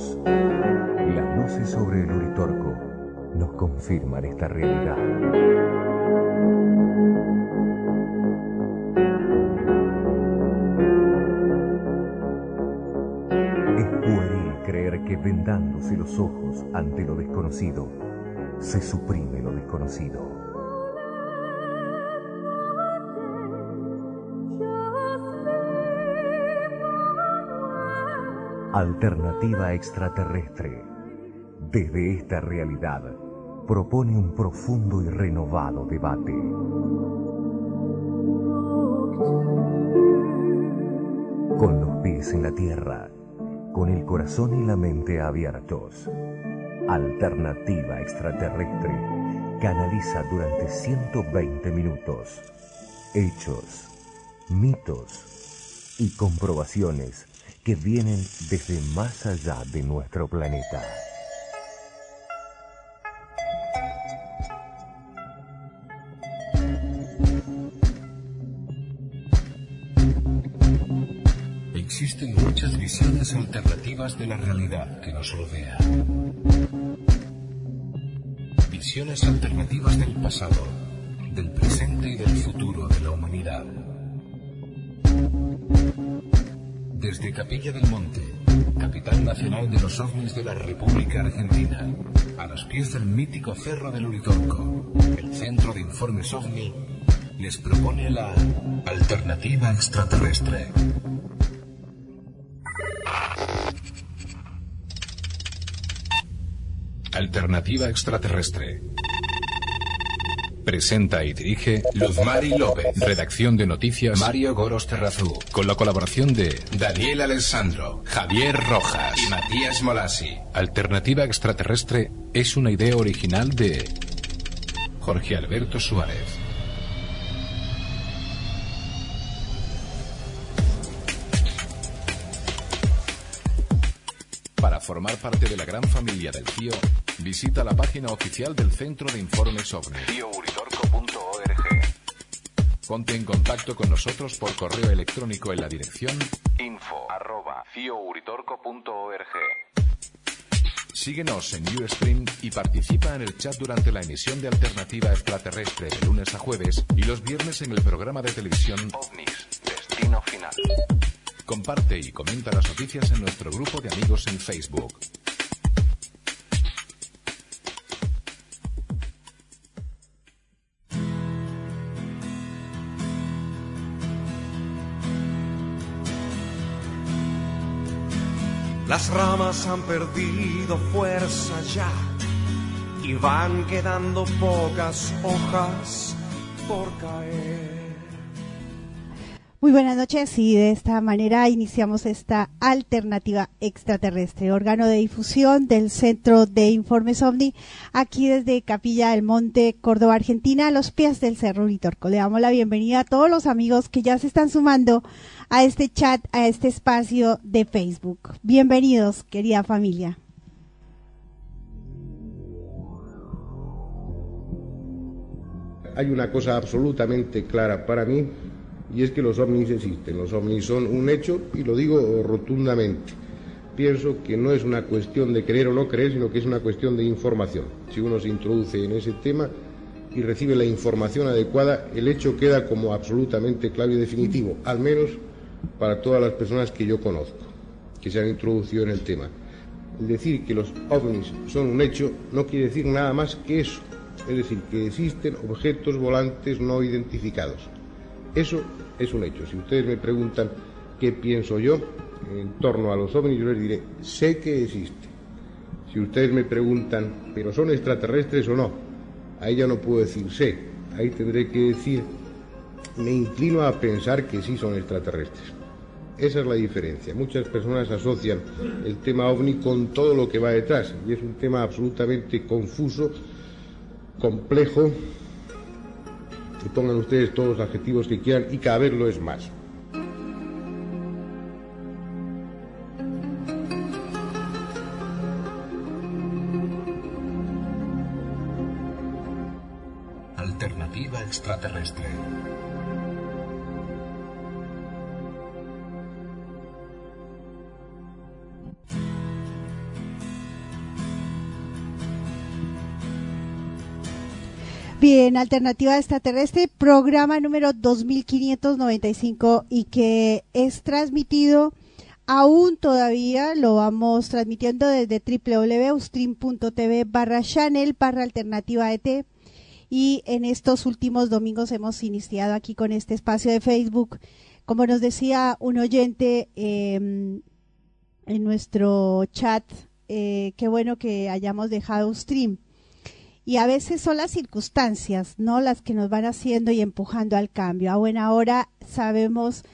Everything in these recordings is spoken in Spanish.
Las luces sobre el Uritorco nos confirman esta realidad. Es pueril creer que vendándose los ojos ante lo desconocido, se suprime lo desconocido. Alternativa extraterrestre. Desde esta realidad, propone un profundo y renovado debate. Con los pies en la tierra, con el corazón y la mente abiertos. Alternativa extraterrestre canaliza durante 120 minutos hechos, mitos y comprobaciones que vienen desde más allá de nuestro planeta. Existen muchas visiones alternativas de la realidad que nos rodea. Visiones alternativas del pasado, del presente y del futuro de la humanidad. Desde Capilla del Monte, capital nacional de los ovnis de la República Argentina, a los pies del mítico Cerro del Uritorco, el Centro de Informes OVNI les propone la alternativa extraterrestre. Alternativa extraterrestre. Presenta y dirige Luzmari López. Redacción de noticias Mario Goros Terrazú. Con la colaboración de Daniel Alessandro, Javier Rojas y Matías Molasi. Alternativa extraterrestre es una idea original de Jorge Alberto Suárez. Formar parte de la gran familia del CIO, visita la página oficial del Centro de Informes OVNI. Ponte en contacto con nosotros por correo electrónico en la dirección info@ciouritorco.org. Síguenos en Ustream y participa en el chat durante la emisión de Alternativa Extraterrestre de lunes a jueves y los viernes en el programa de televisión OVNIS, Destino Final. Comparte y comenta las noticias en nuestro grupo de amigos en Facebook. Las ramas han perdido fuerza ya y van quedando pocas hojas por caer. Muy buenas noches y de esta manera iniciamos esta alternativa extraterrestre, órgano de difusión del Centro de Informes OVNI, aquí desde Capilla del Monte, Córdoba, Argentina, a los pies del Cerro Uritorco. Le damos la bienvenida a todos los amigos que ya se están sumando a este chat, a este espacio de Facebook. Bienvenidos, querida familia. Hay una cosa absolutamente clara para mí y es que los ovnis existen. Los ovnis son un hecho y lo digo rotundamente. Pienso que no es una cuestión de creer o no creer, sino que es una cuestión de información. Si uno se introduce en ese tema y recibe la información adecuada, el hecho queda como absolutamente claro y definitivo, al menos para todas las personas que yo conozco, que se han introducido en el tema. Decir que los ovnis son un hecho no quiere decir nada más que eso, es decir, que existen objetos volantes no identificados. Eso es un hecho. Si ustedes me preguntan qué pienso yo en torno a los ovnis, yo les diré, sé que existe. Si ustedes me preguntan, ¿pero son extraterrestres o no? Ahí ya no puedo decir sé. Ahí tendré que decir, me inclino a pensar que sí son extraterrestres. Esa es la diferencia. Muchas personas asocian el tema ovni con todo lo que va detrás y es un tema absolutamente confuso, complejo, y pongan ustedes todos los adjetivos que quieran y cada vez lo es más. Alternativa extraterrestre. Bien, Alternativa Extraterrestre, programa número 2595 y que es transmitido aún todavía, lo vamos transmitiendo desde www.ustream.tv barra channel barra alternativa ET y en estos últimos domingos hemos iniciado aquí con este espacio de Facebook. Como nos decía un oyente em, en nuestro chat, eh, qué bueno que hayamos dejado Stream y a veces son las circunstancias, ¿no? Las que nos van haciendo y empujando al cambio. A buena hora sabemos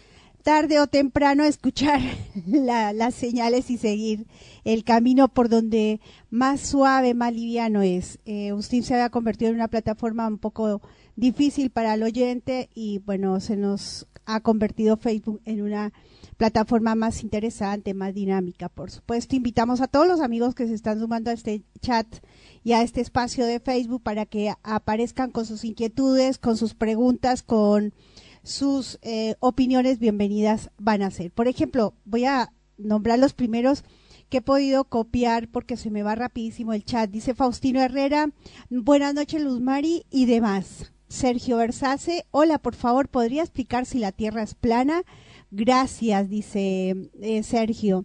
tarde o temprano escuchar las señales y seguir el camino por donde más suave, más liviano es. Eh, Usted se había convertido en una plataforma un poco difícil para el oyente y bueno, se nos ha convertido Facebook en una plataforma más interesante, más dinámica. Por supuesto, invitamos a todos los amigos que se están sumando a este chat y a este espacio de Facebook para que aparezcan con sus inquietudes, con sus preguntas, con sus eh, opiniones bienvenidas van a ser. Por ejemplo, voy a nombrar los primeros que he podido copiar porque se me va rapidísimo el chat. Dice Faustino Herrera, buenas noches Luz Mari y demás. Sergio Versace, hola, por favor, ¿podría explicar si la Tierra es plana? Gracias, dice eh, Sergio.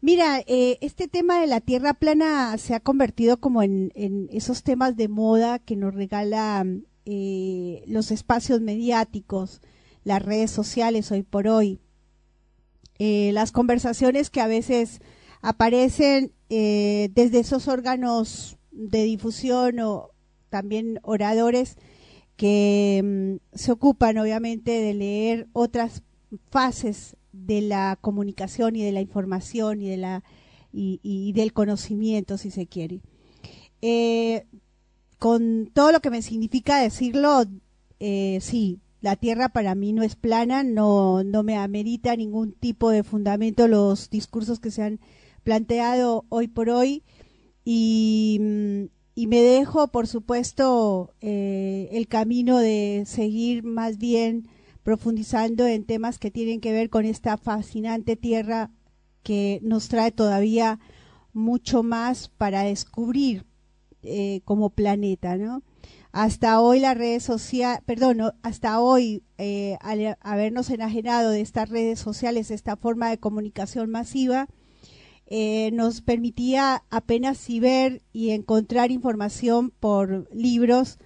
Mira, eh, este tema de la tierra plana se ha convertido como en, esos temas de moda que nos regalan eh, los espacios mediáticos, las redes sociales hoy por hoy. Eh, las conversaciones que a veces aparecen desde esos órganos de difusión o también oradores que mm, se ocupan obviamente de leer otras fases de la comunicación y de la información y de la y, del conocimiento si se quiere. Eh, con todo lo que me significa decirlo eh, sí la tierra para mí no es plana no no me amerita ningún tipo de fundamento los discursos que se han planteado hoy por hoy. Y, me dejo por supuesto eh, el camino de seguir más bien profundizando en temas que tienen que ver con esta fascinante tierra que nos trae todavía mucho más para descubrir eh, como planeta, ¿no? Hasta hoy las redes sociales, perdón, hasta hoy eh, al habernos enajenado de estas redes sociales, esta forma de comunicación masiva, eh, nos permitía apenas ver y encontrar información por libros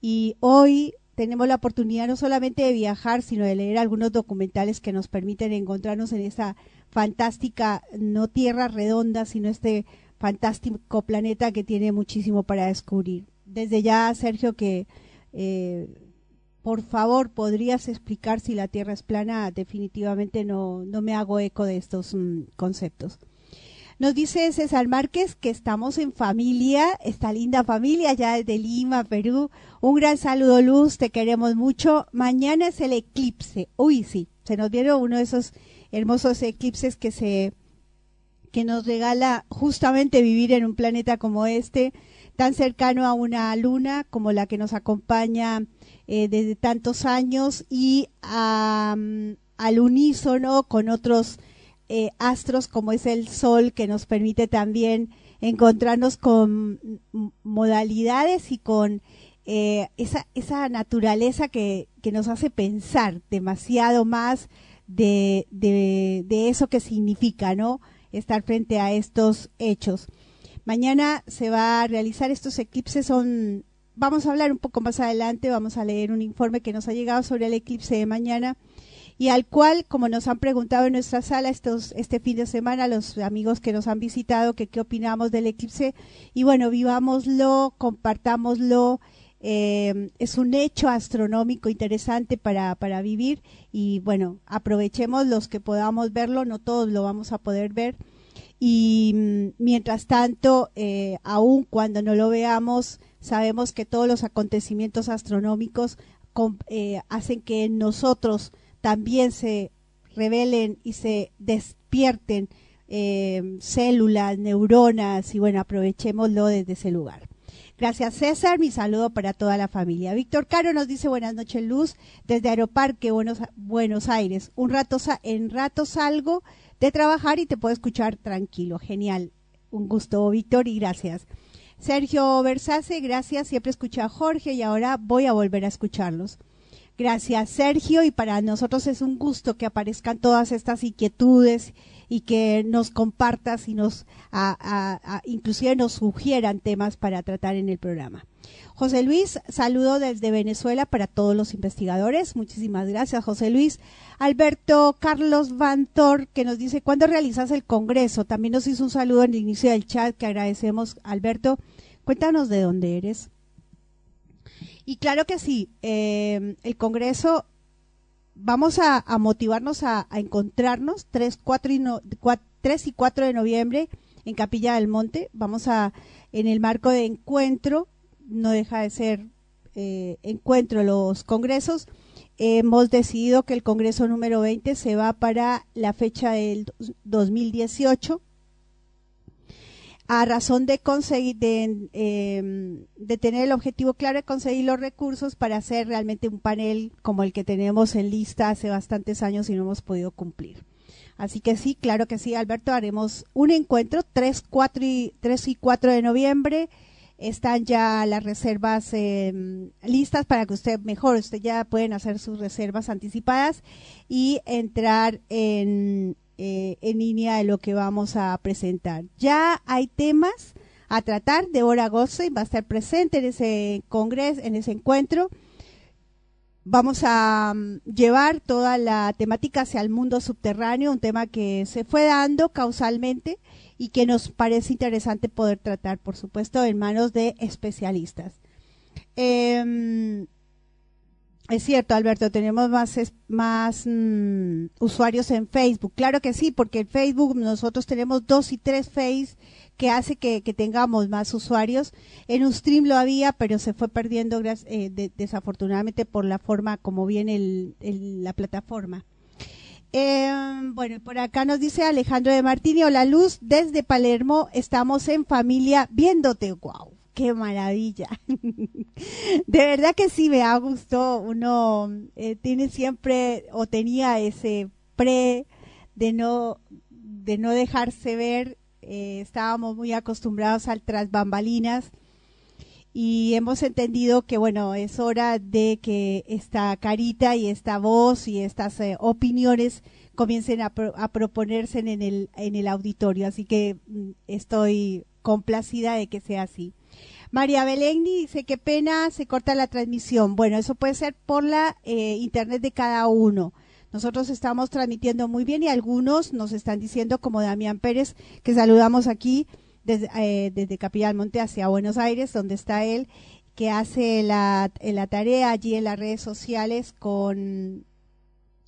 y hoy tenemos la oportunidad no solamente de viajar, sino de leer algunos documentales que nos permiten encontrarnos en esa fantástica, no tierra redonda, sino este fantástico planeta que tiene muchísimo para descubrir. Desde ya, Sergio, que eh, por favor podrías explicar si la Tierra es plana, definitivamente no, no me hago eco de estos mm, conceptos. Nos dice César Márquez que estamos en familia, esta linda familia ya desde Lima, Perú. Un gran saludo, Luz, te queremos mucho. Mañana es el eclipse. Uy, sí, se nos vieron uno de esos hermosos eclipses que se que nos regala justamente vivir en un planeta como este, tan cercano a una luna como la que nos acompaña eh, desde tantos años y al unísono con otros eh, astros como es el Sol, que nos permite también encontrarnos con modalidades y con eh, esa, esa naturaleza que, que, nos hace pensar demasiado más de, de, de, eso que significa, ¿no? Estar frente a estos hechos. Mañana se va a realizar estos eclipses, son, vamos a hablar un poco más adelante, vamos a leer un informe que nos ha llegado sobre el eclipse de mañana y al cual, como nos han preguntado en nuestra sala estos, este fin de semana, los amigos que nos han visitado, que qué opinamos del eclipse, y bueno, vivámoslo, compartámoslo, eh, es un hecho astronómico interesante para, vivir y bueno, aprovechemos los que podamos verlo, no todos lo vamos a poder ver. Y mientras tanto, eh, aun cuando no lo veamos, sabemos que todos los acontecimientos astronómicos eh, hacen que nosotros también se revelen y se despierten eh, células, neuronas y bueno, aprovechémoslo desde ese lugar. Gracias César, mi saludo para toda la familia. Víctor Caro nos dice buenas noches Luz desde Aeroparque Buenos, Buenos Aires. Un rato en rato salgo de trabajar y te puedo escuchar tranquilo. Genial. Un gusto Víctor y gracias. Sergio Versace, gracias, siempre escuché a Jorge y ahora voy a volver a escucharlos. Gracias, Sergio, y para nosotros es un gusto que aparezcan todas estas inquietudes y que nos compartas y nos, inclusive nos sugieran temas para tratar en el programa. José Luis, saludo desde Venezuela para todos los investigadores. Muchísimas gracias, José Luis. Alberto Carlos Vantor, que nos dice, ¿cuándo realizas el Congreso? También nos hizo un saludo en el inicio del chat, que agradecemos, Alberto. Cuéntanos de dónde eres. Y claro que sí, eh, el Congreso, vamos a, motivarnos a, encontrarnos 3, 4 y 3 y 4 de noviembre en Capilla del Monte. Vamos a, en el marco de encuentro, no deja de ser eh, encuentro los congresos, hemos decidido que el Congreso número 20 se va para la fecha del 2018 a razón de conseguir, em, de, tener el objetivo claro de conseguir los recursos para hacer realmente un panel como el que tenemos en lista hace bastantes años y no hemos podido cumplir. Así que sí, claro que sí, Alberto, haremos un encuentro 3, 4 y, 3 y 4 de noviembre. Están ya las reservas em, listas para que usted mejor, usted ya pueden hacer sus reservas anticipadas y entrar en, eh, en línea de lo que vamos a presentar. Ya hay temas a tratar. Deborah Gossen va a estar presente en ese congreso, en ese encuentro. Vamos a mm, llevar toda la temática hacia el mundo subterráneo, un tema que se fue dando causalmente y que nos parece interesante poder tratar, por supuesto, en manos de especialistas. Em, es cierto, Alberto, tenemos más, mm, usuarios en Facebook. Claro que sí, porque en Facebook nosotros tenemos dos y tres Face que hace que, tengamos más usuarios. En un stream lo había, pero se fue perdiendo eh, desafortunadamente por la forma como viene la plataforma. Em, bueno, por acá nos dice Alejandro de Martini, hola Luz, desde Palermo estamos en familia viéndote. Wow qué maravilla. de verdad que sí me ha gustado. Uno eh, tiene siempre o tenía ese pre de no de no dejarse ver. Eh, estábamos muy acostumbrados al tras bambalinas y hemos entendido que bueno es hora de que esta carita y esta voz y estas eh, opiniones comiencen a, a, proponerse en el en el auditorio así que mm, estoy complacida de que sea así María Belén dice, qué pena, se corta la transmisión. Bueno, eso puede ser por la eh, internet de cada uno. Nosotros estamos transmitiendo muy bien y algunos nos están diciendo, como Damián Pérez, que saludamos aquí desde, eh, desde Monte hacia Buenos Aires, donde está él, que hace la, la tarea allí en las redes sociales con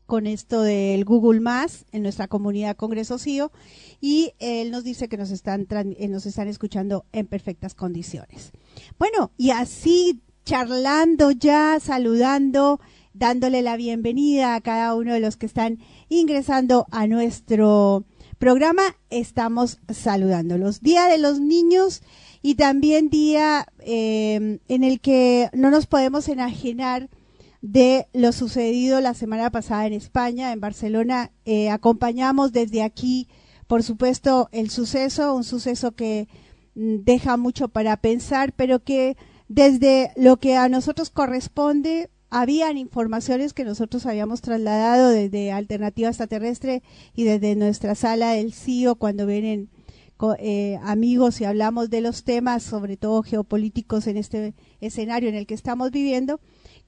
con esto del Google Más en nuestra comunidad Congreso CIO y él nos dice que nos están, eh, nos están escuchando en perfectas condiciones. Bueno, y así charlando ya, saludando, dándole la bienvenida a cada uno de los que están ingresando a nuestro programa, estamos saludándolos. Día de los niños y también día eh, en el que no nos podemos enajenar de lo sucedido la semana pasada en España, en Barcelona. Eh, acompañamos desde aquí, por supuesto, el suceso, un suceso que mm, deja mucho para pensar, pero que desde lo que a nosotros corresponde, habían informaciones que nosotros habíamos trasladado desde Alternativa Extraterrestre y desde nuestra sala del CIO cuando vienen eh, amigos y hablamos de los temas, sobre todo geopolíticos en este escenario en el que estamos viviendo,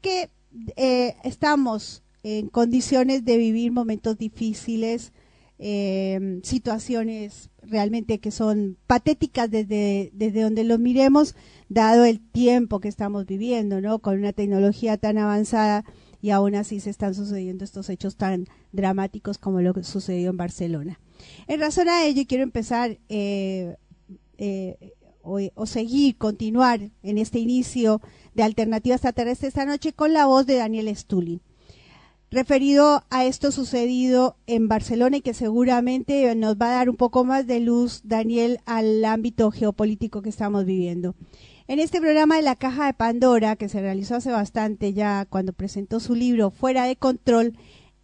que eh, estamos en condiciones de vivir momentos difíciles, eh, situaciones realmente que son patéticas desde, desde donde lo miremos, dado el tiempo que estamos viviendo, ¿no? Con una tecnología tan avanzada y aún así se están sucediendo estos hechos tan dramáticos como lo que sucedió en Barcelona. En razón a ello, quiero empezar eh, o, o, seguir, continuar en este inicio de Alternativa Extraterrestre esta noche con la voz de Daniel Stulin. Referido a esto sucedido en Barcelona y que seguramente nos va a dar un poco más de luz, Daniel, al ámbito geopolítico que estamos viviendo. En este programa de la Caja de Pandora, que se realizó hace bastante ya cuando presentó su libro Fuera de Control,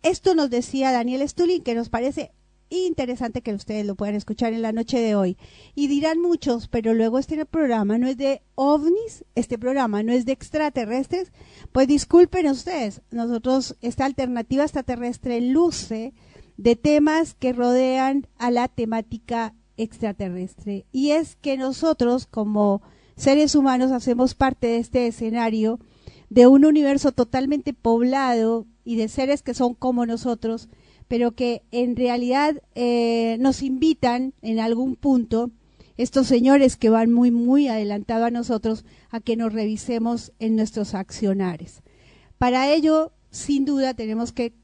esto nos decía Daniel Stulin que nos parece interesante que ustedes lo puedan escuchar en la noche de hoy. Y dirán muchos, pero luego este programa no es de ovnis, este programa no es de extraterrestres. Pues disculpen ustedes, nosotros esta alternativa extraterrestre luce de temas que rodean a la temática extraterrestre. Y es que nosotros como seres humanos hacemos parte de este escenario de un universo totalmente poblado y de seres que son como nosotros, pero que en realidad eh, nos invitan en algún punto, estos señores que van muy, muy adelantado a nosotros, a que nos revisemos en nuestros accionares. Para ello, sin duda, tenemos que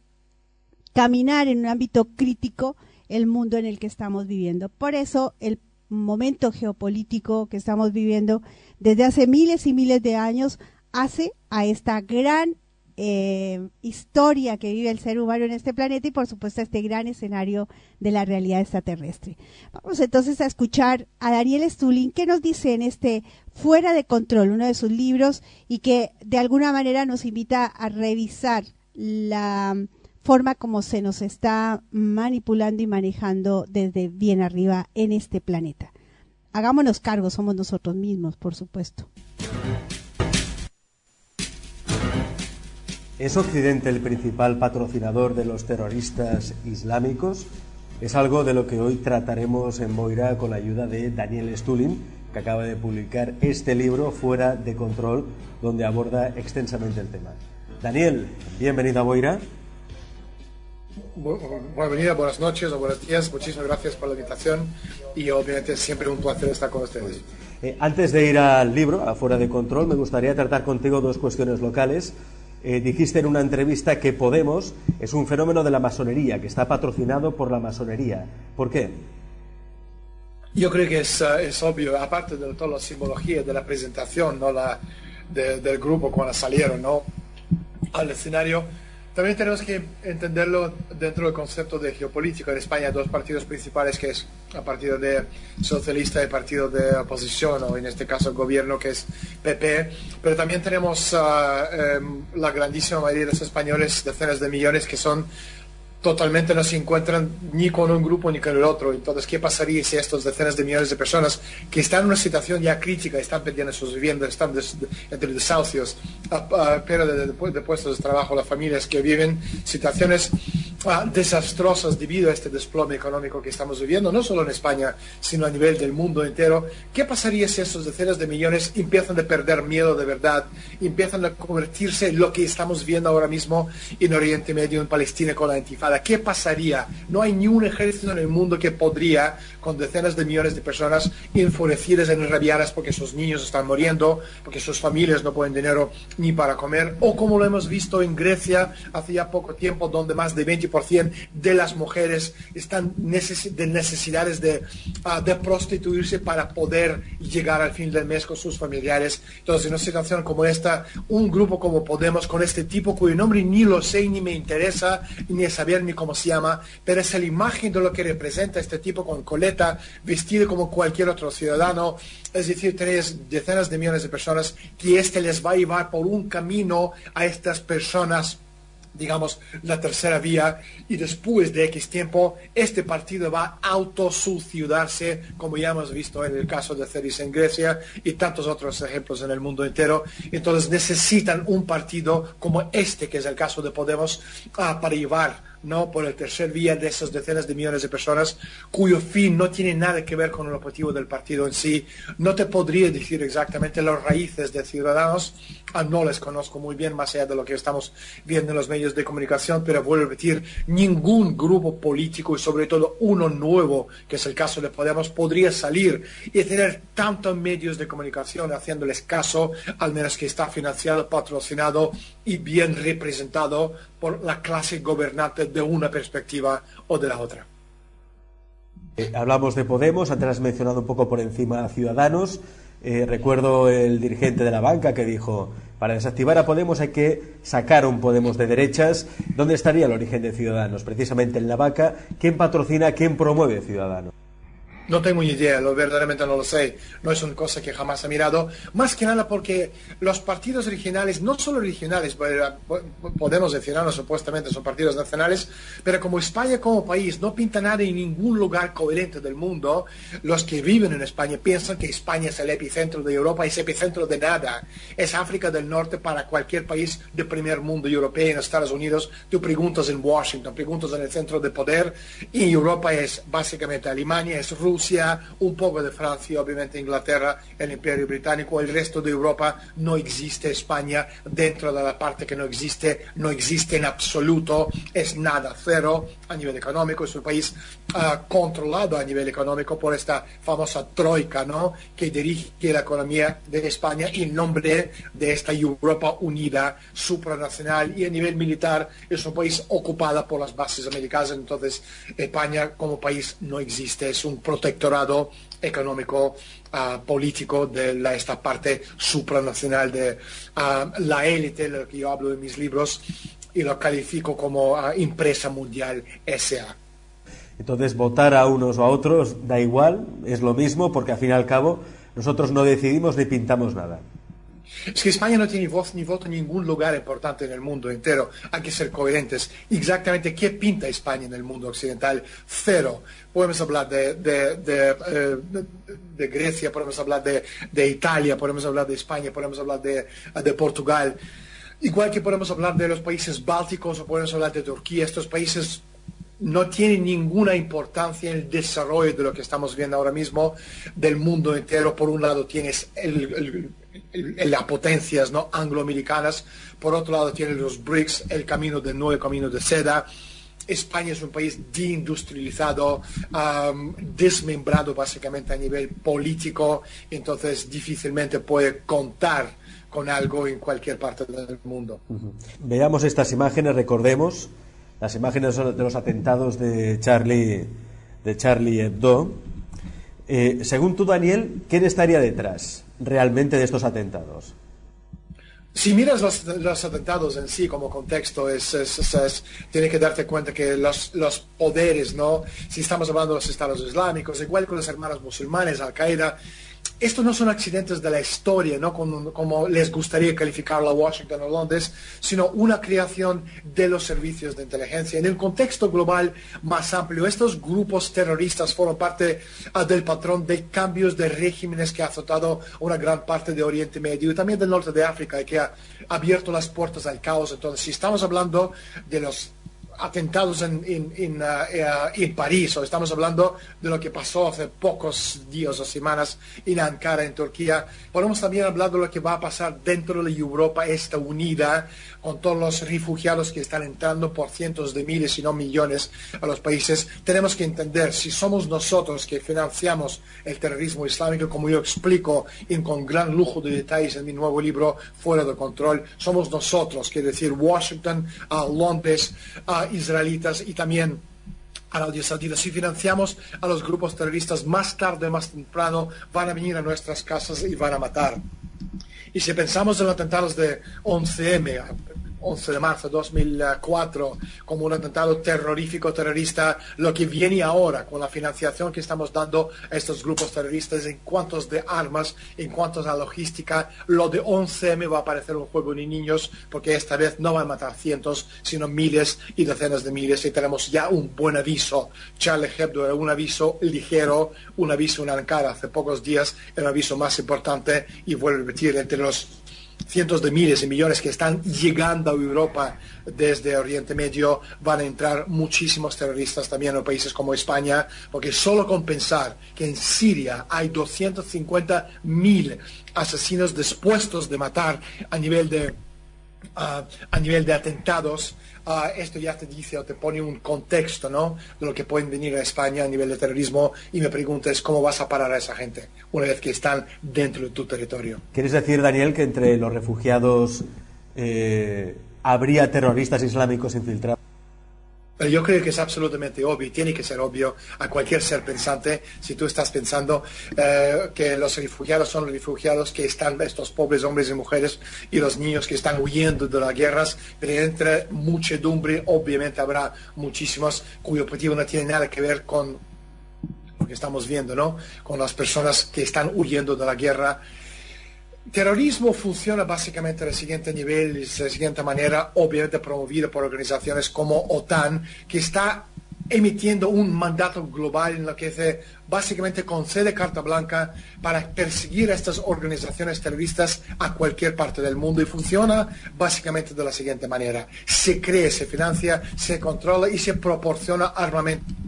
caminar en un ámbito crítico el mundo en el que estamos viviendo. Por eso, el momento geopolítico que estamos viviendo desde hace miles y miles de años hace a esta gran eh, historia que vive el ser humano en este planeta y por supuesto este gran escenario de la realidad extraterrestre. Vamos entonces a escuchar a Daniel Stulin que nos dice en este Fuera de Control, uno de sus libros, y que de alguna manera nos invita a revisar la forma como se nos está manipulando y manejando desde bien arriba en este planeta. Hagámonos cargo, somos nosotros mismos, por supuesto. ¿Es Occidente el principal patrocinador de los terroristas islámicos? Es algo de lo que hoy trataremos en Moira con la ayuda de Daniel Stulin, que acaba de publicar este libro, Fuera de Control, donde aborda extensamente el tema. Daniel, bienvenido a Moira. Bienvenida, buenas noches o buenos días. Muchísimas gracias por la invitación y obviamente siempre un placer estar con ustedes. Eh, antes de ir al libro, a Fuera de Control, me gustaría tratar contigo dos cuestiones locales. Eh, dijiste en una entrevista que Podemos es un fenómeno de la masonería, que está patrocinado por la masonería. ¿Por qué? Yo creo que es, eh, es obvio, aparte de toda la simbología de la presentación ¿no? la, del grupo cuando salieron ¿no? al escenario, también tenemos que entenderlo dentro del concepto de geopolítica. En España dos partidos principales, que es el partido de socialista y el partido de oposición, o en este caso el gobierno, que es PP. Pero también tenemos ah, em, la grandísima mayoría de los españoles, decenas de millones, que son totalmente no se encuentran ni con un grupo ni con el otro. Entonces, ¿qué pasaría si estos decenas de millones de personas que están en una situación ya crítica, están perdiendo sus viviendas, están entre desahucios, pérdida de, de, puestos de trabajo, las familias que viven situaciones ah, desastrosas debido a este desplome económico que estamos viviendo, no solo en España, sino a nivel del mundo entero? ¿Qué pasaría si estos decenas de millones empiezan a perder miedo de verdad, empiezan a convertirse en lo que estamos viendo ahora mismo en Oriente Medio, en Palestina con la ¿Qué pasaría? No hay ni un ejército en el mundo que podría, con decenas de millones de personas enfurecidas, enrabiadas porque sus niños están muriendo, porque sus familias no pueden dinero ni para comer, o como lo hemos visto en Grecia hace ya poco tiempo, donde más de 20% de las mujeres están de necesidades de, ah, de prostituirse para poder llegar al fin del mes con sus familiares. Entonces, en una situación como esta, un grupo como Podemos, con este tipo cuyo nombre ni lo sé ni me interesa, ni saber ni cómo se llama, pero es la imagen de lo que representa este tipo con coleta, vestido como cualquier otro ciudadano. Es decir, tenéis decenas de millones de personas que este les va a llevar por un camino a estas personas digamos, la tercera vía y después de X tiempo este partido va a autosucidarse, como ya hemos visto en el caso de Ceris en Grecia y tantos otros ejemplos en el mundo entero. Entonces necesitan un partido como este, que es el caso de Podemos, ah, para llevar no por el tercer vía de esas decenas de millones de personas cuyo fin no tiene nada que ver con el objetivo del partido en sí. No te podría decir exactamente las raíces de Ciudadanos, ah, no les conozco muy bien más allá de lo que estamos viendo en los medios de comunicación, pero vuelvo a repetir, ningún grupo político y sobre todo uno nuevo, que es el caso de Podemos, podría salir y tener tantos medios de comunicación haciéndoles caso, al menos que está financiado, patrocinado y bien representado por la clase gobernante de una perspectiva o de la otra. Eh, hablamos de Podemos, antes has mencionado un poco por encima a Ciudadanos. Eh, recuerdo el dirigente de la banca que dijo, para desactivar a Podemos hay que sacar un Podemos de derechas. ¿Dónde estaría el origen de Ciudadanos? Precisamente en la banca. ¿Quién patrocina, quién promueve Ciudadanos? No tengo ni idea, lo verdaderamente no lo sé. No es una cosa que jamás he mirado. Más que nada porque los partidos regionales, no solo regionales, podemos decir, no, supuestamente son partidos nacionales, pero como España como país no pinta nada en ningún lugar coherente del mundo, los que viven en España piensan que España es el epicentro de Europa, es epicentro de nada. Es África del Norte para cualquier país de primer mundo europeo, en Estados Unidos. Tú preguntas en Washington, preguntas en el centro de poder, y Europa es básicamente Alemania, es Rusia, un poco de Francia, obviamente Inglaterra, el Imperio Británico, el resto de Europa no existe España dentro de la parte que no existe, no existe en absoluto, es nada, cero a nivel económico, es un país ah, controlado a nivel económico por esta famosa troika, ¿no? Que dirige la economía de España en nombre de esta Europa unida, supranacional y a nivel militar es un país ocupado por las bases americanas, entonces España como país no existe, es un protector económico ah, político de esta parte supranacional de ah, la élite, lo que yo hablo en mis libros, y lo califico como ah, empresa mundial SA. Entonces, votar a unos o a otros da igual, es lo mismo, porque al fin y al cabo nosotros no decidimos ni pintamos nada. Es que España no tiene voz ni voto en ningún lugar importante en el mundo entero. Hay que ser coherentes. Exactamente qué pinta España en el mundo occidental. Cero. Podemos hablar de, eh, Grecia, podemos hablar de, Italia, podemos hablar de España, podemos hablar de, Portugal. Igual que podemos hablar de los países bálticos o podemos hablar de Turquía. Estos países no tienen ninguna importancia en el desarrollo de lo que estamos viendo ahora mismo del mundo entero. Por un lado tienes las potencias ¿no? angloamericanas, por otro lado tienen los BRICS, el camino del nuevo camino de seda. España es un país deindustrializado, desmembrado básicamente a nivel político, entonces difícilmente puede contar con algo en cualquier parte del mundo. Veamos estas imágenes, recordemos las imágenes de los atentados de Charlie, de Charlie Hebdo. Eh, según tú, Daniel, ¿quién estaría detrás? realmente de estos atentados? Si miras los, atentados en sí como contexto, es, tienes que darte cuenta que los, los, poderes, ¿no? Si estamos hablando de los estados islámicos, igual con los hermanos musulmanes, Al-Qaeda, estos no son accidentes de la historia, ¿no? como, les gustaría calificarlo a Washington o Londres, sino una creación de los servicios de inteligencia. En el contexto global más amplio, estos grupos terroristas fueron parte ah, del patrón de cambios de regímenes que ha azotado una gran parte de Oriente Medio y también del norte de África y que ha abierto las puertas al caos. Entonces, si estamos hablando de los atentados en, en, uh, uh, en, París, o estamos hablando de lo que pasó hace pocos días o semanas en Ankara, en Turquía. Podemos también hablar de lo que va a pasar dentro de Europa esta unida, con todos los refugiados que están entrando por cientos de miles, y no millones, a los países. Tenemos que entender si somos nosotros que financiamos el terrorismo islámico, como yo explico en, con gran lujo de detalles en mi nuevo libro, Fuera de Control, somos nosotros, que decir Washington, a Londres, a israelitas y también a Arabia Saudita. Si financiamos a los grupos terroristas, más tarde, más temprano, van a venir a nuestras casas y van a matar. Y si pensamos en los atentados de 11M, 11 de marzo de 2004 como un atentado terrorífico terrorista, lo que viene ahora con la financiación que estamos dando a estos grupos terroristas en cuanto de armas, en cuanto a logística, lo de 11M va a parecer un juego de niños porque esta vez no van a matar cientos, sino miles y decenas de miles y tenemos ya un buen aviso. Charlie Hebdo era un aviso ligero, un aviso en Ankara hace pocos días, el aviso más importante y vuelvo a repetir, entre los cientos de miles y millones que están llegando a Europa desde Oriente Medio, van a entrar muchísimos terroristas también en países como España, porque solo con pensar que en Siria hay 250 mil asesinos dispuestos de matar a nivel de, ah, a nivel de atentados, Ah, esto ya te dice o te pone un contexto ¿no? de lo que pueden venir a España a nivel de terrorismo y me preguntas cómo vas a parar a esa gente una vez que están dentro de tu territorio. ¿Quieres decir, Daniel, que entre los refugiados eh, habría terroristas islámicos infiltrados? Yo creo que es absolutamente obvio, tiene que ser obvio a cualquier ser pensante, si tú estás pensando eh, que los refugiados son los refugiados que están, estos pobres hombres y mujeres y los niños que están huyendo de las guerras, pero entre muchedumbre obviamente habrá muchísimos cuyo objetivo no tiene nada que ver con que estamos viendo, ¿no? Con las personas que están huyendo de la guerra. Terrorismo funciona básicamente la siguiente nivel, de la siguiente manera, obviamente promovido por organizaciones como OTAN, que está emitiendo un mandato global en lo que se básicamente concede carta blanca para perseguir a estas organizaciones terroristas a cualquier parte del mundo y funciona básicamente de la siguiente manera. Se cree, se financia, se controla y se proporciona armamento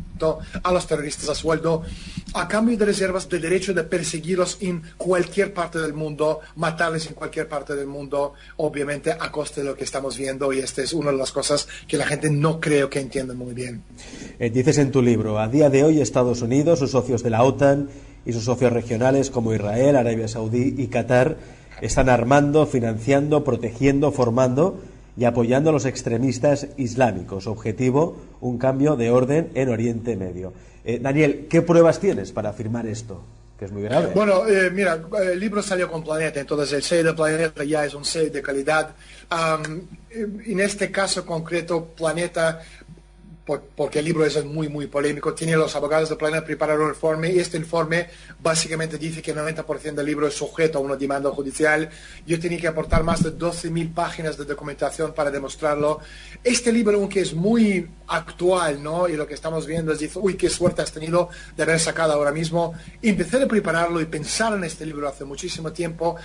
a los terroristas a sueldo a cambio de reservas de derecho de perseguirlos en cualquier parte del mundo, matarles en cualquier parte del mundo, obviamente a coste de lo que estamos viendo y esta es una de las cosas que la gente no creo que entienda muy bien. Eh, dices en tu libro, a día de hoy Estados Unidos, sus socios de la OTAN y sus socios regionales como Israel, Arabia Saudí y Qatar están armando, financiando, protegiendo, formando y apoyando a los extremistas islámicos. Objetivo, un cambio de orden en Oriente Medio. Eh, Daniel, ¿qué pruebas tienes para afirmar esto? Que es muy grave. Bueno, eh, mira, el libro salió con Planeta, entonces el sello de Planeta ya es un sello de calidad. en este caso concreto, Planeta porque el libro es muy, muy polémico. Tiene los abogados de Planeta preparar un informe y este informe básicamente dice que el 90% del libro es sujeto a una demanda judicial. Yo tenía que aportar más de 12.000 páginas de documentación para demostrarlo. Este libro, aunque es muy actual, ¿no? Y lo que estamos viendo es, decir, uy, qué suerte has tenido de haber sacado ahora mismo. Empecé a prepararlo y pensar en este libro hace muchísimo tiempo.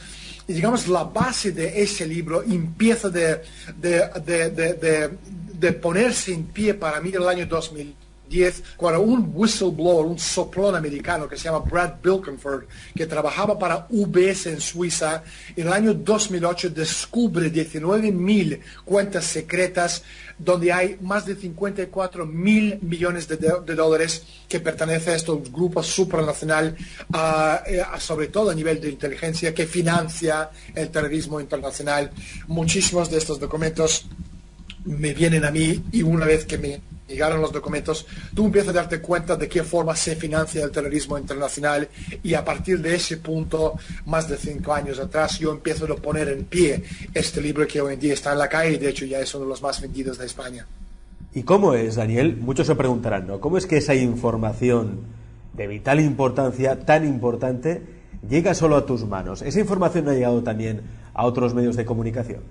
Y digamos, la base de ese libro empieza de, de, de de ponerse en pie para mí en el año 2010, cuando un whistleblower, un soplón americano que se llama Brad Bilkenford, que trabajaba para UBS en Suiza, en el año 2008 descubre 19.000 cuentas secretas donde hay más de 54 mil millones de, dólares que pertenecen a estos grupos supranacional, sobre todo a nivel de inteligencia, que financia el terrorismo internacional. Muchísimos de estos documentos me vienen a mí y una vez que me llegaron los documentos, tú empiezas a darte cuenta de qué forma se financia el terrorismo internacional y a partir de ese punto, más de cinco años atrás, yo empiezo a poner en pie este libro que hoy en día está en la calle y de hecho ya es uno de los más vendidos de España. ¿Y cómo es, Daniel? Muchos se preguntarán, ¿no? ¿Cómo es que esa información de vital importancia, tan importante, llega solo a tus manos? ¿Esa información no ha llegado también a otros medios de comunicación?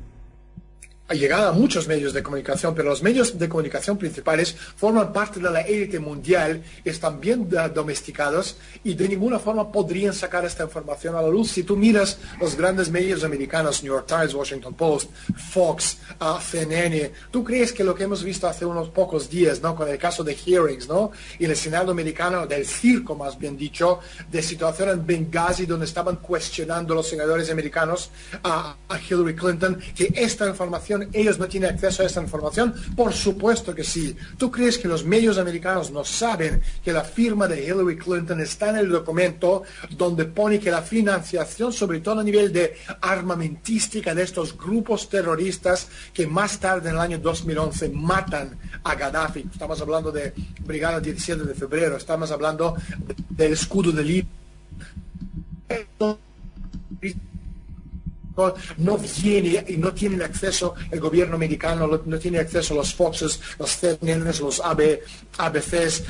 Ha llegado a muchos medios de comunicación, pero los medios de comunicación principales forman parte de la élite mundial, están bien domesticados y de ninguna forma podrían sacar esta información a la luz. Si tú miras los grandes medios americanos, New York Times, Washington Post, Fox, uh, CNN, tú crees que lo que hemos visto hace unos pocos días, ¿no? Con el caso de hearings, ¿no? Y el Senado americano, del circo más bien dicho, de situación en Benghazi donde estaban cuestionando los senadores americanos a Hillary Clinton, que esta información ellos no tienen acceso a esta información? Por supuesto que sí. ¿Tú crees que los medios americanos no saben que la firma de Hillary Clinton está en el documento donde pone que la financiación, sobre todo a nivel de armamentística de estos grupos terroristas que más tarde en el año 2011 matan a Gaddafi? Estamos hablando de Brigada 17 de febrero, estamos hablando del escudo de Libia no viene y no tienen acceso el gobierno americano, no tiene acceso los Foxes, los CNNs, los AB, ABCs.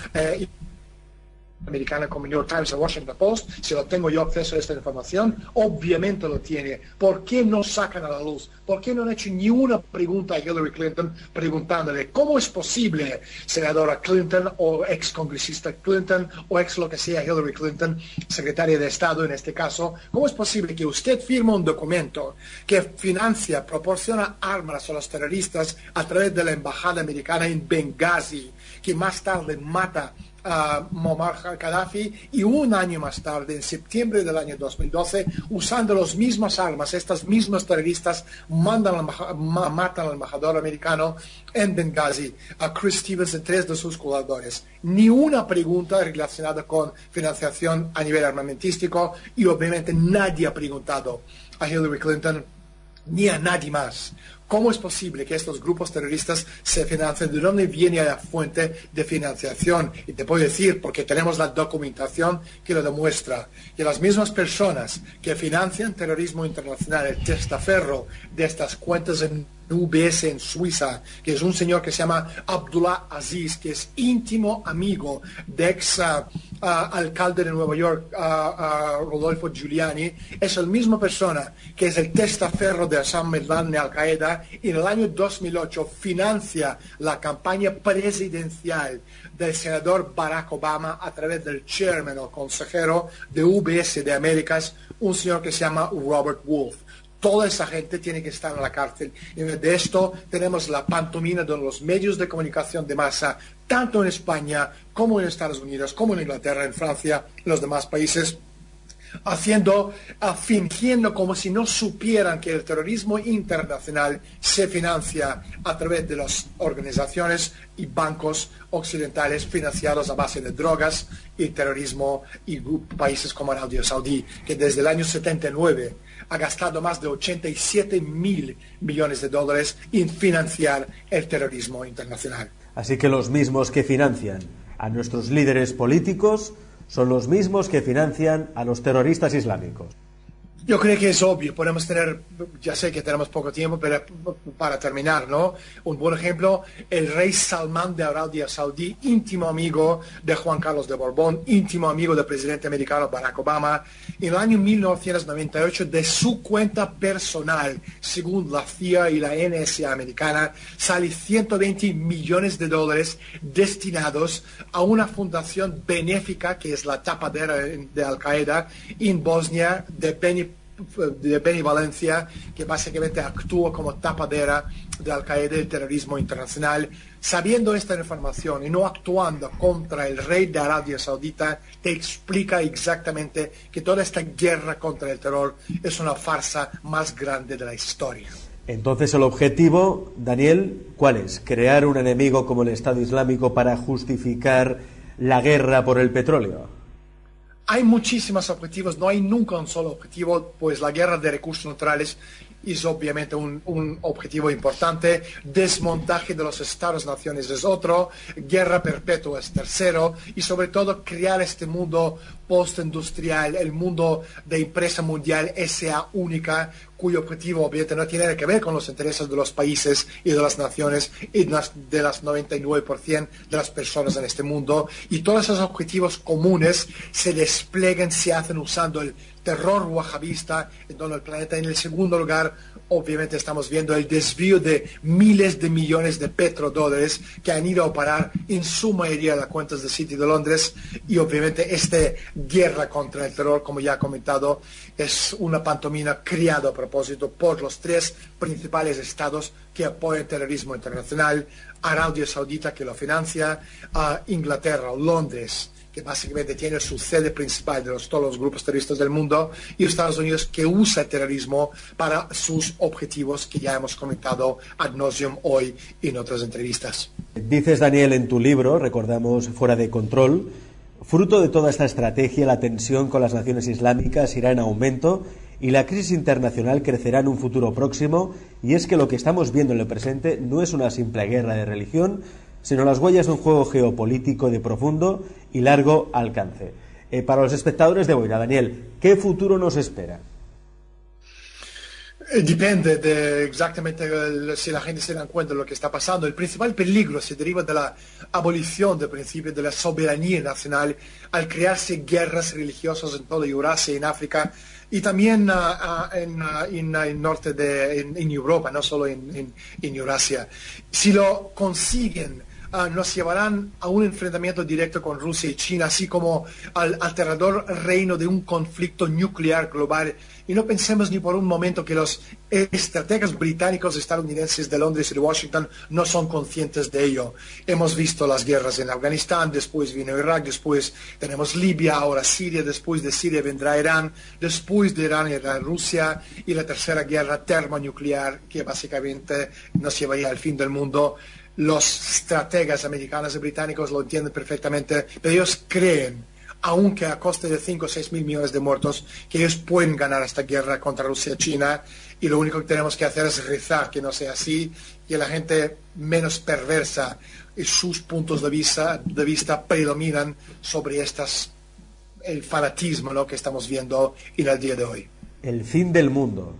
Americana como New York Times o Washington Post, si lo tengo yo acceso a esta información, obviamente lo tiene. ¿Por qué no sacan a la luz? ¿Por qué no han hecho ni una pregunta a Hillary Clinton preguntándole cómo es posible, senadora Clinton o ex congresista Clinton o ex lo que sea Hillary Clinton, secretaria de Estado en este caso, cómo es posible que usted firme un documento que financia, proporciona armas a los terroristas a través de la embajada americana en Benghazi, que más tarde mata a Muammar Gaddafi y un año más tarde, en septiembre del año 2012, usando las mismas armas, estas mismas terroristas mandan matan al embajador americano en Benghazi, a Chris Stevens y tres de sus colaboradores. Ni una pregunta relacionada con financiación a nivel armamentístico y obviamente nadie ha preguntado a Hillary Clinton ni a nadie más ¿Cómo es posible que estos grupos terroristas se financien? ¿De dónde viene la fuente de financiación? Y te puedo decir, porque tenemos la documentación que lo demuestra, que las mismas personas que financian terrorismo internacional, el testaferro de estas cuentas en UBS en Suiza, que es un señor que se llama Abdullah Aziz, que es íntimo amigo de ex ah, ah, alcalde de Nueva York, ah, Rodolfo Giuliani, es el mismo persona que es el testaferro de Osama Bin Laden de Al Qaeda y en el año 2008 financia la campaña presidencial del senador Barack Obama a través del chairman o consejero de UBS de Américas, un señor que se llama Robert Wolf toda esa gente tiene que estar en la cárcel. Y de esto tenemos la pantomina de los medios de comunicación de masa, tanto en España como en Estados Unidos, como en Inglaterra, en Francia, en los demás países, haciendo, fingiendo como si no supieran que el terrorismo internacional se financia a través de las organizaciones y bancos occidentales financiados a base de drogas y terrorismo y países como Arabia Saudí, que desde el año 79 ha gastado más de 87 mil millones de dólares en financiar el terrorismo internacional. Así que los mismos que financian a nuestros líderes políticos son los mismos que financian a los terroristas islámicos. Yo creo que es obvio, podemos tener, ya sé que tenemos poco tiempo, pero para terminar, ¿no? Un buen ejemplo, el rey Salman de Arabia Saudí, íntimo amigo de Juan Carlos de Borbón, íntimo amigo del presidente americano Barack Obama, en el año 1998 de su cuenta personal, según la CIA y la NSA americana, sale 120 millones de dólares destinados a una fundación benéfica que es la tapadera de Al Qaeda en Bosnia de Benny de Benny Valencia, que básicamente actúa como tapadera de Al Qaeda y terrorismo internacional. Sabiendo esta información y no actuando contra el rey de Arabia Saudita, te explica exactamente que toda esta guerra contra el terror es una farsa más grande de la historia. Entonces el objetivo, Daniel, ¿cuál es? ¿Crear un enemigo como el Estado Islámico para justificar la guerra por el petróleo? Hay muchísimos objetivos, no hay nunca un solo objetivo, pues la guerra de recursos naturales es obviamente un, un, objetivo importante, desmontaje de los estados-naciones es otro, guerra perpetua es tercero, y sobre todo crear este mundo postindustrial, el mundo de empresa mundial SA única, cuyo objetivo obviamente no tiene que ver con los intereses de los países y de las naciones y de las, de las 99% de las personas en este mundo. Y todos esos objetivos comunes se despliegan, se hacen usando el terror wahabista en todo el planeta. En el segundo lugar, obviamente estamos viendo el desvío de miles de millones de petrodólares que han ido a parar en su mayoría a las cuentas de City de Londres y obviamente esta guerra contra el terror, como ya he comentado, es una pantomima criada a propósito por los tres principales estados que apoyan el terrorismo internacional, Arabia Saudita que lo financia, a Inglaterra, Londres, que básicamente tiene su sede principal de todos los grupos terroristas del mundo, y Estados Unidos que usa el terrorismo para sus objetivos que ya hemos comentado ad nauseum hoy en otras entrevistas. Dices, Daniel, en tu libro, recordamos Fuera de Control, fruto de toda esta estrategia, la tensión con las naciones islámicas irá en aumento y la crisis internacional crecerá en un futuro próximo, y es que lo que estamos viendo en el presente no es una simple guerra de religión, sino las huellas de un juego geopolítico de profundo y largo alcance. Eh, para los espectadores de Boira, Daniel, ¿qué futuro nos espera? Eh, depende de exactamente si la gente se da cuenta de lo que está pasando. El principal peligro se deriva de la abolición del principio de la soberanía nacional al crearse guerras religiosas en toda Eurasia y en África y también ah, en, norte de en, Europa, no solo en Eurasia. Si lo consiguen Ah, nos llevarán a un enfrentamiento directo con Rusia y China, así como al aterrador reino de un conflicto nuclear global. Y no pensemos ni por un momento que los estrategas británicos, estadounidenses de Londres y de Washington no son conscientes de ello. Hemos visto las guerras en Afganistán, después vino Irak, después tenemos Libia, ahora Siria, después de Siria vendrá Irán, después de Irán irá Rusia y la tercera guerra termonuclear que básicamente nos llevaría al fin del mundo los estrategas americanos y británicos lo entienden perfectamente, pero ellos creen, aunque a coste de 5 o 6 mil millones de muertos, que ellos pueden ganar esta guerra contra Rusia y China, y lo único que tenemos que hacer es rezar que no sea así, y la gente menos perversa y sus puntos de vista, de vista predominan sobre estas, el fanatismo ¿no? que estamos viendo en el día de hoy. El fin del mundo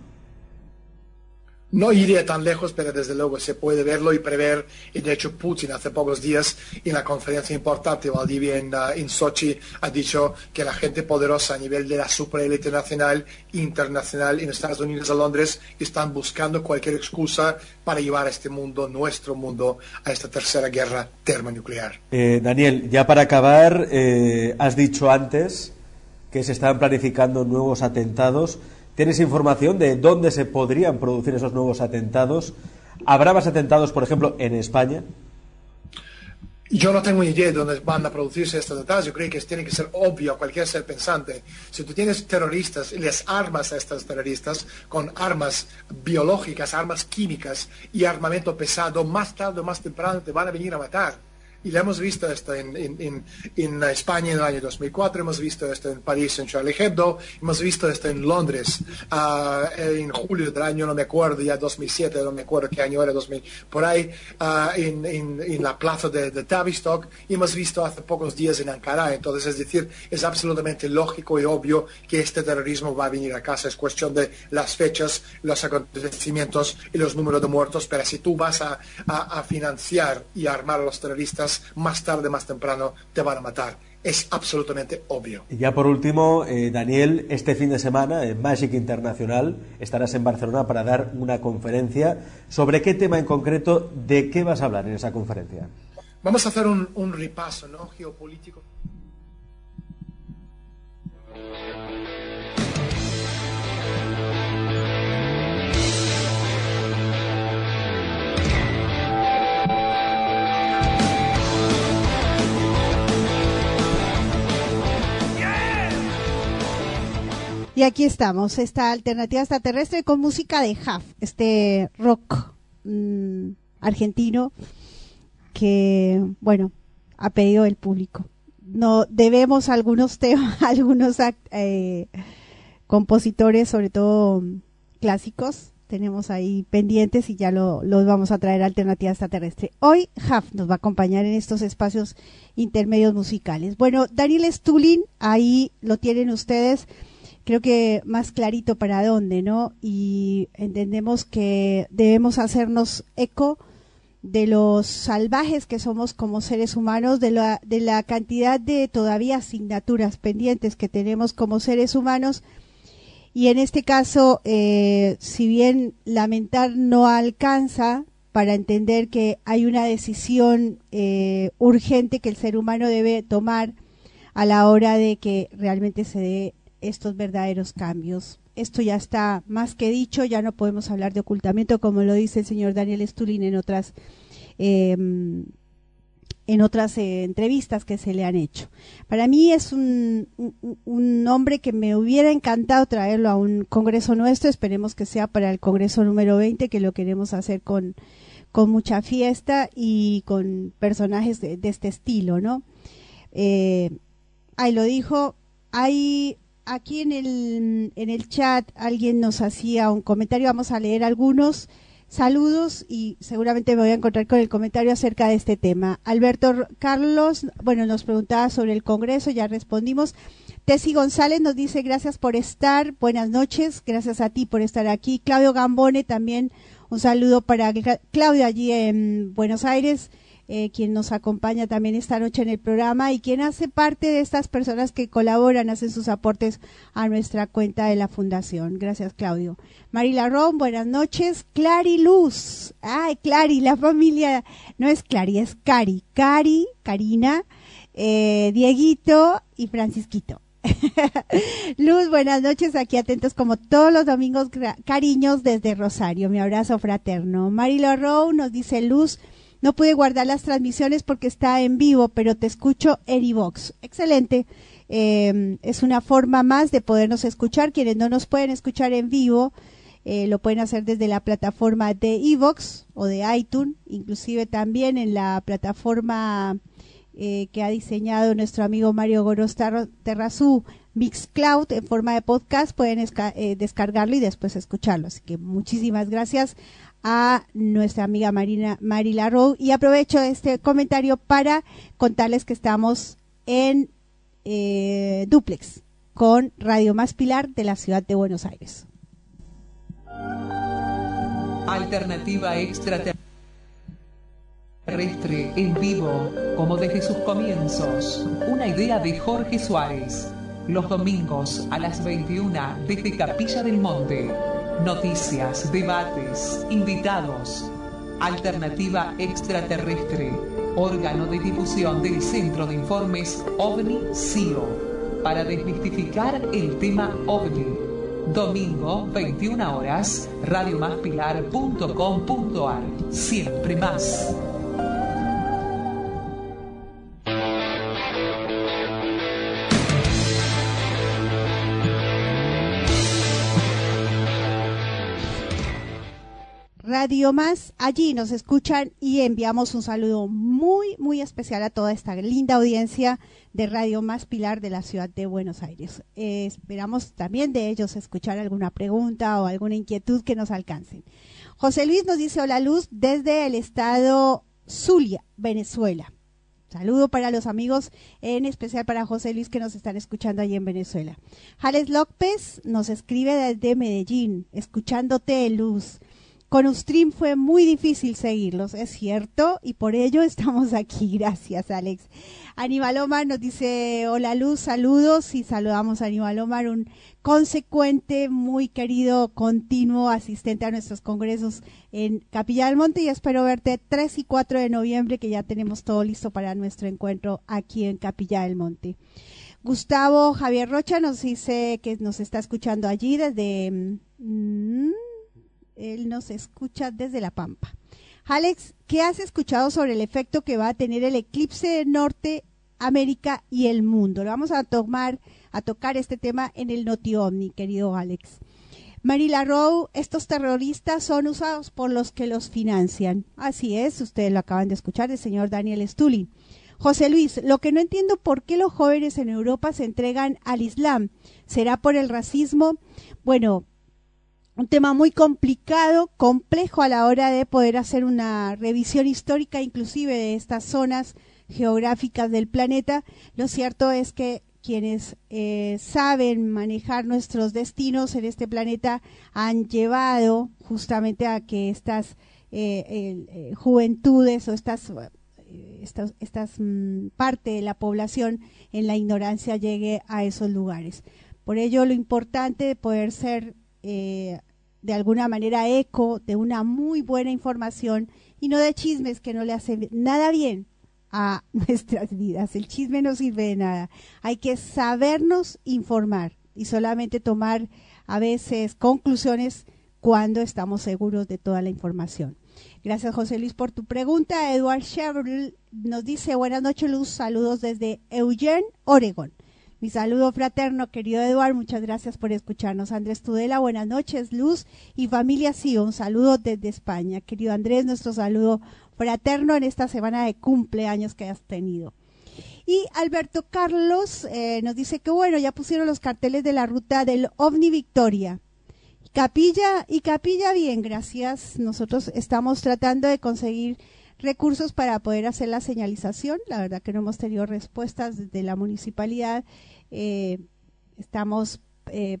no iría tan lejos, pero desde luego se puede verlo y prever. Y de hecho Putin hace pocos días en la conferencia importante Valdivia en, uh, en Sochi ha dicho que la gente poderosa a nivel de la superélite nacional, internacional en Estados Unidos, a Londres, están buscando cualquier excusa para llevar a este mundo, nuestro mundo, a esta tercera guerra termonuclear. Eh, Daniel, ya para acabar, eh, has dicho antes que se están planificando nuevos atentados. ¿Tienes información de dónde se podrían producir esos nuevos atentados? ¿Habrá más atentados, por ejemplo, en España? Yo no tengo ni idea de dónde van a producirse estos atentados. Yo creo que tiene que ser obvio a cualquier ser pensante. Si tú tienes terroristas y les armas a estos terroristas con armas biológicas, armas químicas y armamento pesado, más tarde o más temprano te van a venir a matar y lo hemos visto esto en, España en el año 2004, hemos visto esto en París en Charlie Hebdo, hemos visto esto en Londres uh, en julio del año, no me acuerdo, ya 2007, no me acuerdo qué año era, 2000, por ahí, uh, en, la plaza de, de Tavistock, y hemos visto hace pocos días en Ankara. Entonces, es decir, es absolutamente lógico y obvio que este terrorismo va a venir a casa. Es cuestión de las fechas, los acontecimientos y los números de muertos, pero si tú vas a, a financiar y armar a los terroristas, más tarde, más temprano, te van a matar. Es absolutamente obvio. Y ya por último, eh, Daniel, este fin de semana en Magic Internacional estarás en Barcelona para dar una conferencia. ¿Sobre qué tema en concreto? ¿De qué vas a hablar en esa conferencia? Vamos a hacer un, un repaso ¿no? geopolítico Y aquí estamos, esta alternativa extraterrestre con música de Huff, este rock mm, argentino que, bueno, ha pedido el público. No debemos algunos temas, algunos eh, compositores, sobre todo clásicos, tenemos ahí pendientes y ya lo, los vamos a traer a Alternativa Extraterrestre. Hoy Huff nos va a acompañar en estos espacios intermedios musicales. Bueno, Daniel Stulin, ahí lo tienen ustedes creo que más clarito para dónde, ¿no? Y entendemos que debemos hacernos eco de los salvajes que somos como seres humanos, de la, de la cantidad de todavía asignaturas pendientes que tenemos como seres humanos. Y en este caso, eh, si bien lamentar no alcanza para entender que hay una decisión eh, urgente que el ser humano debe tomar a la hora de que realmente se dé estos verdaderos cambios. Esto ya está más que dicho, ya no podemos hablar de ocultamiento como lo dice el señor Daniel Stulin en otras em, en otras eh, entrevistas que se le han hecho. Para mí es un, un, hombre que me hubiera encantado traerlo a un congreso nuestro, esperemos que sea para el congreso número 20, que lo queremos hacer con, con mucha fiesta y con personajes de, este estilo, ¿no? Eh, ahí lo dijo, hay aquí en el, en el chat alguien nos hacía un comentario, vamos a leer algunos saludos y seguramente me voy a encontrar con el comentario acerca de este tema. Alberto Carlos, bueno, nos preguntaba sobre el Congreso, ya respondimos. Tessy González nos dice gracias por estar, buenas noches, gracias a ti por estar aquí. Claudio Gambone también un saludo para Claudio allí en Buenos Aires. Eh, quien nos acompaña también esta noche en el programa y quien hace parte de estas personas que colaboran, hacen sus aportes a nuestra cuenta de la Fundación. Gracias, Claudio. Marila Ron, buenas noches. Clary Luz. Ay, Clary, la familia no es Clary, es Cari. Cari, Karina, eh, Dieguito y Francisquito. Luz, buenas noches, aquí atentos como todos los domingos, cariños desde Rosario, mi abrazo fraterno. Marilo Rowe nos dice Luz, no pude guardar las transmisiones porque está en vivo, pero te escucho en iVox. Excelente. Em, es una forma más de podernos escuchar. Quienes no nos pueden escuchar en vivo, eh, lo pueden hacer desde la plataforma de iVox o de iTunes, inclusive también en la plataforma eh, que ha diseñado nuestro amigo Mario Goros Terrazú, Mixcloud, en forma de podcast. Pueden eh, descargarlo y después escucharlo. Así que muchísimas gracias a nuestra amiga Marina Marila Rowe y aprovecho este comentario para contarles que estamos en eh, duplex con Radio Más Pilar de la ciudad de Buenos Aires. Alternativa extraterrestre en vivo, como desde sus comienzos. Una idea de Jorge Suárez. Los domingos a las 21 desde Capilla del Monte. Noticias, debates, invitados. Alternativa extraterrestre. Órgano de difusión del Centro de Informes OVNI-CIO. Para desmistificar el tema OVNI. Domingo, 21 horas, radiomaspilar.com.ar. Siempre más. Radio Más. Allí nos escuchan y enviamos un saludo muy, muy especial a toda esta linda audiencia de Radio Más Pilar de la ciudad de Buenos Aires. Eh, esperamos también de ellos escuchar alguna pregunta o alguna inquietud que nos alcancen. José Luis nos dice hola Luz desde el estado Zulia, Venezuela. Saludo para los amigos, en especial para José Luis que nos están escuchando allí en Venezuela. Jales López nos escribe desde Medellín, escuchándote Luz. Con Ustream fue muy difícil seguirlos, es cierto, y por ello estamos aquí. Gracias, Alex. Aníbal Omar nos dice, hola Luz, saludos, y saludamos a Aníbal Omar, un consecuente, muy querido, continuo asistente a nuestros congresos en Capilla del Monte, y espero verte 3 y 4 de noviembre, que ya tenemos todo listo para nuestro encuentro aquí en Capilla del Monte. Gustavo Javier Rocha nos dice que nos está escuchando allí desde... Mm, él nos escucha desde La Pampa. Alex, ¿qué has escuchado sobre el efecto que va a tener el eclipse de Norte América y el mundo? Lo vamos a tomar, a tocar este tema en el Noti Omni, querido Alex. Marila Rowe, estos terroristas son usados por los que los financian. Así es, ustedes lo acaban de escuchar del señor Daniel Stulin. José Luis, lo que no entiendo por qué los jóvenes en Europa se entregan al Islam. ¿Será por el racismo? Bueno, un tema muy complicado, complejo a la hora de poder hacer una revisión histórica inclusive de estas zonas geográficas del planeta. Lo cierto es que quienes eh, saben manejar nuestros destinos en este planeta han llevado justamente a que estas eh, eh, juventudes o estas estas, estas mm, parte de la población en la ignorancia llegue a esos lugares. Por ello, lo importante de poder ser eh, de alguna manera eco de una muy buena información y no de chismes que no le hacen nada bien a nuestras vidas. El chisme no sirve de nada. Hay que sabernos informar y solamente tomar a veces conclusiones cuando estamos seguros de toda la información. Gracias José Luis por tu pregunta. Eduard Chevrolet nos dice buenas noches Luz, saludos desde Eugene, Oregon. Mi saludo fraterno, querido Eduardo, muchas gracias por escucharnos. Andrés Tudela, buenas noches, Luz y familia Sí, un saludo desde España. Querido Andrés, nuestro saludo fraterno en esta semana de cumpleaños que has tenido. Y Alberto Carlos eh, nos dice que bueno, ya pusieron los carteles de la ruta del OVNI Victoria. Capilla y Capilla bien, gracias. Nosotros estamos tratando de conseguir recursos para poder hacer la señalización. La verdad que no hemos tenido respuestas de la municipalidad eh, estamos, eh,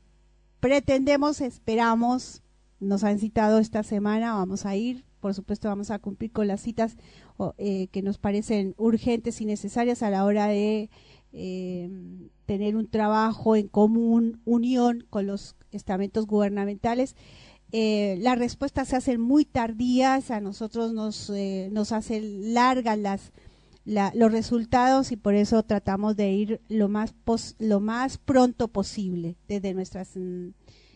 pretendemos, esperamos, nos han citado esta semana, vamos a ir, por supuesto vamos a cumplir con las citas eh, que nos parecen urgentes y necesarias a la hora de tener un trabajo en común, unión con los estamentos gubernamentales. las respuestas se hacen muy tardías, a nosotros nos, nos hacen largas las los resultados y por eso tratamos de ir lo más, lo más pronto posible desde nuestras mm,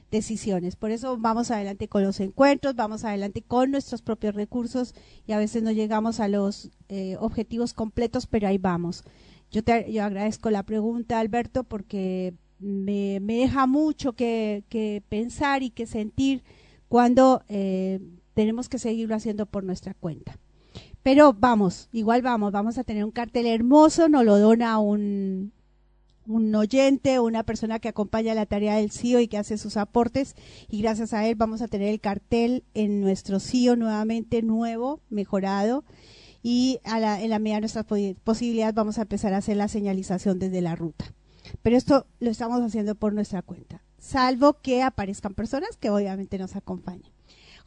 decisiones. Por eso vamos adelante con los encuentros, vamos adelante con nuestros propios recursos y a veces no llegamos a los eh, objetivos completos, pero ahí vamos. Yo, te, yo agradezco la pregunta, Alberto, porque me, me deja mucho que, que, pensar y que sentir cuando eh, tenemos que seguirlo haciendo por nuestra cuenta. Pero vamos, igual vamos, vamos a tener un cartel hermoso, nos lo dona un, oyente, una persona que acompaña la tarea del CIO y que hace sus aportes y gracias a él vamos a tener el cartel en nuestro CIO nuevamente nuevo, mejorado y a la, en la medida de nuestras posibilidades vamos a empezar a hacer la señalización desde la ruta. Pero esto lo estamos haciendo por nuestra cuenta, salvo que aparezcan personas que obviamente nos acompañen.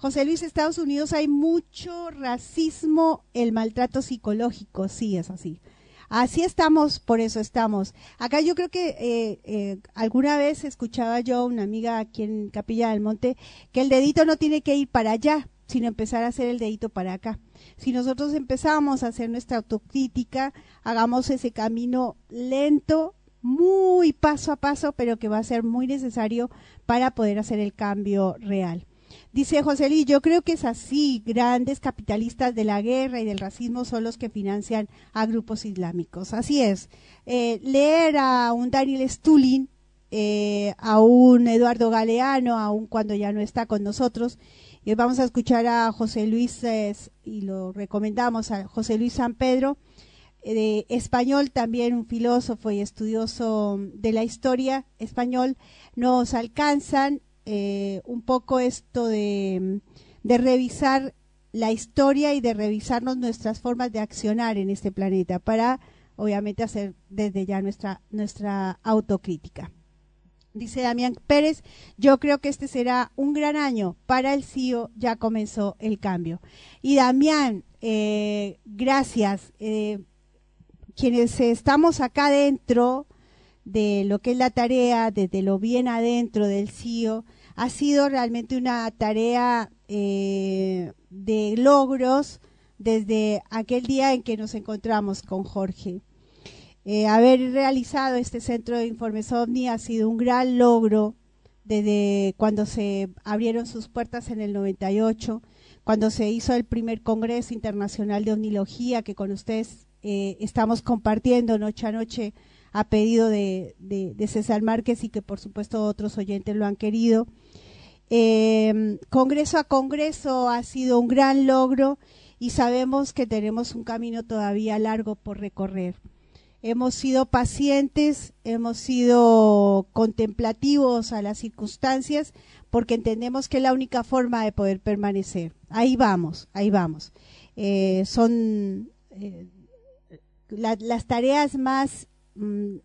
José Luis, Estados Unidos hay mucho racismo, el maltrato psicológico, sí, es así. Así estamos, por eso estamos. Acá yo creo que eh, eh, alguna vez escuchaba yo una amiga aquí en Capilla del Monte que el dedito no tiene que ir para allá, sino empezar a hacer el dedito para acá. Si nosotros empezamos a hacer nuestra autocrítica, hagamos ese camino lento, muy paso a paso, pero que va a ser muy necesario para poder hacer el cambio real. Dice José Luis, yo creo que es así. Grandes capitalistas de la guerra y del racismo son los que financian a grupos islámicos. Así es. Eh, leer a un Daniel Stulin, eh, a un Eduardo Galeano, aun cuando ya no está con nosotros. Y vamos a escuchar a José Luis, y lo recomendamos a José Luis San Pedro, eh, de español, también un filósofo y estudioso de la historia español, nos alcanzan eh, un poco esto de, revisar la historia y de revisarnos nuestras formas de accionar en este planeta para obviamente hacer desde ya nuestra, nuestra autocrítica. Dice Damián Pérez, yo creo que este será un gran año para el CIO, ya comenzó el cambio. Y Damián, eh, gracias. Eh, quienes estamos acá dentro, de lo que es la tarea, desde lo bien adentro del CIO, ha sido realmente una tarea eh, de logros desde aquel día en que nos encontramos con Jorge. Eh, haber realizado este centro de informes OVNI ha sido un gran logro desde cuando se abrieron sus puertas en el 98, cuando se hizo el primer Congreso Internacional de Omnilogía que con ustedes eh, estamos compartiendo noche a noche a pedido de, César Márquez y que por supuesto otros oyentes lo han querido. Eh, congreso a Congreso ha sido un gran logro y sabemos que tenemos un camino todavía largo por recorrer. Hemos sido pacientes, hemos sido contemplativos a las circunstancias porque entendemos que es la única forma de poder permanecer. Ahí vamos, ahí vamos. Eh, son eh, las tareas más Mm,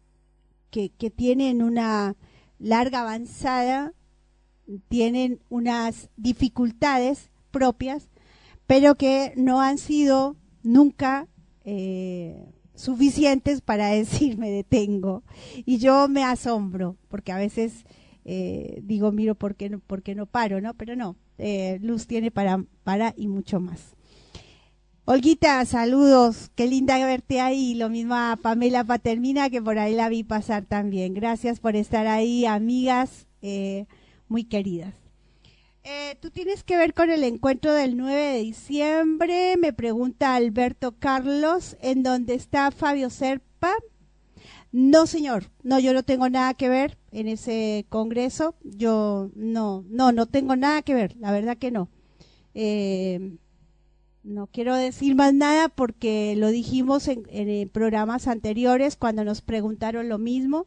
que, tienen una larga avanzada, tienen unas dificultades propias, pero que no han sido nunca eh, suficientes para decir me detengo. Y yo me asombro, porque a veces eh, digo, miro por qué no, por qué no paro, ¿no? Pero no, eh, Luz tiene para, para y mucho más. Olguita, saludos, qué linda verte ahí. Lo mismo a Pamela Patermina, que por ahí la vi pasar también. Gracias por estar ahí, amigas eh, muy queridas. Eh, Tú tienes que ver con el encuentro del 9 de diciembre, me pregunta Alberto Carlos, ¿en dónde está Fabio Serpa? No, señor, no, yo no tengo nada que ver en ese congreso. Yo no, no, no tengo nada que ver, la verdad que no. Eh, no quiero decir más nada porque lo dijimos en, programas anteriores cuando nos preguntaron lo mismo.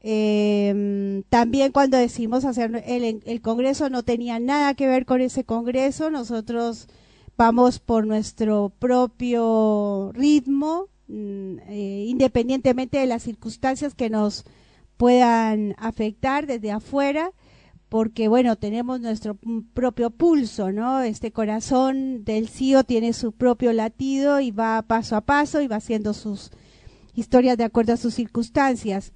Em, también cuando decidimos hacer el, el, Congreso no tenía nada que ver con ese Congreso. Nosotros vamos por nuestro propio ritmo, mm, eh, independientemente de las circunstancias que nos puedan afectar desde afuera porque bueno, tenemos nuestro propio pulso, ¿no? Este corazón del CIO tiene su propio latido y va paso a paso y va haciendo sus historias de acuerdo a sus circunstancias.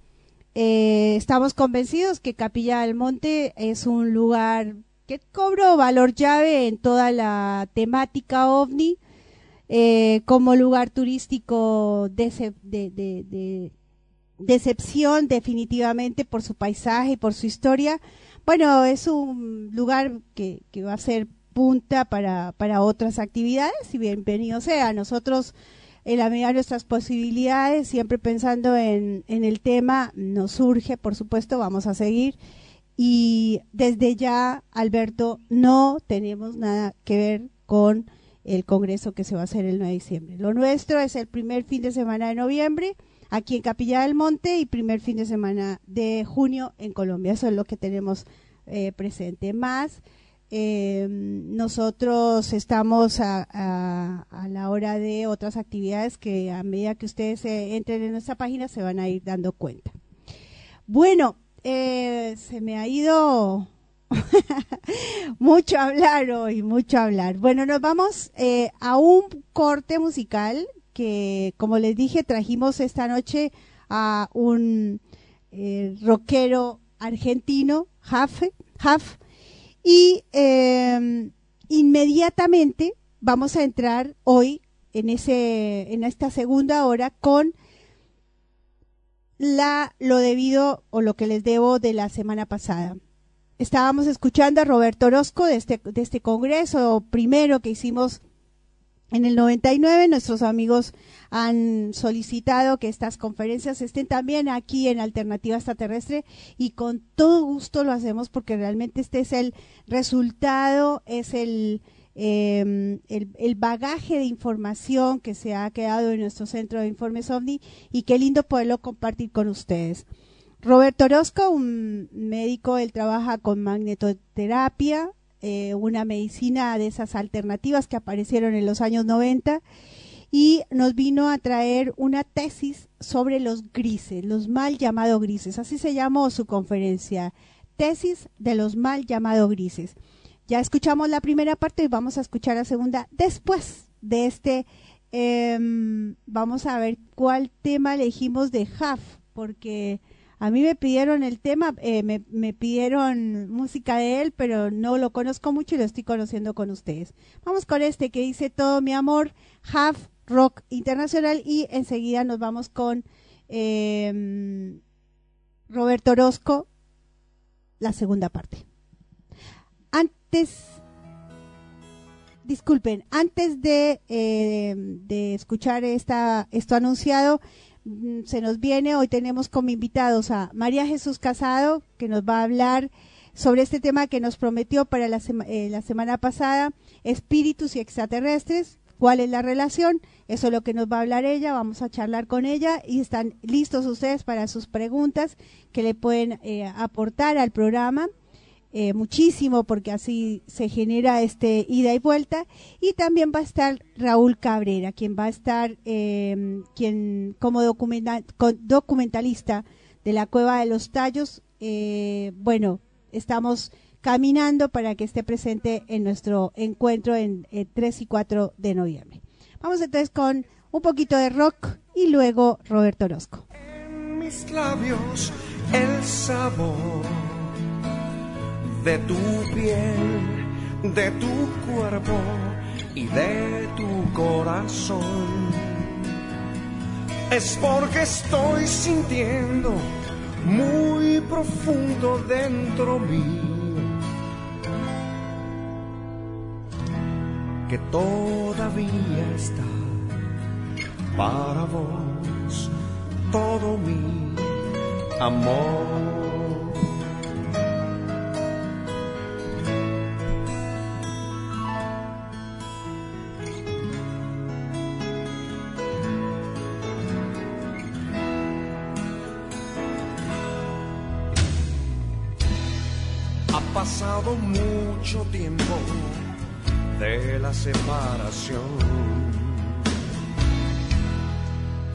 Eh, estamos convencidos que Capilla del Monte es un lugar que cobró valor llave en toda la temática ovni, eh, como lugar turístico de, de, decepción definitivamente por su paisaje y por su historia, bueno, es un lugar que, que va a ser punta para, otras actividades y bienvenido sea. Nosotros, en la medida de nuestras posibilidades, siempre pensando en, en el tema, nos surge, por supuesto, vamos a seguir. Y desde ya, Alberto, no tenemos nada que ver con el congreso que se va a hacer el 9 de diciembre. Lo nuestro es el primer fin de semana de noviembre aquí en Capilla del Monte y primer fin de semana de junio en Colombia. Eso es lo que tenemos eh, presente. Más, eh, nosotros estamos a, a, la hora de otras actividades que a medida que ustedes entren en nuestra página se van a ir dando cuenta. Bueno, eh, se me ha ido mucho hablar hoy, mucho hablar. Bueno, nos vamos eh, a un corte musical que, como les dije, trajimos esta noche a un eh, rockero argentino, Haf, y eh, inmediatamente vamos a entrar hoy en ese, en esta segunda hora con la, lo debido o lo que les debo de la semana pasada. Estábamos escuchando a Roberto Orozco de este, de este congreso primero que hicimos en el 99. Nuestros amigos han solicitado que estas conferencias estén también aquí en Alternativa Extraterrestre y con todo gusto lo hacemos porque realmente este es el resultado, es el, eh, el, el, bagaje de información que se ha quedado en nuestro centro de informes OVNI y qué lindo poderlo compartir con ustedes. Roberto Orozco, un médico, él trabaja con magnetoterapia, eh, una medicina de esas alternativas que aparecieron en los años 90 y nos vino a traer una tesis sobre los grises, los mal llamados grises. Así se llamó su conferencia, tesis de los mal llamados grises. Ya escuchamos la primera parte y vamos a escuchar la segunda después de este. Eh, vamos a ver cuál tema elegimos de Huff, porque a mí me pidieron el tema, eh, me, me, pidieron música de él, pero no lo conozco mucho y lo estoy conociendo con ustedes. Vamos con este que dice Todo mi amor, Huff Rock Internacional y enseguida nos vamos con eh, Roberto Orozco, la segunda parte antes, disculpen, antes de, eh, de escuchar esta, esto anunciado, se nos viene, hoy tenemos como invitados a María Jesús Casado, que nos va a hablar sobre este tema que nos prometió para la, eh, la semana pasada, espíritus y extraterrestres, cuál es la relación, eso es lo que nos va a hablar ella, vamos a charlar con ella y están listos ustedes para sus preguntas que le pueden eh, aportar al programa eh, muchísimo porque así se genera este ida y vuelta. Y también va a estar Raúl Cabrera quien va a estar eh, quien como documenta, documentalista de la cueva de los tallos. Eh, bueno estamos caminando para que esté presente en nuestro encuentro en 3 y 4 de noviembre. Vamos entonces con un poquito de rock y luego Roberto Orozco. En mis labios el sabor de tu piel, de tu cuerpo y de tu corazón. Es porque estoy sintiendo muy profundo dentro mío que todavía está para vos todo mi amor. Pasado mucho tiempo de la separación.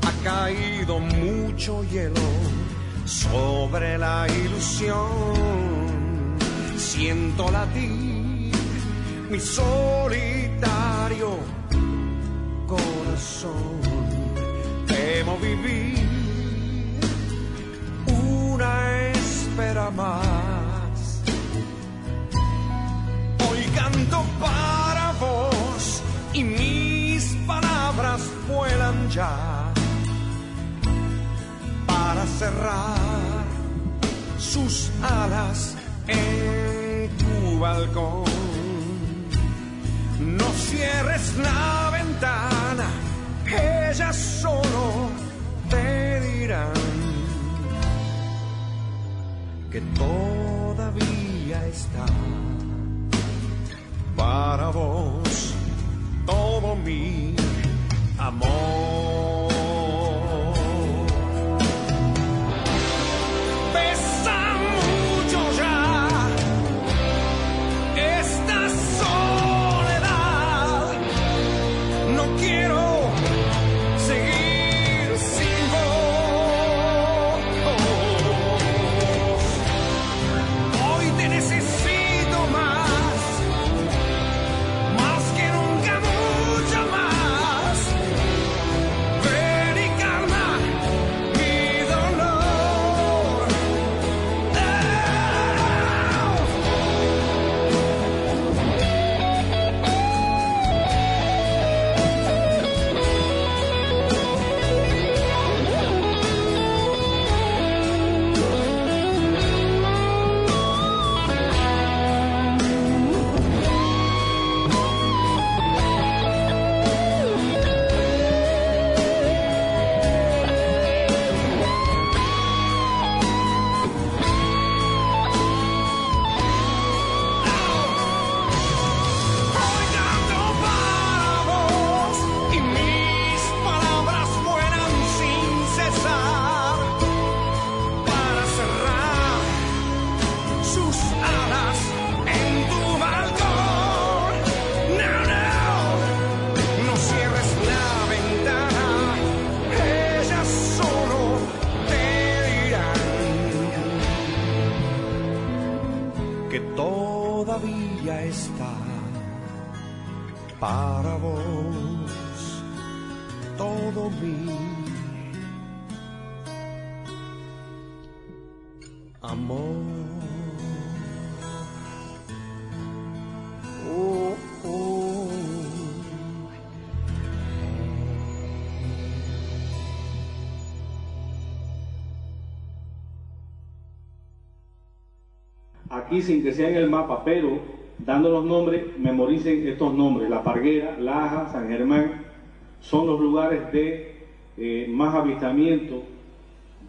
Ha caído mucho hielo sobre la ilusión. Siento latir mi solitario corazón. Temo vivir una espera más para cerrar sus alas en tu balcón. No cierres la ventana, ellas solo te dirán que todavía está para vos todo mi amor. Aquí sin que sea en el mapa, pero dando los nombres, memoricen estos nombres. La Parguera, Laja, San Germán, son los lugares de eh, más avistamiento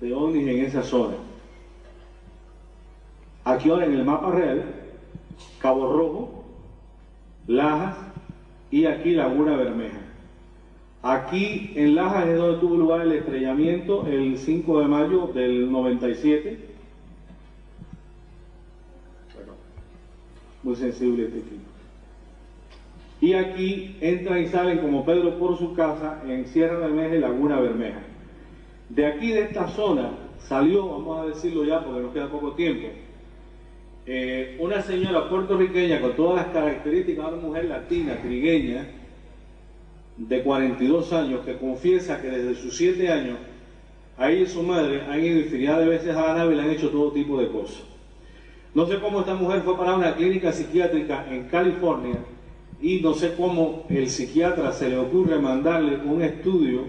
de ovnis en esa zona. Aquí ahora en el mapa real, Cabo Rojo, Lajas y aquí Laguna Bermeja. Aquí en Lajas es donde tuvo lugar el estrellamiento el 5 de mayo del 97. Muy sensible este equipo. Y aquí entran y salen como Pedro por su casa en Sierra Bermeja y Laguna Bermeja. De aquí, de esta zona, salió, vamos a decirlo ya porque nos queda poco tiempo, eh, una señora puertorriqueña con todas las características de una mujer latina, trigueña, de 42 años, que confiesa que desde sus 7 años, ahí y su madre han ido infinidad de veces a la nave y le han hecho todo tipo de cosas. No sé cómo esta mujer fue para una clínica psiquiátrica en California y no sé cómo el psiquiatra se le ocurre mandarle un estudio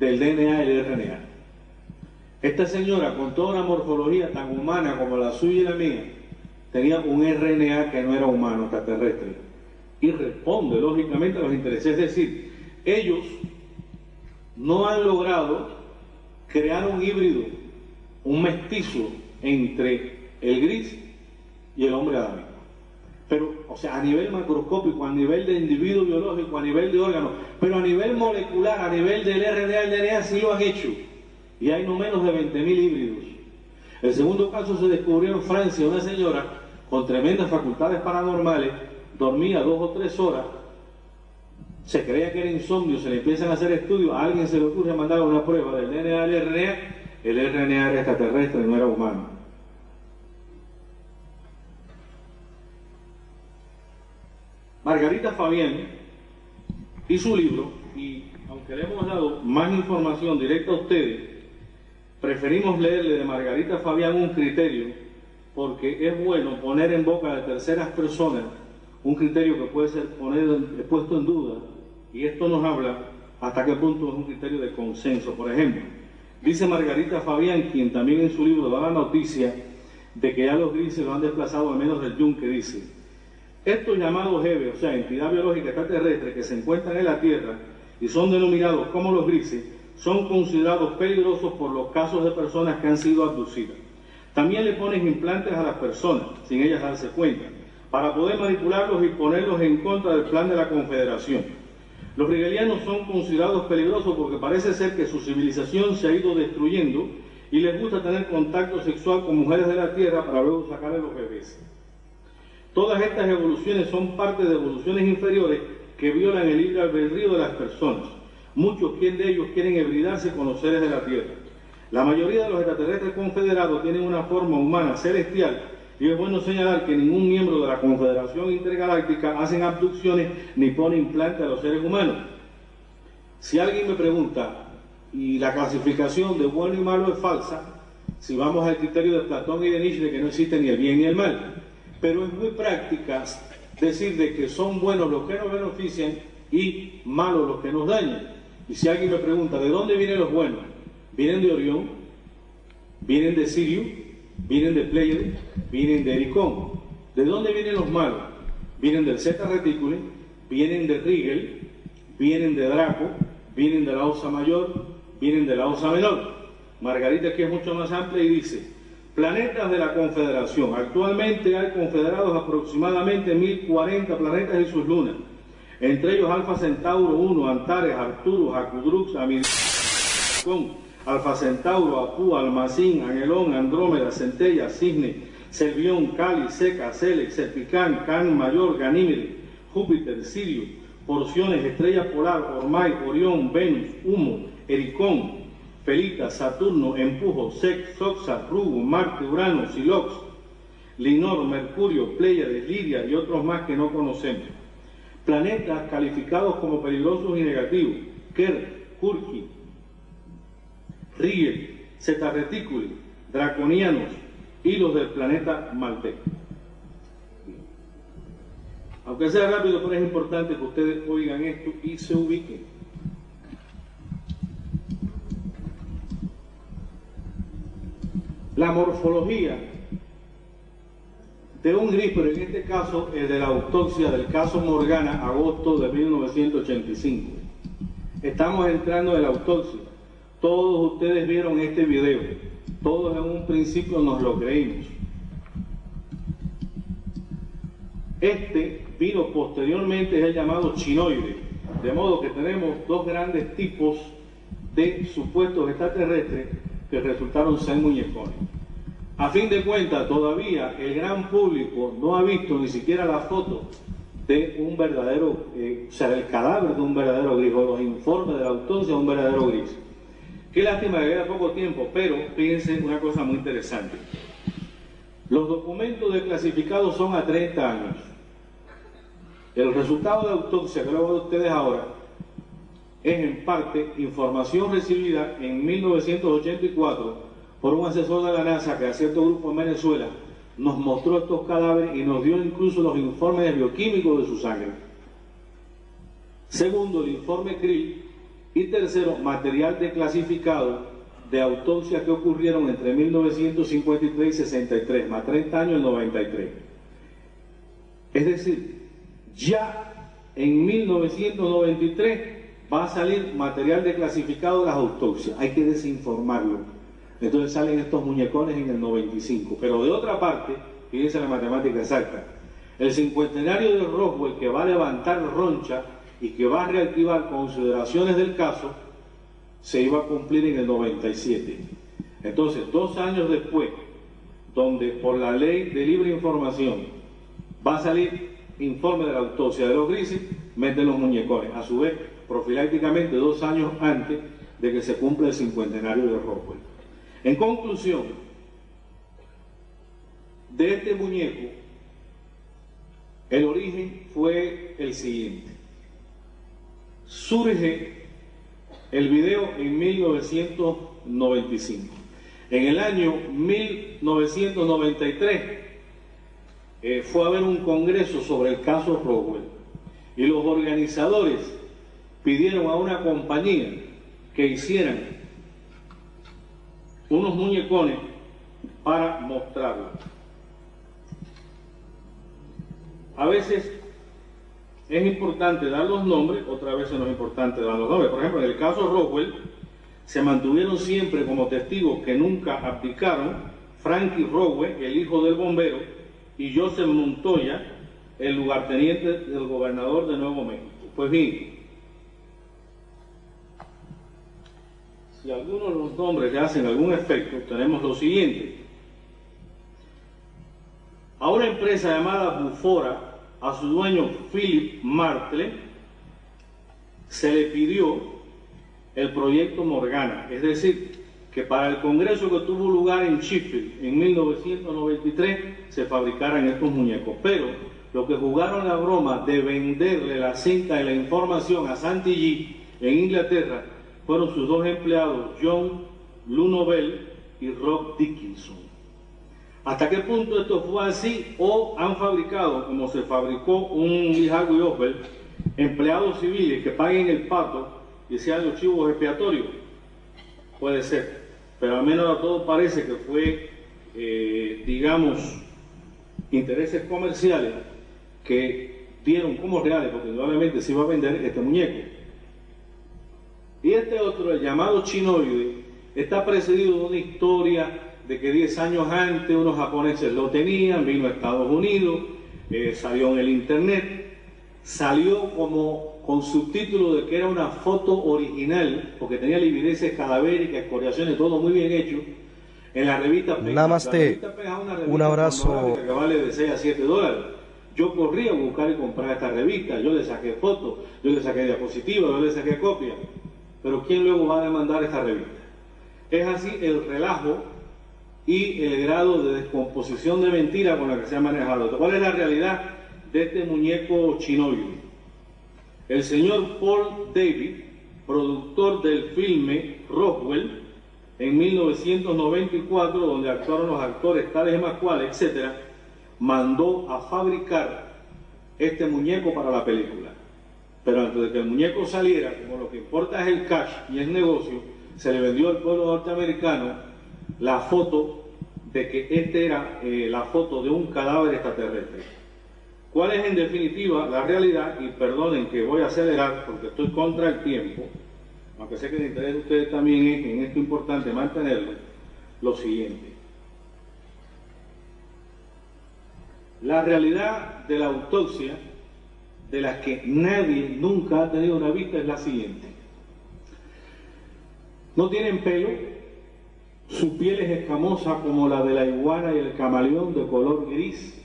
del DNA y el RNA. Esta señora, con toda una morfología tan humana como la suya y la mía, tenía un RNA que no era humano, extraterrestre. Y responde lógicamente a los intereses. Es decir, ellos no han logrado crear un híbrido, un mestizo entre el gris y el hombre adámico. Pero, o sea, a nivel macroscópico, a nivel de individuo biológico, a nivel de órgano, pero a nivel molecular, a nivel del RNA el DNA, sí lo han hecho. Y hay no menos de 20.000 híbridos. El segundo caso se descubrió en Francia, una señora con tremendas facultades paranormales, dormía dos o tres horas, se creía que era insomnio, se le empiezan a hacer estudios, a alguien se le ocurre mandar una prueba del DNA al RNA, el RNA era extraterrestre, no era humano. Margarita Fabián y su libro, y aunque le hemos dado más información directa a ustedes, preferimos leerle de Margarita Fabián un criterio, porque es bueno poner en boca de terceras personas un criterio que puede ser poner, puesto en duda, y esto nos habla hasta qué punto es un criterio de consenso. Por ejemplo, dice Margarita Fabián, quien también en su libro da la noticia de que ya los grises lo han desplazado al menos del yunque, dice, estos llamados EVE, o sea, entidad biológica extraterrestre que se encuentran en la Tierra y son denominados como los grises, son considerados peligrosos por los casos de personas que han sido abducidas. También le ponen implantes a las personas, sin ellas darse cuenta, para poder manipularlos y ponerlos en contra del plan de la Confederación. Los rigelianos son considerados peligrosos porque parece ser que su civilización se ha ido destruyendo y les gusta tener contacto sexual con mujeres de la Tierra para luego sacarle los bebés. Todas estas evoluciones son parte de evoluciones inferiores que violan el libre albedrío de las personas. Muchos de ellos quieren hibridarse con los seres de la Tierra. La mayoría de los extraterrestres confederados tienen una forma humana celestial y es bueno señalar que ningún miembro de la Confederación Intergaláctica hacen abducciones ni pone implante a los seres humanos. Si alguien me pregunta, y la clasificación de bueno y malo es falsa, si vamos al criterio de Platón y de Nietzsche que no existe ni el bien ni el mal, pero es muy práctica decir de que son buenos los que nos benefician y malos los que nos dañan. Y si alguien me pregunta, ¿de dónde vienen los buenos? Vienen de Orión, vienen de Sirio, vienen de Pleiades, vienen de Ericón. ¿De dónde vienen los malos? Vienen del Zeta Reticuli, vienen de Rigel, vienen de Draco, vienen de la Osa Mayor, vienen de la Osa Menor. Margarita aquí es mucho más amplia y dice, planetas de la Confederación. Actualmente hay confederados aproximadamente 1040 planetas y sus lunas. Entre ellos Alfa Centauro 1, Antares, Arturus, Acudrux, Amidón, Alfa Centauro, Apu, Almacín, Angelón, Andrómeda, Centella, Cisne, Servión, Cali, Seca, Celex, Serpicán, Can Mayor, Ganímede, Júpiter, Sirio, Porciones, Estrella Polar, Ormay, Orión, Venus, Humo, Ericón, Felita, Saturno, Empujo, Sex, Soxa, Rugo, Marte, Urano, Silox, Linor, Mercurio, Pleiades, Lidia y otros más que no conocemos. planetas calificados como peligrosos y negativos, Kerr, Kurki, Rigel, Zeta Reticuli, Draconianos y los del planeta Marte. Aunque sea rápido, pero es importante que ustedes oigan esto y se ubiquen. La morfología de un gris, pero en este caso el de la autopsia del caso Morgana, agosto de 1985. Estamos entrando en la autopsia. Todos ustedes vieron este video. Todos en un principio nos lo creímos. Este vino posteriormente es el llamado chinoide, de modo que tenemos dos grandes tipos de supuestos extraterrestres que resultaron ser muñecones. A fin de cuentas, todavía el gran público no ha visto ni siquiera la foto de un verdadero, eh, o sea, del cadáver de un verdadero gris, o los informes de la autopsia de un verdadero gris. Qué lástima que queda poco tiempo, pero fíjense una cosa muy interesante. Los documentos desclasificados son a 30 años. El resultado de autopsia que lo hago de ustedes ahora es en parte información recibida en 1984 por un asesor de la NASA que a cierto grupo en Venezuela nos mostró estos cadáveres y nos dio incluso los informes bioquímicos de su sangre. Segundo, el informe Krill. Y tercero, material declasificado de autopsias que ocurrieron entre 1953 y 63, más 30 años el 93. Es decir, ya en 1993 va a salir material declasificado de las autopsias. Hay que desinformarlo. Entonces salen estos muñecones en el 95. Pero de otra parte, fíjense la matemática exacta, el cincuentenario de Roswell que va a levantar roncha y que va a reactivar consideraciones del caso, se iba a cumplir en el 97. Entonces, dos años después, donde por la ley de libre información va a salir informe de la autopsia de los grises, meten los muñecones. A su vez, profilácticamente dos años antes de que se cumpla el cincuentenario de Roswell. En conclusión, de este muñeco, el origen fue el siguiente. Surge el video en 1995. En el año 1993 eh, fue a haber un congreso sobre el caso Roswell y los organizadores pidieron a una compañía que hicieran unos muñecones para mostrarlo. A veces es importante dar los nombres, otra vez no es importante dar los nombres. Por ejemplo, en el caso Rockwell, se mantuvieron siempre como testigos que nunca abdicaron Frankie Rowell, el hijo del bombero, y Joseph Montoya, el lugarteniente del gobernador de Nuevo México. Pues bien, si algunos de los nombres le hacen algún efecto, tenemos lo siguiente. A una empresa llamada Bufora, a su dueño Philip Martle, se le pidió el proyecto Morgana, es decir, que para el congreso que tuvo lugar en Sheffield en 1993 se fabricaran estos muñecos. Pero lo que jugaron la broma de venderle la cinta y la información a Santi G en Inglaterra fueron sus dos empleados, John Lunobel y Rob Dickinson. ¿Hasta qué punto esto fue así? ¿O han fabricado, como se fabricó un Lee y empleados civiles que paguen el pato y sean los chivos expiatorios? Puede ser. Pero al menos a todo parece que fue, eh, digamos, intereses comerciales que vieron como reales, porque indudablemente se iba a vender este muñeco. Y este otro, el llamado chinoide, está precedido de una historia de que 10 años antes unos japoneses lo tenían, vino a Estados Unidos, eh, salió en el internet, salió como con subtítulo de que era una foto original, porque tenía livideces cadavéricas, escoriaciones, todo muy bien hecho. En la revista Namaste. un abrazo. Que vale de 6 a 7 dólares. Yo corrí a buscar y comprar esta revista, yo le saqué fotos, yo le saqué diapositivas, yo le saqué copias. Pero ¿quién luego va a demandar esta revista? Es así el relajo y el grado de descomposición de mentira con la que se ha manejado. ¿Cuál es la realidad de este muñeco chinoide? El señor Paul David, productor del filme Rockwell, en 1994, donde actuaron los actores tales más etc., mandó a fabricar este muñeco para la película. Pero antes de que el muñeco saliera, como lo que importa es el cash y el negocio, se le vendió al pueblo norteamericano la foto de que este era eh, la foto de un cadáver extraterrestre. ¿Cuál es en definitiva la realidad? Y perdonen que voy a acelerar porque estoy contra el tiempo, aunque sé que el interés de ustedes también es en esto importante mantenerlo, lo siguiente. La realidad de la autopsia, de la que nadie nunca ha tenido una vista, es la siguiente. No tienen pelo, su piel es escamosa como la de la iguana y el camaleón de color gris.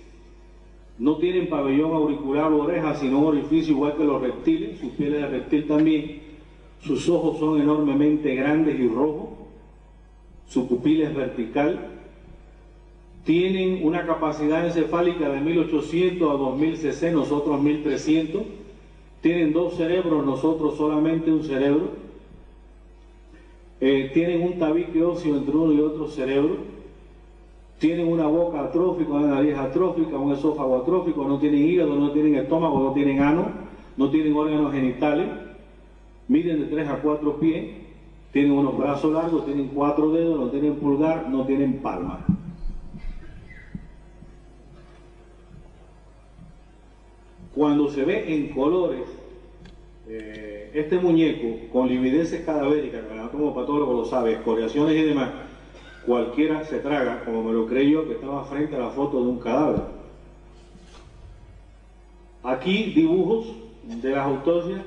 No tienen pabellón auricular o oreja, sino un orificio igual que los reptiles, su piel es de reptil también. Sus ojos son enormemente grandes y rojos, su pupila es vertical, tienen una capacidad encefálica de 1800 a 2000 cc, nosotros 1300, tienen dos cerebros, nosotros solamente un cerebro, eh, tienen un tabique óseo entre uno y otro cerebro, tienen una boca atrófica, una nariz atrófica, un esófago atrófico, no tienen hígado, no tienen estómago, no tienen ano, no tienen órganos genitales, miden de 3 a 4 pies, tienen unos brazos largos, tienen cuatro dedos, no tienen pulgar, no tienen palma. Cuando se ve en colores eh, este muñeco con livideces cadavéricas, que el patólogo lo sabe, escoriaciones y demás, cualquiera se traga, como me lo creyó, que estaba frente a la foto de un cadáver. Aquí dibujos de las autopsias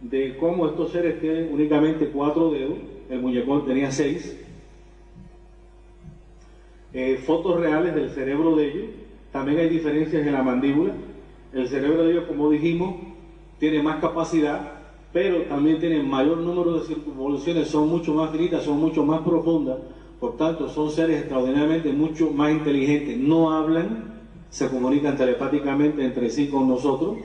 de cómo estos seres tienen únicamente cuatro dedos, el muñecón tenía seis, eh, fotos reales del cerebro de ellos, también hay diferencias en la mandíbula, el cerebro de ellos, como dijimos, tiene más capacidad, pero también tiene mayor número de circunvoluciones, son mucho más finitas, son mucho más profundas, por tanto son seres extraordinariamente mucho más inteligentes, no hablan, se comunican telepáticamente entre sí con nosotros,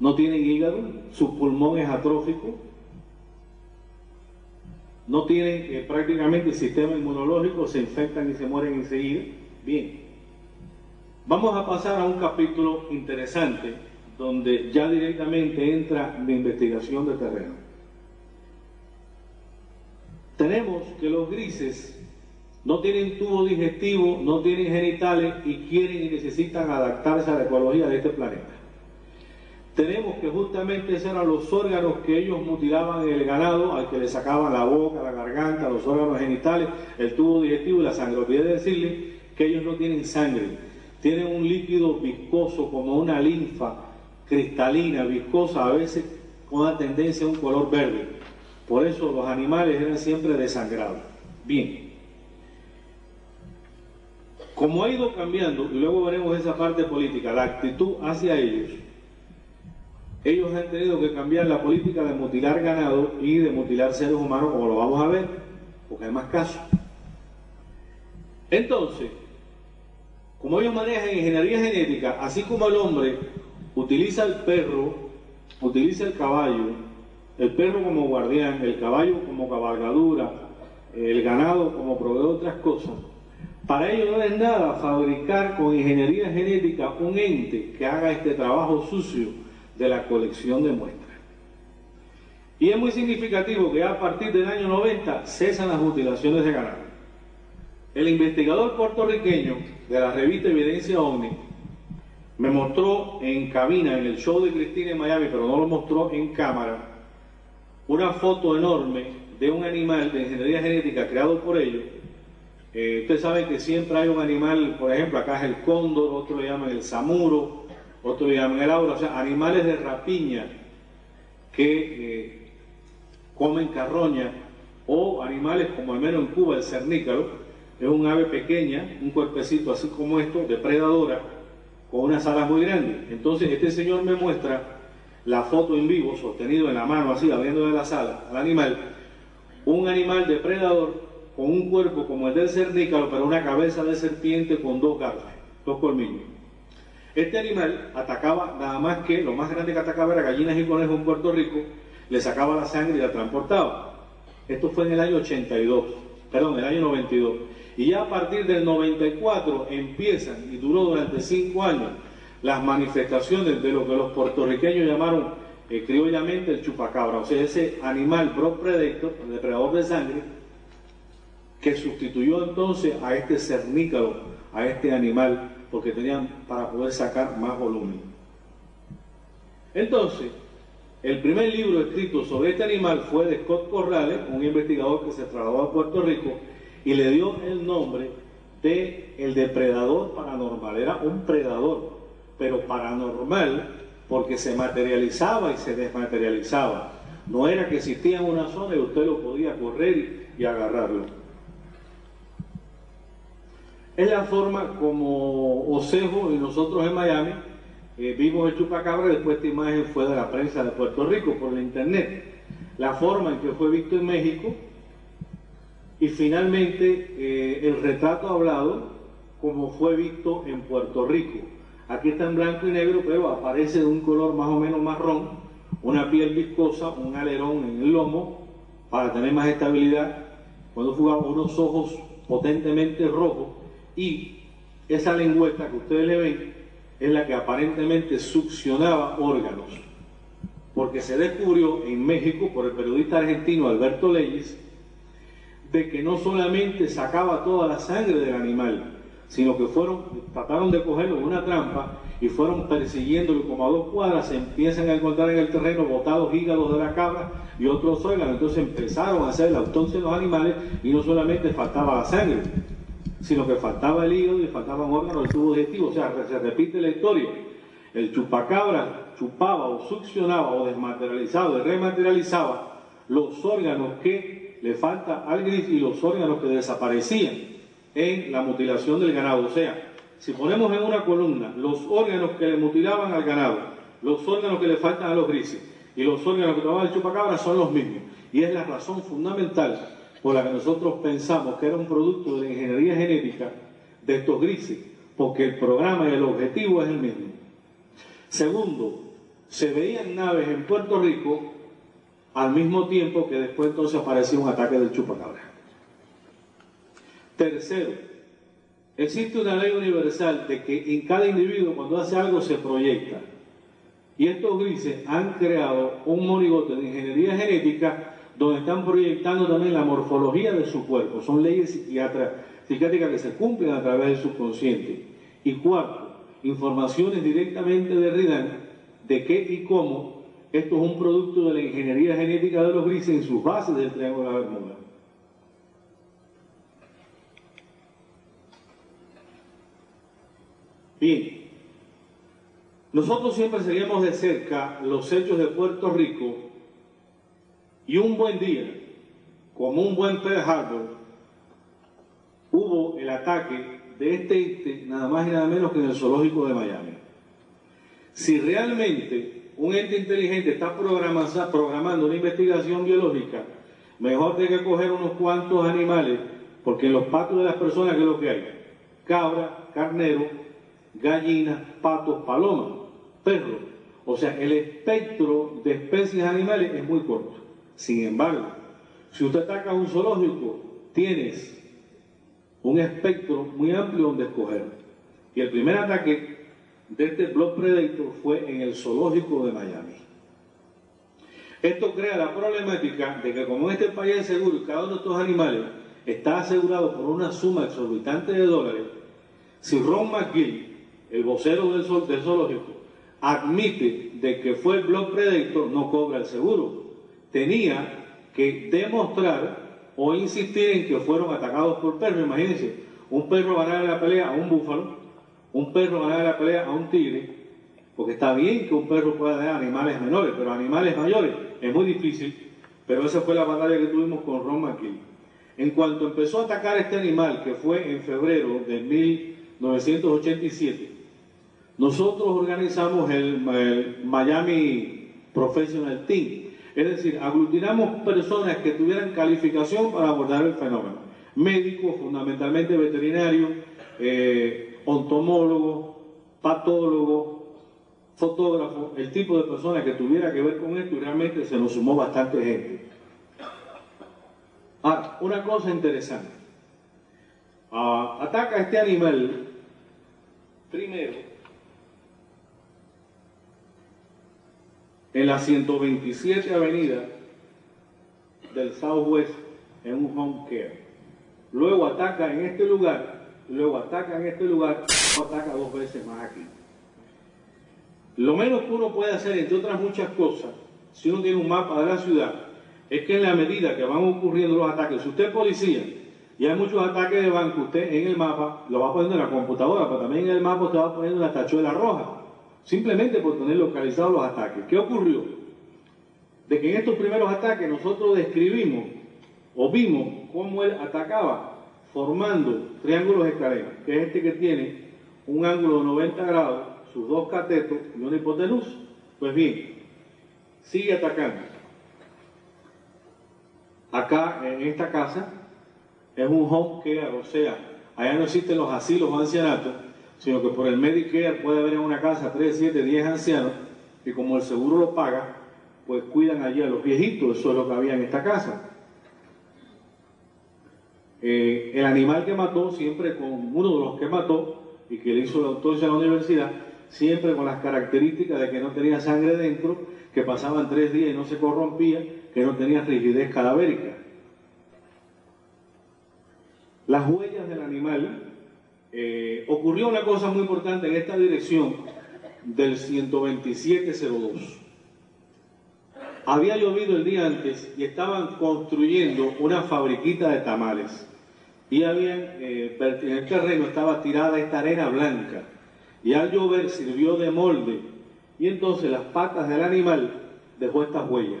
no tienen hígado, su pulmón es atrófico, no tienen eh, prácticamente sistema inmunológico, se infectan y se mueren enseguida. Bien, vamos a pasar a un capítulo interesante donde ya directamente entra mi investigación de terreno. Tenemos que los grises no tienen tubo digestivo, no tienen genitales y quieren y necesitan adaptarse a la ecología de este planeta tenemos que justamente esos eran los órganos que ellos mutilaban en el ganado, al que le sacaban la boca, la garganta, los órganos genitales, el tubo digestivo y la sangre. Olvidé decirle que ellos no tienen sangre, tienen un líquido viscoso como una linfa cristalina, viscosa, a veces con una tendencia a un color verde. Por eso los animales eran siempre desangrados. Bien. Como ha ido cambiando, y luego veremos esa parte política, la actitud hacia ellos, ellos han tenido que cambiar la política de mutilar ganado y de mutilar seres humanos, como lo vamos a ver, porque hay más casos. Entonces, como ellos manejan ingeniería genética, así como el hombre utiliza el perro, utiliza el caballo, el perro como guardián, el caballo como cabalgadura, el ganado como proveedor de otras cosas, para ellos no es nada fabricar con ingeniería genética un ente que haga este trabajo sucio de la colección de muestras. Y es muy significativo que a partir del año 90 cesan las mutilaciones de ganado. El investigador puertorriqueño de la revista Evidencia OVNI me mostró en cabina, en el show de Cristina en Miami, pero no lo mostró en cámara, una foto enorme de un animal de ingeniería genética creado por ellos. Eh, ustedes saben que siempre hay un animal, por ejemplo, acá es el cóndor, otro le llaman el samuro, otro le llaman el aura, o sea, animales de rapiña que eh, comen carroña, o animales como al menos en Cuba el cernícalo, es un ave pequeña, un cuerpecito así como esto, depredadora, con unas alas muy grandes. Entonces este señor me muestra la foto en vivo, sostenido en la mano así, abriendo de las alas al animal, un animal depredador con un cuerpo como el del cernícalo, pero una cabeza de serpiente con dos garras, dos colmillos. Este animal atacaba nada más que, lo más grande que atacaba era gallinas y conejos en Puerto Rico, le sacaba la sangre y la transportaba. Esto fue en el año 82, perdón, el año 92. Y ya a partir del 94 empiezan, y duró durante cinco años, las manifestaciones de lo que los puertorriqueños llamaron eh, criollamente el chupacabra, o sea, ese animal broad predator, depredador de sangre, que sustituyó entonces a este cernícalo, a este animal, porque tenían para poder sacar más volumen. Entonces, el primer libro escrito sobre este animal fue de Scott Corrales, un investigador que se trasladó a Puerto Rico y le dio el nombre de el depredador paranormal. Era un predador, pero paranormal porque se materializaba y se desmaterializaba. No era que existía en una zona y usted lo podía correr y agarrarlo. Es la forma como Osejo y nosotros en Miami eh, vimos el chupacabra, después esta imagen fue de la prensa de Puerto Rico por la internet. La forma en que fue visto en México y finalmente eh, el retrato hablado como fue visto en Puerto Rico. Aquí está en blanco y negro, pero aparece de un color más o menos marrón, una piel viscosa, un alerón en el lomo para tener más estabilidad. Cuando jugaba unos ojos potentemente rojos y esa lengüeta que ustedes le ven es la que aparentemente succionaba órganos, porque se descubrió en México por el periodista argentino Alberto Leyes de que no solamente sacaba toda la sangre del animal, sino que fueron, trataron de cogerlo en una trampa y fueron persiguiéndolo como a dos cuadras, se empiezan a encontrar en el terreno botados hígados de la cabra y otros órganos, entonces empezaron a hacer la autopsia de los animales y no solamente faltaba la sangre, sino que faltaba el hígado y faltaban órganos del tubo digestivo. O sea, se repite la historia. El chupacabra chupaba o succionaba o desmaterializaba o rematerializaba los órganos que le falta al gris y los órganos que desaparecían en la mutilación del ganado. O sea, si ponemos en una columna los órganos que le mutilaban al ganado, los órganos que le faltan a los grises y los órganos que tomaba el chupacabra son los mismos. Y es la razón fundamental por la que nosotros pensamos que era un producto de ingeniería genética de estos grises, porque el programa y el objetivo es el mismo. Segundo, se veían naves en Puerto Rico al mismo tiempo que después entonces aparecía un ataque del chupacabra. Tercero, existe una ley universal de que en cada individuo cuando hace algo se proyecta. Y estos grises han creado un monigote de ingeniería genética donde están proyectando también la morfología de su cuerpo. Son leyes psiquiátricas que se cumplen a través del subconsciente. Y cuarto, informaciones directamente de Ridan de qué y cómo esto es un producto de la ingeniería genética de los grises en sus bases del Triángulo de la Bermuda. Bien, nosotros siempre seguimos de cerca los hechos de Puerto Rico y un buen día, como un buen Pearl Harbor, hubo el ataque de este ente, nada más y nada menos que en el zoológico de Miami. Si realmente un ente inteligente está programando una investigación biológica, mejor de que coger unos cuantos animales, porque en los patos de las personas, ¿qué es lo que hay? Cabra, carnero, gallinas, patos, palomas, perros. O sea, el espectro de especies animales es muy corto. Sin embargo, si usted ataca un zoológico, tienes un espectro muy amplio donde escoger. Y el primer ataque de este Blood Predator fue en el zoológico de Miami. Esto crea la problemática de que como en este país es seguro y cada uno de estos animales está asegurado por una suma exorbitante de dólares, si Ron McGill, el vocero del, del zoológico, admite de que fue el Blood Predator, no cobra el seguro. Tenía que demostrar o insistir en que fueron atacados por perros. Imagínense, un perro ganar la pelea a un búfalo, un perro ganar la pelea a un tigre, porque está bien que un perro pueda tener animales menores, pero animales mayores es muy difícil. Pero esa fue la batalla que tuvimos con Ron McKill. En cuanto empezó a atacar este animal, que fue en febrero de 1987, nosotros organizamos el, el Miami Professional Team, es decir, aglutinamos personas que tuvieran calificación para abordar el fenómeno. Médicos, fundamentalmente veterinarios, eh, ontomólogos, patólogos, fotógrafos, el tipo de persona que tuviera que ver con esto y realmente se nos sumó bastante gente. Ah, una cosa interesante. Ah, ataca este animal primero en la 127 avenida del Southwest en un home care. Luego ataca en este lugar, luego ataca en este lugar, luego ataca dos veces más aquí. Lo menos que uno puede hacer, entre otras muchas cosas, si uno tiene un mapa de la ciudad, es que en la medida que van ocurriendo los ataques, si usted es policía y hay muchos ataques de banco, usted en el mapa lo va poniendo en la computadora, pero también en el mapa usted va poniendo la tachuela roja, simplemente por tener localizados los ataques. ¿Qué ocurrió? De que en estos primeros ataques nosotros describimos o vimos cómo él atacaba formando triángulos escaleras, que es este que tiene un ángulo de 90 grados, sus dos catetos y una hipotenusa. Pues bien, sigue atacando. Acá, en esta casa, es un home care, o sea, allá no existen los asilos o ancianatos, sino que por el Medicare puede haber en una casa 3, 7, 10 ancianos, y como el seguro lo paga, pues cuidan allí a los viejitos, eso es lo que había en esta casa. Eh, el animal que mató, siempre con uno de los que mató y que le hizo la autopsia en la universidad, siempre con las características de que no tenía sangre dentro, que pasaban tres días y no se corrompía, que no tenía rigidez cadavérica. Las huellas del animal, eh, ocurrió una cosa muy importante en esta dirección del 12702. Había llovido el día antes y estaban construyendo una fabriquita de tamales y habían, eh, en el terreno estaba tirada esta arena blanca y al llover sirvió de molde y entonces las patas del animal dejó estas huellas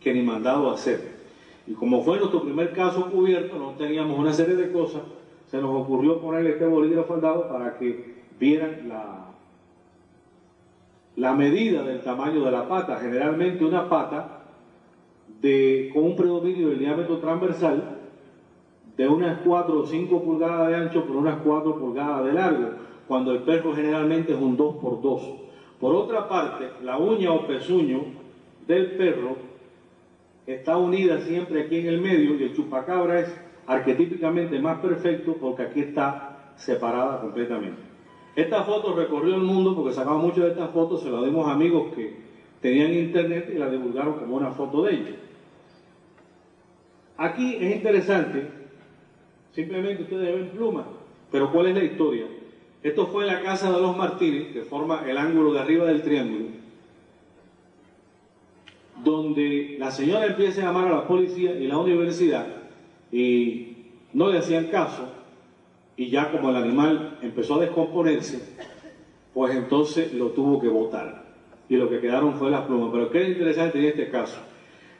que ni mandado hacer. Y como fue nuestro primer caso cubierto, no teníamos una serie de cosas, se nos ocurrió ponerle este bolígrafo al lado para que vieran la, la medida del tamaño de la pata. Generalmente una pata de, con un predominio del diámetro transversal de unas 4 o 5 pulgadas de ancho por unas 4 pulgadas de largo, cuando el perro generalmente es un 2 por 2. Por otra parte, la uña o pezuño del perro está unida siempre aquí en el medio y el chupacabra es arquetípicamente más perfecto porque aquí está separada completamente. Esta foto recorrió el mundo porque sacamos muchas de estas fotos, se las dimos a amigos que tenían internet y la divulgaron como una foto de ella. Aquí es interesante Simplemente ustedes ven plumas. Pero ¿cuál es la historia? Esto fue la casa de los Martínez, que forma el ángulo de arriba del triángulo, donde la señora empieza a llamar a la policía y la universidad y no le hacían caso y ya como el animal empezó a descomponerse, pues entonces lo tuvo que botar y lo que quedaron fue las plumas. Pero ¿qué es interesante en este caso?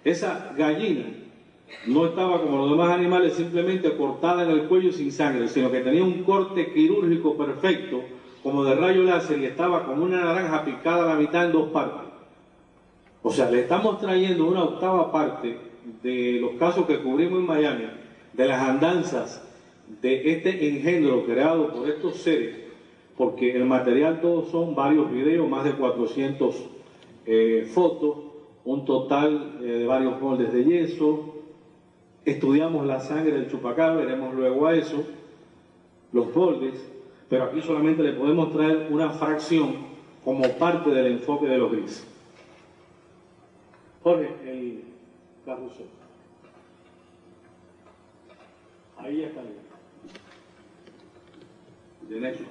Esa gallina no estaba como los demás animales simplemente cortada en el cuello sin sangre, sino que tenía un corte quirúrgico perfecto, como de rayo láser, y estaba como una naranja picada a la mitad en dos partes. O sea, le estamos trayendo una octava parte de los casos que cubrimos en Miami, de las andanzas de este engendro creado por estos seres, porque el material todos son varios videos, más de 400 eh, fotos, un total eh, de varios moldes de yeso, estudiamos la sangre del chupacabra, veremos luego a eso, los moldes, pero aquí solamente le podemos traer una fracción como parte del enfoque de los grises. Jorge, el carrusel. Ahí está bien. Derecho.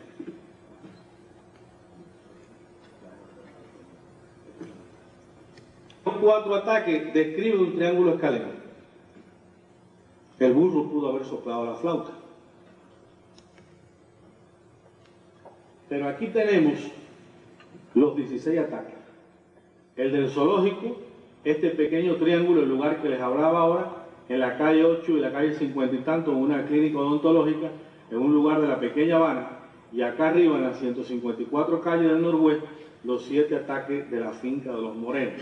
Cuatro ataques describe un triángulo escalera. El burro pudo haber soplado la flauta. Pero aquí tenemos los 16 ataques. El del zoológico, este pequeño triángulo, el lugar que les hablaba ahora, en la calle 8 y la calle 50 y tanto, una clínica odontológica, en un lugar de la pequeña Habana, y acá arriba, en las 154 calles del noroeste, los siete ataques de la finca de los Morenos.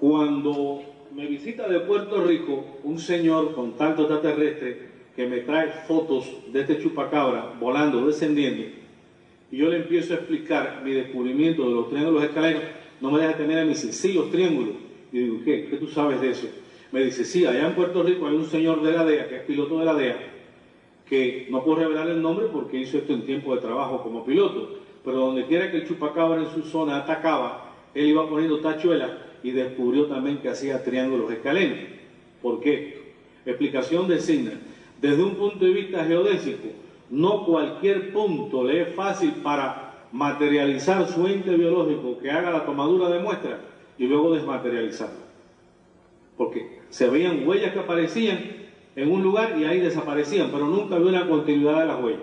Cuando me visita de Puerto Rico un señor con tanto extraterrestre que me trae fotos de este chupacabra volando, descendiendo, y yo le empiezo a explicar mi descubrimiento de los triángulos escalenos, no me deja tener a mí dice, sí, los triángulos. Y digo, ¿qué? ¿Qué tú sabes de eso? Me dice, sí, allá en Puerto Rico hay un señor de la DEA, que es piloto de la DEA, que no puedo revelar el nombre porque hizo esto en tiempo de trabajo como piloto, pero donde quiera que el chupacabra en su zona atacaba, él iba poniendo tachuelas y descubrió también que hacía triángulos escalenos. ¿Por qué? Explicación designa. Desde un punto de vista geodésico, no cualquier punto le es fácil para materializar su ente biológico que haga la tomadura de muestra y luego desmaterializarlo. Porque se veían huellas que aparecían en un lugar y ahí desaparecían, pero nunca había una continuidad de las huellas.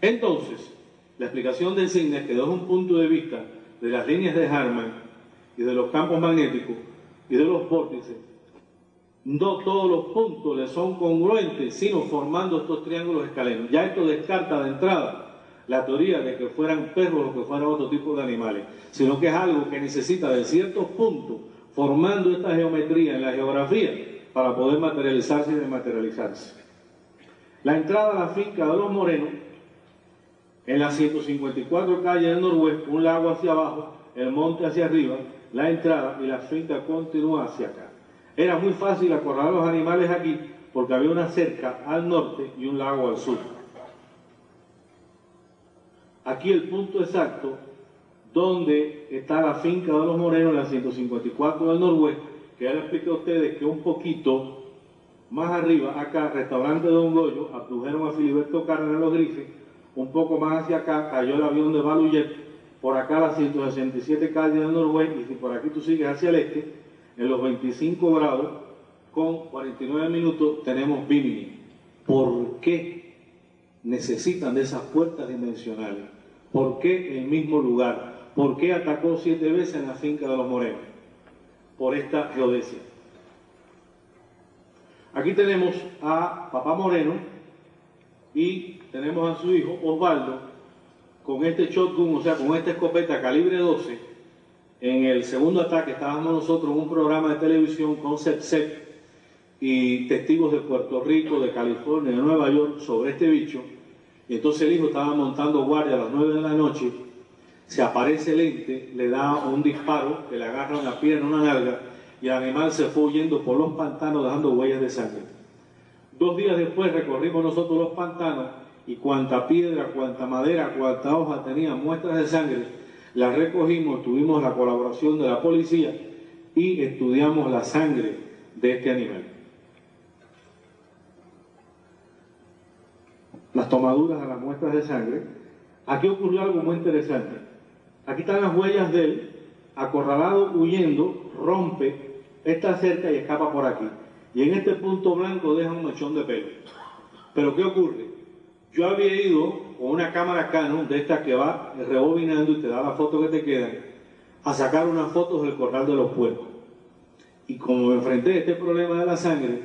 Entonces, la explicación de Insignia es que desde un punto de vista de las líneas de Harman y de los campos magnéticos y de los vórtices, no todos los puntos le son congruentes, sino formando estos triángulos escalenos. Ya esto descarta de entrada la teoría de que fueran perros o que fueran otro tipo de animales, sino que es algo que necesita de ciertos puntos formando esta geometría en la geografía para poder materializarse y desmaterializarse. La entrada a la finca de los Morenos, en las 154 calles del noroeste, un lago hacia abajo, el monte hacia arriba, la entrada y la finca continúa hacia acá. Era muy fácil acorralar los animales aquí porque había una cerca al norte y un lago al sur. Aquí el punto exacto donde está la finca de los Morenos, en la 154 del noroeste, que ya le expliqué a ustedes que un poquito más arriba, acá, restaurante Don Goyo, abdujeron a Filiberto Cárdenas los Grifes, un poco más hacia acá cayó el avión de Baluyet, por acá la 167 calle del noroeste, y si por aquí tú sigues hacia el este, en los 25 grados, con 49 minutos, tenemos Bimini. ¿Por qué necesitan de esas puertas dimensionales? ¿Por qué el mismo lugar? ¿Por qué atacó siete veces en la finca de los Morenos? Por esta geodesia. Aquí tenemos a Papá Moreno y tenemos a su hijo Osvaldo con este shotgun, o sea, con esta escopeta calibre 12. En el segundo ataque estábamos nosotros en un programa de televisión con CEPSEP y testigos de Puerto Rico, de California, de Nueva York sobre este bicho. Y entonces el hijo estaba montando guardia a las 9 de la noche, se aparece el ente, le da un disparo le agarra una pierna, una nalga, y el animal se fue huyendo por los pantanos dejando huellas de sangre. Dos días después recorrimos nosotros los pantanos y cuanta piedra, cuanta madera, cuanta hoja tenía muestras de sangre, las recogimos, tuvimos la colaboración de la policía y estudiamos la sangre de este animal. Las tomaduras a las muestras de sangre. Aquí ocurrió algo muy interesante. Aquí están las huellas de él, acorralado, huyendo, rompe esta cerca y escapa por aquí. Y en este punto blanco deja un mechón de pelo. Pero ¿qué ocurre? Yo había ido con una cámara Canon de esta que va rebobinando y te da la foto que te quedan, a sacar unas fotos del corral de los puercos. Y como me enfrenté a este problema de la sangre,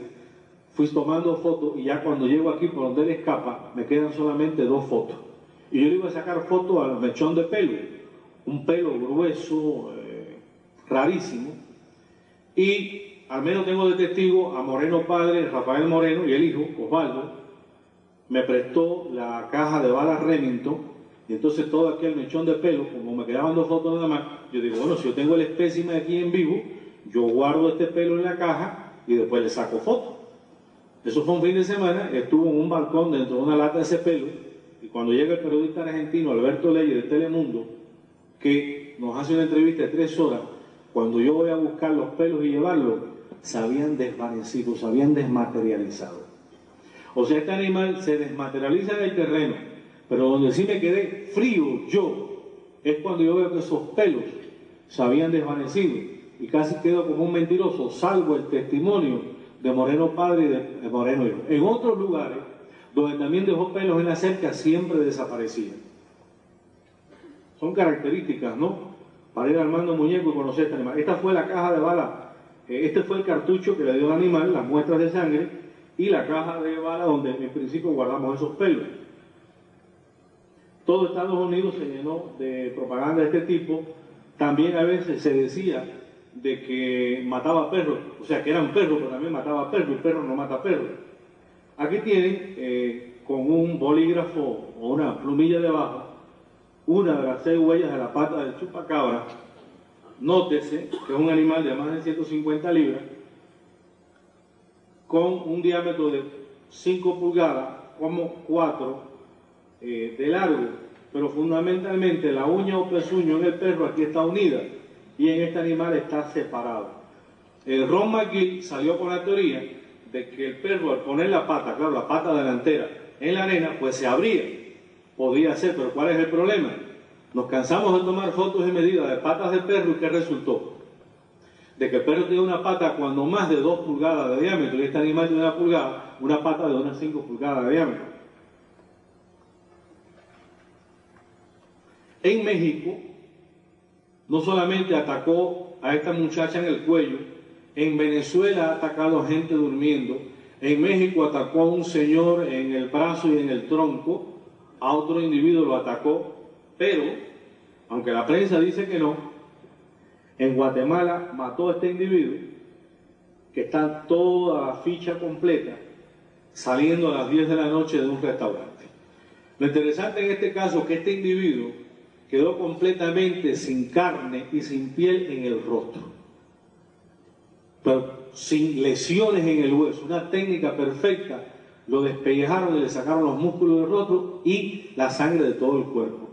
fui tomando fotos y ya cuando llego aquí por donde él escapa, me quedan solamente dos fotos. Y yo le iba a sacar fotos al mechón de pelo, un pelo grueso, eh, rarísimo. Y al menos tengo de testigo a Moreno padre, Rafael Moreno y el hijo, Osvaldo, me prestó la caja de balas Remington y entonces todo aquel mechón de pelo, como me quedaban dos fotos nada más, yo digo, bueno, si yo tengo el espécimen aquí en vivo, yo guardo este pelo en la caja y después le saco fotos. Eso fue un fin de semana, estuvo en un balcón dentro de una lata de ese pelo y cuando llega el periodista argentino Alberto Leyes de Telemundo, que nos hace una entrevista de tres horas, cuando yo voy a buscar los pelos y llevarlos, se habían desvanecido, se habían desmaterializado. O sea, este animal se desmaterializa en el terreno, pero donde sí me quedé frío yo es cuando yo veo que esos pelos se habían desvanecido y casi quedo como un mentiroso, salvo el testimonio de Moreno padre y de Moreno hijo. En otros lugares, donde también dejó pelos en la cerca, siempre desaparecía. Son características, ¿no? Para ir armando muñeco y conocer este animal. Esta fue la caja de bala, este fue el cartucho que le dio al animal, las muestras de sangre, y la caja de bala donde en principio guardamos esos pelos. Todo Estados Unidos se llenó de propaganda de este tipo. También a veces se decía de que mataba perros, o sea que eran perros, pero también mataba perros, y perro no mata perros. Aquí tienen eh, con un bolígrafo o una plumilla debajo una de las seis huellas de la pata del chupacabra. Nótese que es un animal de más de 150 libras con un diámetro de 5 pulgadas como 4 eh, de largo, pero fundamentalmente la uña o pezuño en el perro aquí está unida y en este animal está separado. El Ron McGill salió con la teoría de que el perro al poner la pata, claro, la pata delantera en la arena, pues se abría. Podía ser, pero ¿cuál es el problema? Nos cansamos de tomar fotos y medidas de patas de perro y ¿qué resultó? De que el perro tiene una pata cuando más de 2 pulgadas de diámetro y este animal tiene una pulgada, una pata de unas 5 pulgadas de diámetro. En México, no solamente atacó a esta muchacha en el cuello, en Venezuela ha atacado a gente durmiendo, en México atacó a un señor en el brazo y en el tronco, a otro individuo lo atacó, pero, aunque la prensa dice que no, en Guatemala mató a este individuo, que está toda la ficha completa, saliendo a las 10 de la noche de un restaurante. Lo interesante en este caso es que este individuo quedó completamente sin carne y sin piel en el rostro, pero sin lesiones en el hueso, una técnica perfecta. Lo despellejaron y le sacaron los músculos del rostro y la sangre de todo el cuerpo.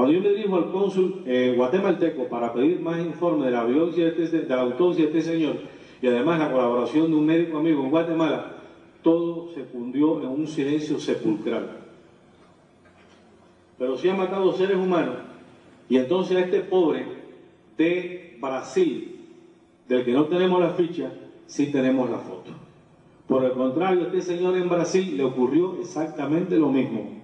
Cuando yo me dirijo al cónsul eh, guatemalteco para pedir más informe de la, este, de la autopsia de este señor y además la colaboración de un médico amigo en Guatemala, todo se fundió en un silencio sepulcral. Pero si ha matado seres humanos y entonces a este pobre de Brasil, del que no tenemos la ficha, sí tenemos la foto. Por el contrario, a este señor en Brasil le ocurrió exactamente lo mismo.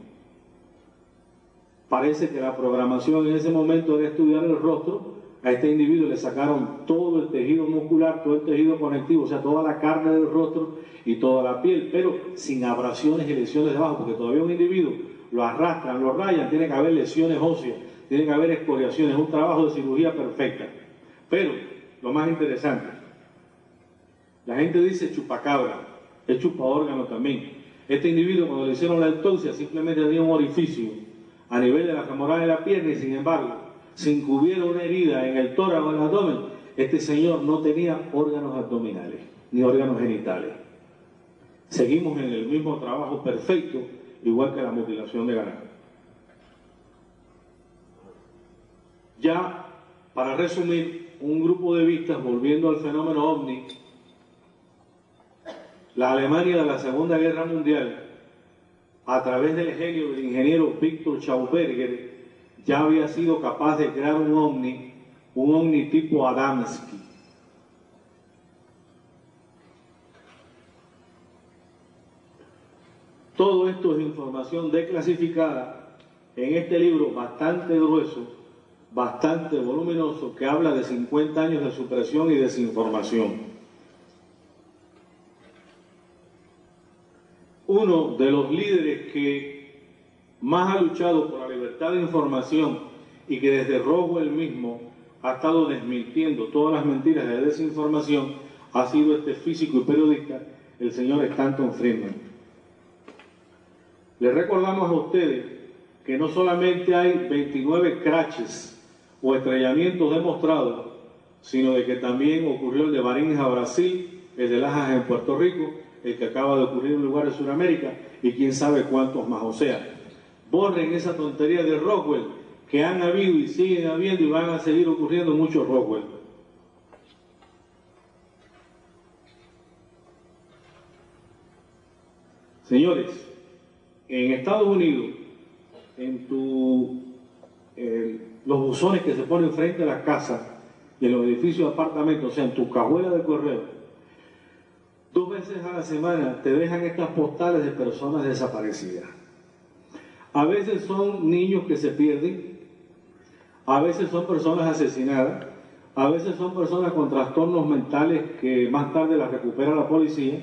Parece que la programación en ese momento era estudiar el rostro. A este individuo le sacaron todo el tejido muscular, todo el tejido conectivo, o sea, toda la carne del rostro y toda la piel, pero sin abrasiones y lesiones debajo, porque todavía un individuo lo arrastran, lo rayan, tiene que haber lesiones óseas, tiene que haber escoriaciones, un trabajo de cirugía perfecta. Pero, lo más interesante, la gente dice chupacabra, es chupa órgano también. Este individuo cuando le hicieron la autopsia simplemente tenía un orificio a nivel de la femoral de la pierna y sin embargo, que hubiera una herida en el tórax o en el abdomen, este señor no tenía órganos abdominales ni órganos genitales. Seguimos en el mismo trabajo perfecto, igual que la mutilación de ganado. Ya, para resumir, un grupo de vistas, volviendo al fenómeno ovni, la Alemania de la Segunda Guerra Mundial, a través del genio del ingeniero Víctor Schauberger, ya había sido capaz de crear un ovni, un ovni tipo Adamski. Todo esto es información declasificada en este libro bastante grueso, bastante voluminoso, que habla de 50 años de supresión y desinformación. Uno de los líderes que más ha luchado por la libertad de información y que desde Roswell mismo ha estado desmintiendo todas las mentiras de desinformación, ha sido este físico y periodista, el señor Stanton Friedman. Les recordamos a ustedes que no solamente hay 29 crashes o estrellamientos demostrados, sino de que también ocurrió el de Barinja, Brasil, el de Lajas en Puerto Rico, el que acaba de ocurrir en lugares de Sudamérica y quién sabe cuántos más. O sea, borren esa tontería de Rockwell que han habido y siguen habiendo y van a seguir ocurriendo muchos Rockwell. Señores, en Estados Unidos, en tu, los buzones que se ponen frente a las casas y en los edificios de apartamentos, o sea, en tu cajuela de correo, Dos veces a la semana te dejan estas postales de personas desaparecidas. A veces son niños que se pierden, a veces son personas asesinadas, a veces son personas con trastornos mentales que más tarde las recupera la policía,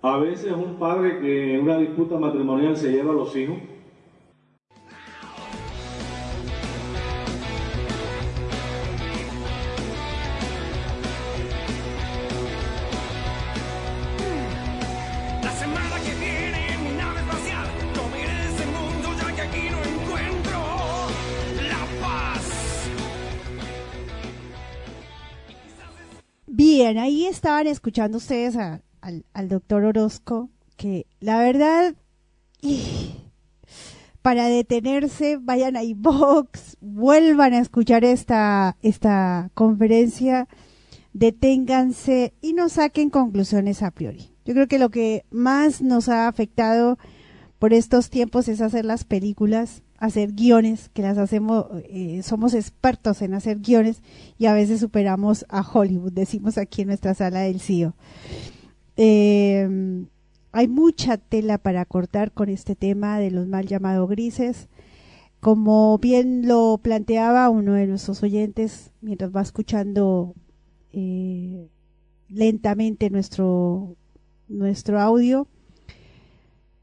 a veces un padre que en una disputa matrimonial se lleva a los hijos, Bien, ahí estaban escuchando ustedes al, al doctor Orozco, que la verdad, para detenerse, vayan a iVox, vuelvan a escuchar esta, esta conferencia, deténganse y no saquen conclusiones a priori. Yo creo que lo que más nos ha afectado por estos tiempos es hacer las películas, hacer guiones, que las hacemos, eh, somos expertos en hacer guiones y a veces superamos a Hollywood, decimos aquí en nuestra sala del CIO. Eh, hay mucha tela para cortar con este tema de los mal llamados grises. Como bien lo planteaba uno de nuestros oyentes mientras va escuchando eh, lentamente nuestro, nuestro audio,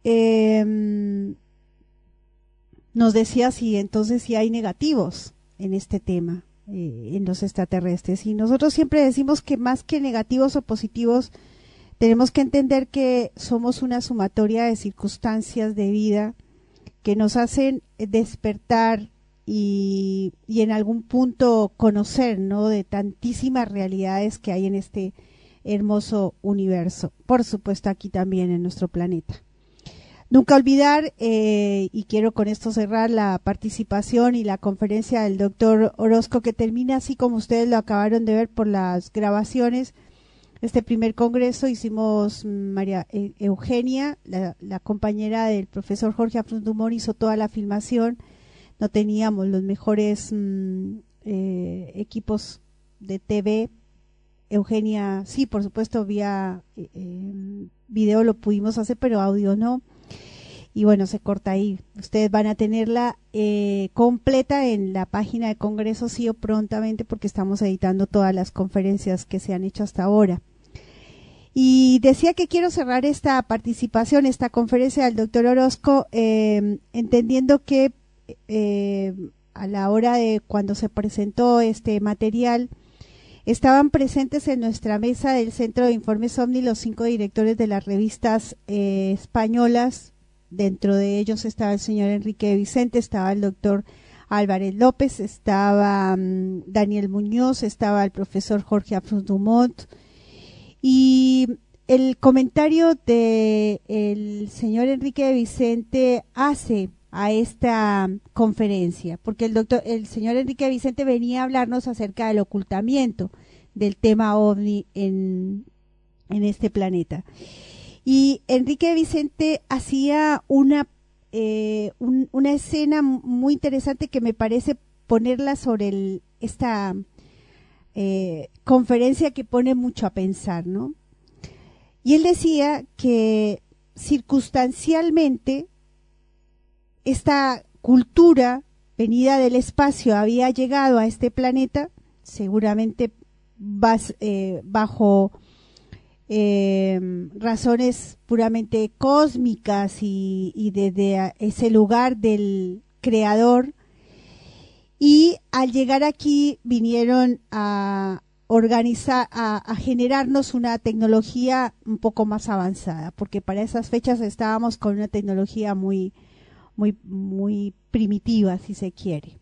eh, nos decía si entonces si hay negativos en este tema, eh, en los extraterrestres. Y nosotros siempre decimos que más que negativos o positivos, tenemos que entender que somos una sumatoria de circunstancias de vida que nos hacen despertar y, y en algún punto conocer, ¿no? De tantísimas realidades que hay en este hermoso universo. Por supuesto, aquí también en nuestro planeta. Nunca olvidar, eh, y quiero con esto cerrar la participación y la conferencia del doctor Orozco, que termina así como ustedes lo acabaron de ver por las grabaciones. Este primer congreso hicimos mm, María e-, Eugenia, la, compañera del profesor Jorge Afrundumón, hizo toda la filmación. No teníamos los mejores mm, eh, equipos de TV. Eugenia, sí, por supuesto, vía eh, video lo pudimos hacer, pero audio no y bueno, se corta ahí. Ustedes van a tenerla eh, completa en la página de Congreso CIO prontamente porque estamos editando todas las conferencias que se han hecho hasta ahora. Y decía que quiero cerrar esta participación, esta conferencia del doctor Orozco, eh, entendiendo que eh, a la hora de cuando se presentó este material, estaban presentes en nuestra mesa del Centro de Informes OVNI los cinco directores de las revistas españolas Dentro de ellos estaba el señor Enrique Vicente, estaba el doctor Álvarez López, estaba mm, Daniel Muñoz, estaba el profesor Jorge Afruz Dumont. Y el comentario de el señor Enrique Vicente hace a esta conferencia, porque el doctor, el señor Enrique Vicente venía a hablarnos acerca del ocultamiento del tema ovni en, en este planeta. Y Enrique Vicente hacía una, eh, una escena muy interesante que me parece ponerla sobre esta eh, conferencia que pone mucho a pensar, ¿no? Y él decía que circunstancialmente esta cultura venida del espacio había llegado a este planeta, seguramente eh, bajo eh, razones puramente cósmicas y, desde ese lugar del creador. Y al llegar aquí vinieron a organizar, a, generarnos una tecnología un poco más avanzada, porque para esas fechas estábamos con una tecnología muy, muy, muy primitiva, si se quiere.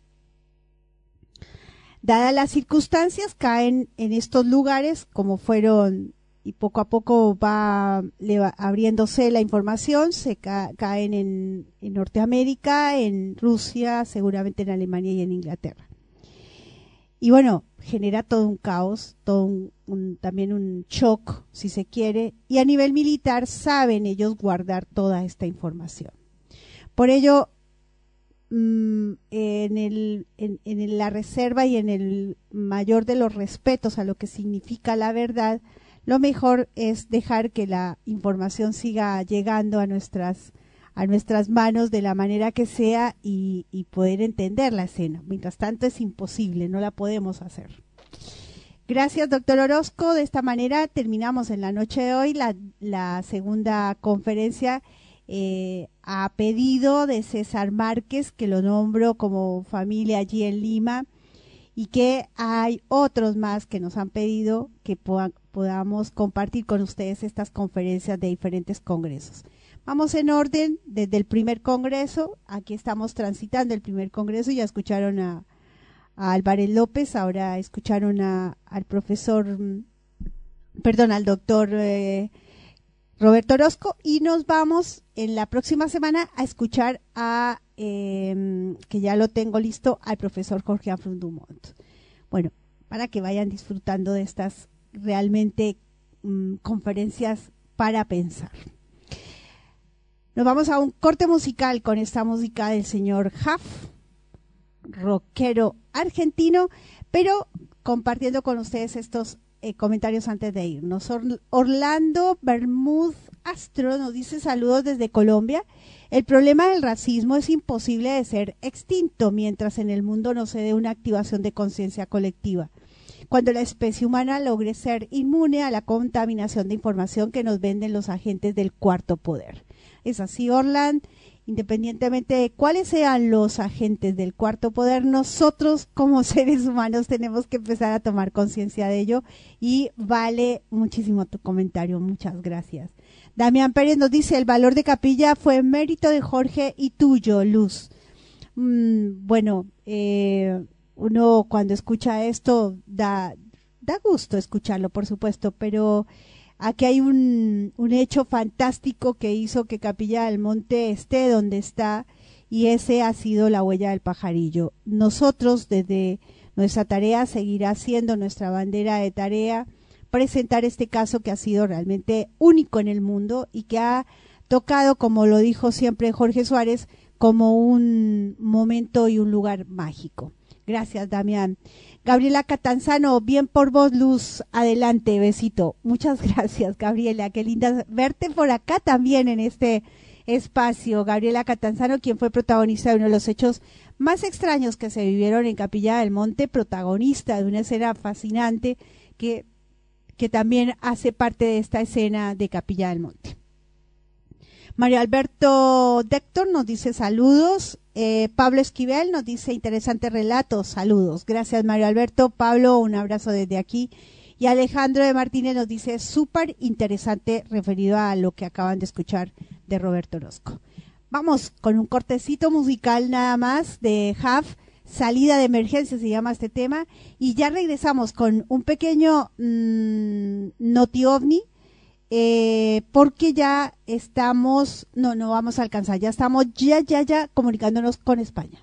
Dadas las circunstancias, caen en estos lugares, como fueron y poco a poco va, abriéndose la información, se caen en, Norteamérica, en Rusia, seguramente en Alemania y en Inglaterra. Y bueno, genera todo un caos, todo un, también un shock, si se quiere, y a nivel militar saben ellos guardar toda esta información. Por ello, mm, en, la reserva y en el mayor de los respetos a lo que significa la verdad, lo mejor es dejar que la información siga llegando a nuestras a nuestras manos de la manera que sea y, poder entender la escena. Mientras tanto es imposible, no la podemos hacer. Gracias, doctor Orozco. De esta manera terminamos en la noche de hoy la, segunda conferencia eh, a pedido de César Márquez, que lo nombro como familia allí en Lima, y que hay otros más que nos han pedido que podamos compartir con ustedes estas conferencias de diferentes congresos. Vamos en orden desde el primer congreso. Aquí estamos transitando el primer congreso. Ya escucharon a, Álvarez López, ahora escucharon a, al profesor perdón, al doctor eh, Roberto Orozco y nos vamos en la próxima semana a escuchar a, em, que ya lo tengo listo, al profesor Jorge Afrun Dumont. Bueno, para que vayan disfrutando de estas realmente mm, conferencias para pensar. Nos vamos a un corte musical con esta música del señor Huff, rockero argentino, pero compartiendo con ustedes estos eh, comentarios antes de irnos. Orlando Bermud Astro nos dice saludos desde Colombia. El problema del racismo es imposible de ser extinto mientras en el mundo no se dé una activación de conciencia colectiva. Cuando la especie humana logre ser inmune a la contaminación de información que nos venden los agentes del cuarto poder. Es así, Orland. Independientemente de cuáles sean los agentes del cuarto poder, nosotros como seres humanos tenemos que empezar a tomar conciencia de ello y vale muchísimo tu comentario. Muchas gracias. Damián Pérez nos dice, el valor de capilla fue mérito de Jorge y tuyo, Luz. Mm, bueno, eh, uno cuando escucha esto da, da gusto escucharlo, por supuesto, pero Aquí hay un, hecho fantástico que hizo que Capilla del Monte esté donde está y ese ha sido la huella del pajarillo. Nosotros desde nuestra tarea seguirá siendo nuestra bandera de tarea presentar este caso que ha sido realmente único en el mundo y que ha tocado, como lo dijo siempre Jorge Suárez, como un momento y un lugar mágico. Gracias, Damián. Gabriela Catanzano, bien por vos, Luz. Adelante, besito. Muchas gracias, Gabriela. Qué linda verte por acá también en este espacio. Gabriela Catanzano, quien fue protagonista de uno de los hechos más extraños que se vivieron en Capilla del Monte, protagonista de una escena fascinante que, que también hace parte de esta escena de Capilla del Monte. Mario Alberto Dector nos dice saludos. Eh, Pablo Esquivel nos dice interesante relato. Saludos. Gracias Mario Alberto. Pablo, un abrazo desde aquí. Y Alejandro de Martínez nos dice súper interesante referido a lo que acaban de escuchar de Roberto Orozco. Vamos con un cortecito musical nada más de Half. Salida de emergencia se llama este tema. Y ya regresamos con un pequeño mm, noti ovni eh, porque ya estamos, no, no vamos a alcanzar, ya estamos ya, ya, ya comunicándonos con España.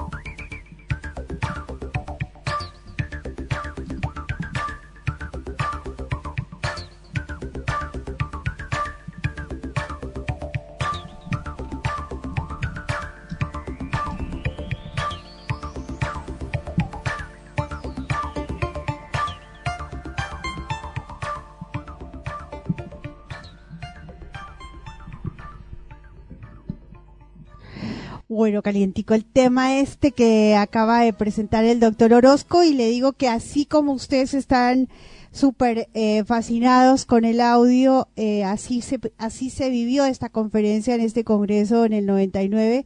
Calientico el tema este que acaba de presentar el doctor Orozco y le digo que así como ustedes están súper eh, fascinados con el audio, eh, así, se, así se vivió esta conferencia en este congreso en el 99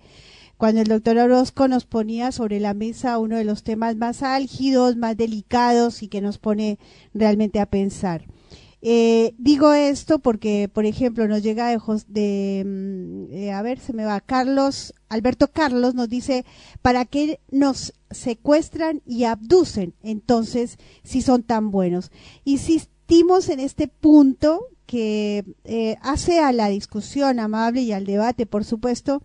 cuando el doctor Orozco nos ponía sobre la mesa uno de los temas más álgidos, más delicados y que nos pone realmente a pensar. Eh, digo esto porque, por ejemplo, nos llega de, de mm, eh, a ver, se me va, Carlos, Alberto Carlos nos dice, ¿para qué nos secuestran y abducen entonces si son tan buenos? Insistimos en este punto que eh, hace a la discusión amable y al debate, por supuesto,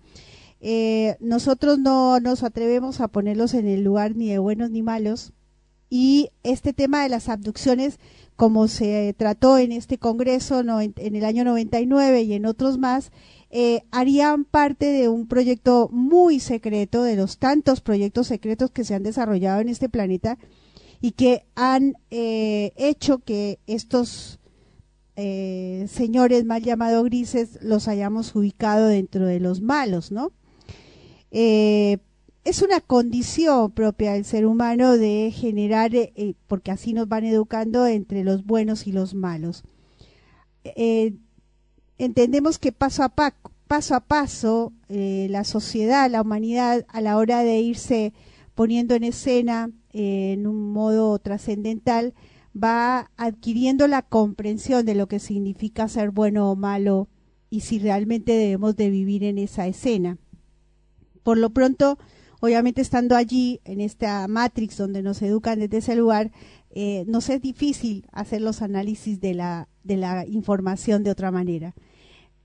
eh, nosotros no nos atrevemos a ponerlos en el lugar ni de buenos ni malos. Y este tema de las abducciones como se trató en este Congreso en, el año 99 y en otros más, eh, harían parte de un proyecto muy secreto, de los tantos proyectos secretos que se han desarrollado en este planeta y que han eh, hecho que estos eh, señores mal llamados grises los hayamos ubicado dentro de los malos, ¿no? Es una condición propia del ser humano de generar, eh, eh, porque así nos van educando entre los buenos y los malos. Eh, entendemos que paso a, paso, a paso la sociedad, la humanidad, a la hora de irse poniendo en escena en un modo trascendental, va adquiriendo la comprensión de lo que significa ser bueno o malo y si realmente debemos de vivir en esa escena. Por lo pronto, obviamente estando allí en esta matrix donde nos educan desde ese lugar, eh, nos es difícil hacer los análisis de la, de la información de otra manera.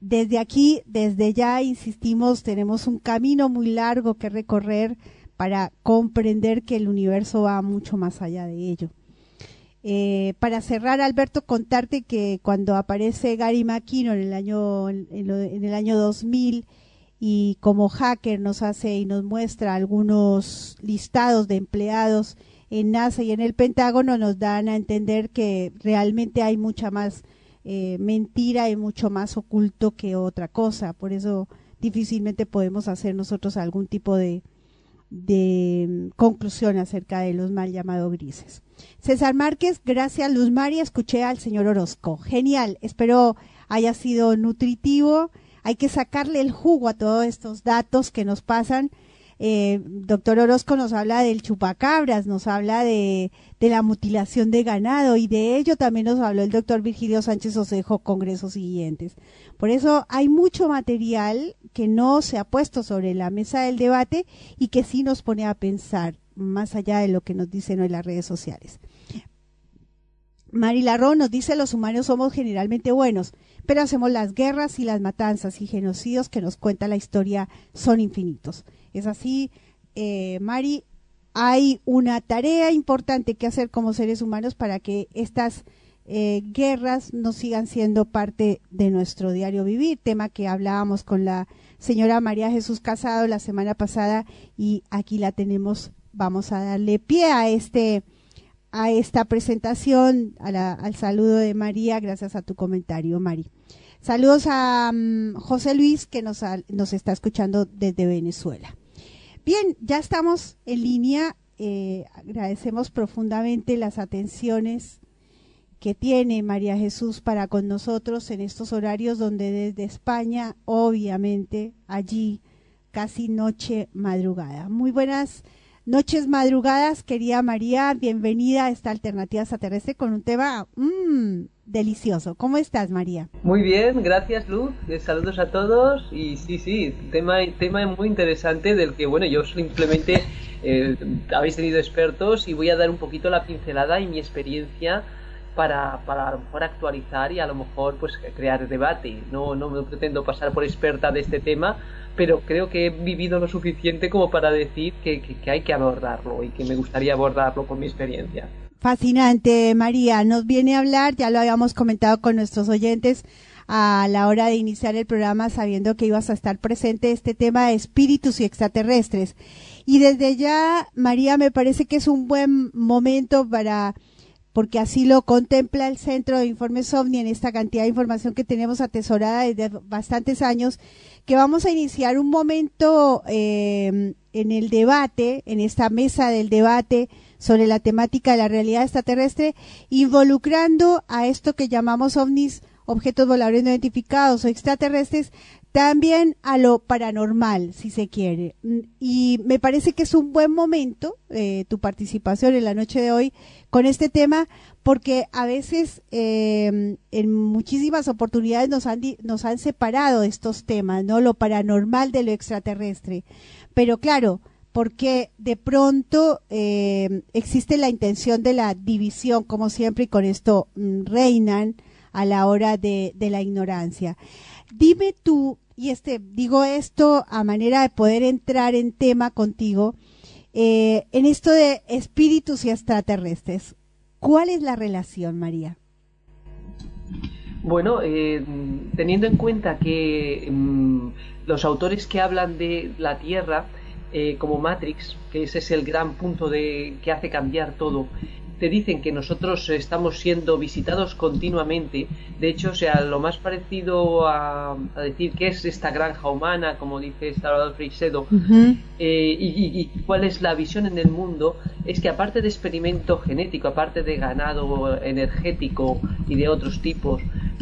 Desde aquí, desde ya, insistimos, tenemos un camino muy largo que recorrer para comprender que el universo va mucho más allá de ello. Eh, para cerrar, Alberto, contarte que cuando aparece Gary McKinnon en el año, en, en el año 2000, y como hacker nos hace y nos muestra algunos listados de empleados en NASA y en el Pentágono, nos dan a entender que realmente hay mucha más eh, mentira y mucho más oculto que otra cosa. Por eso difícilmente podemos hacer nosotros algún tipo de, de mm, conclusión acerca de los mal llamados grises. César Márquez, gracias Luz María, escuché al señor Orozco. Genial, espero haya sido nutritivo hay que sacarle el jugo a todos estos datos que nos pasan. Eh, doctor Orozco nos habla del chupacabras, nos habla de, la mutilación de ganado y de ello también nos habló el doctor Virgilio Sánchez Osejo, congresos siguientes. Por eso hay mucho material que no se ha puesto sobre la mesa del debate y que sí nos pone a pensar más allá de lo que nos dicen hoy las redes sociales. Mari Larrón nos dice los humanos somos generalmente buenos, pero hacemos las guerras y las matanzas y genocidios que nos cuenta la historia son infinitos. Es así, eh, Mari, hay una tarea importante que hacer como seres humanos para que estas eh, guerras no sigan siendo parte de nuestro diario vivir, tema que hablábamos con la señora María Jesús Casado la semana pasada y aquí la tenemos, vamos a darle pie a este a esta presentación, al saludo de María, gracias a tu comentario, Mari. Saludos a mm, José Luis, que nos, nos está escuchando desde Venezuela. Bien, ya estamos en línea. Eh, agradecemos profundamente las atenciones que tiene María Jesús para con nosotros en estos horarios donde desde España, obviamente, allí casi noche madrugada. Muy buenas Noches madrugadas, querida María, bienvenida a esta alternativa extraterrestre con un tema mmm, delicioso. ¿Cómo estás, María? Muy bien, gracias, Luz. Eh, saludos a todos. Y sí, sí, tema, tema muy interesante del que, bueno, yo simplemente eh, habéis tenido expertos y voy a dar un poquito la pincelada y mi experiencia para, para a lo mejor actualizar y a lo mejor pues crear debate. No, no me pretendo pasar por experta de este tema, pero creo que he vivido lo suficiente como para decir que, que hay que abordarlo y que me gustaría abordarlo con mi experiencia. Fascinante, María. Nos viene a hablar, ya lo habíamos comentado con nuestros oyentes a la hora de iniciar el programa sabiendo que ibas a estar presente este tema de espíritus y extraterrestres. Y desde ya, María, me parece que es un buen momento para porque así lo contempla el Centro de Informes OVNI en esta cantidad de información que tenemos atesorada desde bastantes años, que vamos a iniciar un momento eh, en el debate, en esta mesa del debate sobre la temática de la realidad extraterrestre, involucrando a esto que llamamos ovnis, objetos voladores no identificados o extraterrestres, también a lo paranormal, si se quiere. Y me parece que es un buen momento eh, tu participación en la noche de hoy con este tema, porque a veces eh, en muchísimas oportunidades nos han, nos han separado estos temas, ¿no? Lo paranormal de lo extraterrestre. Pero claro, porque de pronto eh, existe la intención de la división, como siempre, y con esto mm, reinan a la hora de, de la ignorancia. Dime tú, y este, digo esto a manera de poder entrar en tema contigo, eh, en esto de espíritus y extraterrestres. ¿Cuál es la relación, María? Bueno, eh, teniendo en cuenta que mm, los autores que hablan de la Tierra eh, como Matrix, que ese es el gran punto de que hace cambiar todo, te dicen que nosotros estamos siendo visitados continuamente. De hecho, o sea, lo más parecido a, decir qué es esta granja humana, como dice Salvador Freixedo, eh, y, cuál es la visión en el mundo, es que aparte de experimento genético, aparte de ganado energético y de otros tipos,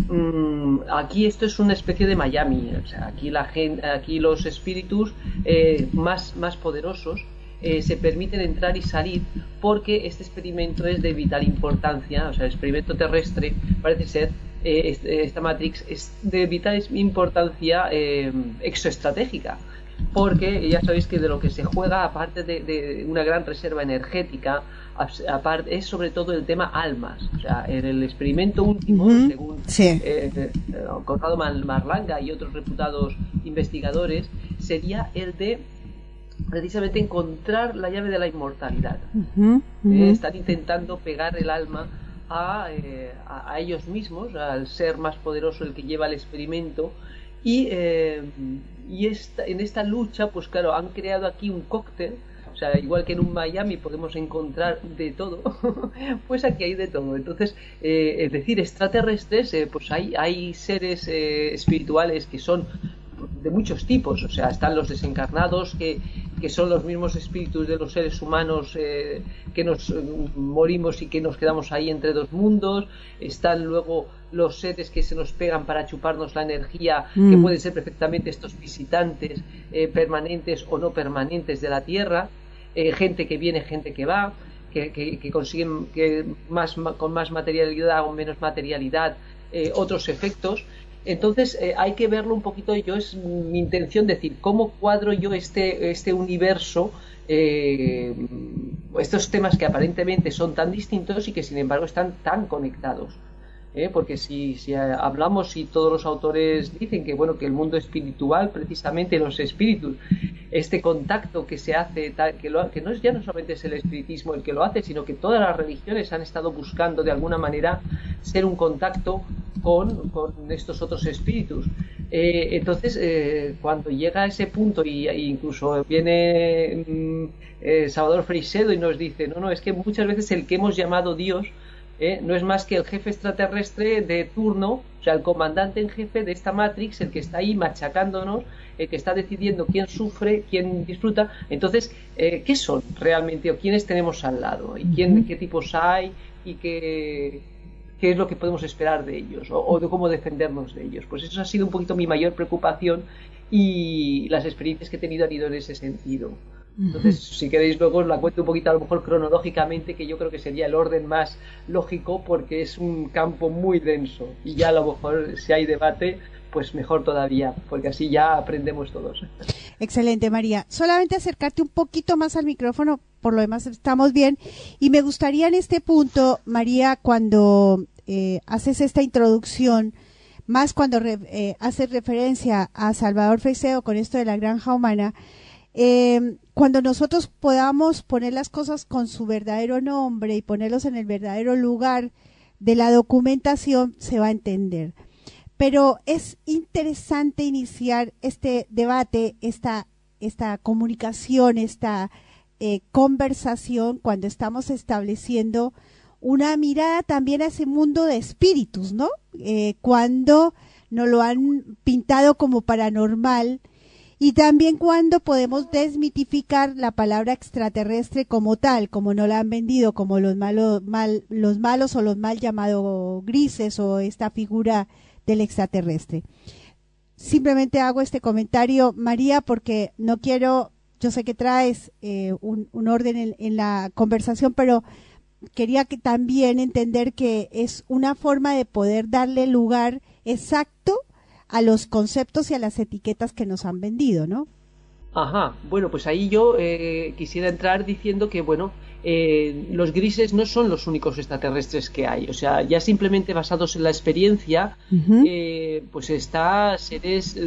mm, aquí esto es una especie de Miami. O sea, aquí, la gente, aquí los espíritus eh, más, más poderosos eh, se permiten entrar y salir porque este experimento es de vital importancia, o sea, el experimento terrestre parece ser, eh, esta Matrix es de vital importancia eh, exoestratégica porque ya sabéis que de lo que se juega, aparte de, una gran reserva energética, aparte, es sobre todo el tema almas. O sea, en el experimento último, según sí. Conrado Marlanga y otros reputados investigadores, sería el de precisamente encontrar la llave de la inmortalidad. Eh, están intentando pegar el alma eh, a, ellos mismos, al ser más poderoso el que lleva el experimento. Y, eh, y esta, en esta lucha, pues claro, han creado aquí un cóctel. O sea, igual que en un Miami podemos encontrar de todo, pues aquí hay de todo. Entonces, es decir, extraterrestres, pues hay, hay seres espirituales que son de muchos tipos, o sea, están los desencarnados que, que son los mismos espíritus de los seres humanos eh, que nos eh, morimos y que nos quedamos ahí entre dos mundos, están luego los seres que se nos pegan para chuparnos la energía, que mm. pueden ser perfectamente estos visitantes eh, permanentes o no permanentes de la Tierra, gente que viene, gente que va, que, que, consiguen que más, con más materialidad o menos materialidad otros efectos entonces eh, hay que verlo un poquito, yo es mi intención decir, ¿cómo cuadro yo este, este universo, eh, estos temas que aparentemente son tan distintos y que sin embargo están tan conectados? ¿Eh? porque si, si, hablamos y todos los autores dicen que bueno que el mundo espiritual precisamente los espíritus este contacto que se hace que, lo, que no es ya no solamente es el espiritismo el que lo hace sino que todas las religiones han estado buscando de alguna manera ser un contacto con, con estos otros espíritus eh, entonces eh, cuando llega a ese punto y, incluso viene mm, Salvador Frisedo y nos dice no no es que muchas veces el que hemos llamado Dios ¿eh? no es más que el jefe extraterrestre de turno, o sea, el comandante en jefe de esta Matrix, el que está ahí machacándonos, el que está decidiendo quién sufre, quién disfruta. Entonces, eh, ¿qué son realmente o quiénes tenemos al lado? ¿Y quién, qué tipos hay? ¿Y qué, qué es lo que podemos esperar de ellos? O, de cómo defendernos de ellos? Pues eso ha sido un poquito mi mayor preocupación y las experiencias que he tenido han ido en ese sentido. Entonces, si queréis, luego os la cuento un poquito, a lo mejor cronológicamente, que yo creo que sería el orden más lógico, porque es un campo muy denso. Y ya a lo mejor, si hay debate, pues mejor todavía, porque así ya aprendemos todos. Excelente, María. Solamente acercarte un poquito más al micrófono por lo demás estamos bien. Y me gustaría en este punto, María, cuando eh, haces esta introducción, más cuando eh, haces referencia a Salvador Feiseo con esto de la granja humana, eh, cuando nosotros podamos poner las cosas con su verdadero nombre y ponerlos en el verdadero lugar de la documentación, se va a entender. Pero es interesante iniciar este debate, esta, esta comunicación, esta eh, conversación cuando estamos estableciendo una mirada también a ese mundo de espíritus, ¿no? Eh, cuando nos lo han pintado como paranormal y también cuando podemos desmitificar la palabra extraterrestre como tal, como no la han vendido como los malos, mal, los malos o los mal llamados grises o esta figura del extraterrestre. Simplemente hago este comentario, María, porque no quiero, yo sé que traes eh, un, orden en la conversación, pero quería que también entender que es una forma de poder darle lugar exacto a los conceptos y a las etiquetas que nos han vendido, ¿no? Ajá, bueno, pues ahí yo eh, quisiera entrar diciendo que, bueno, eh, los grises no son los únicos extraterrestres que hay. O sea, ya simplemente basados en la experiencia, eh, pues está seres...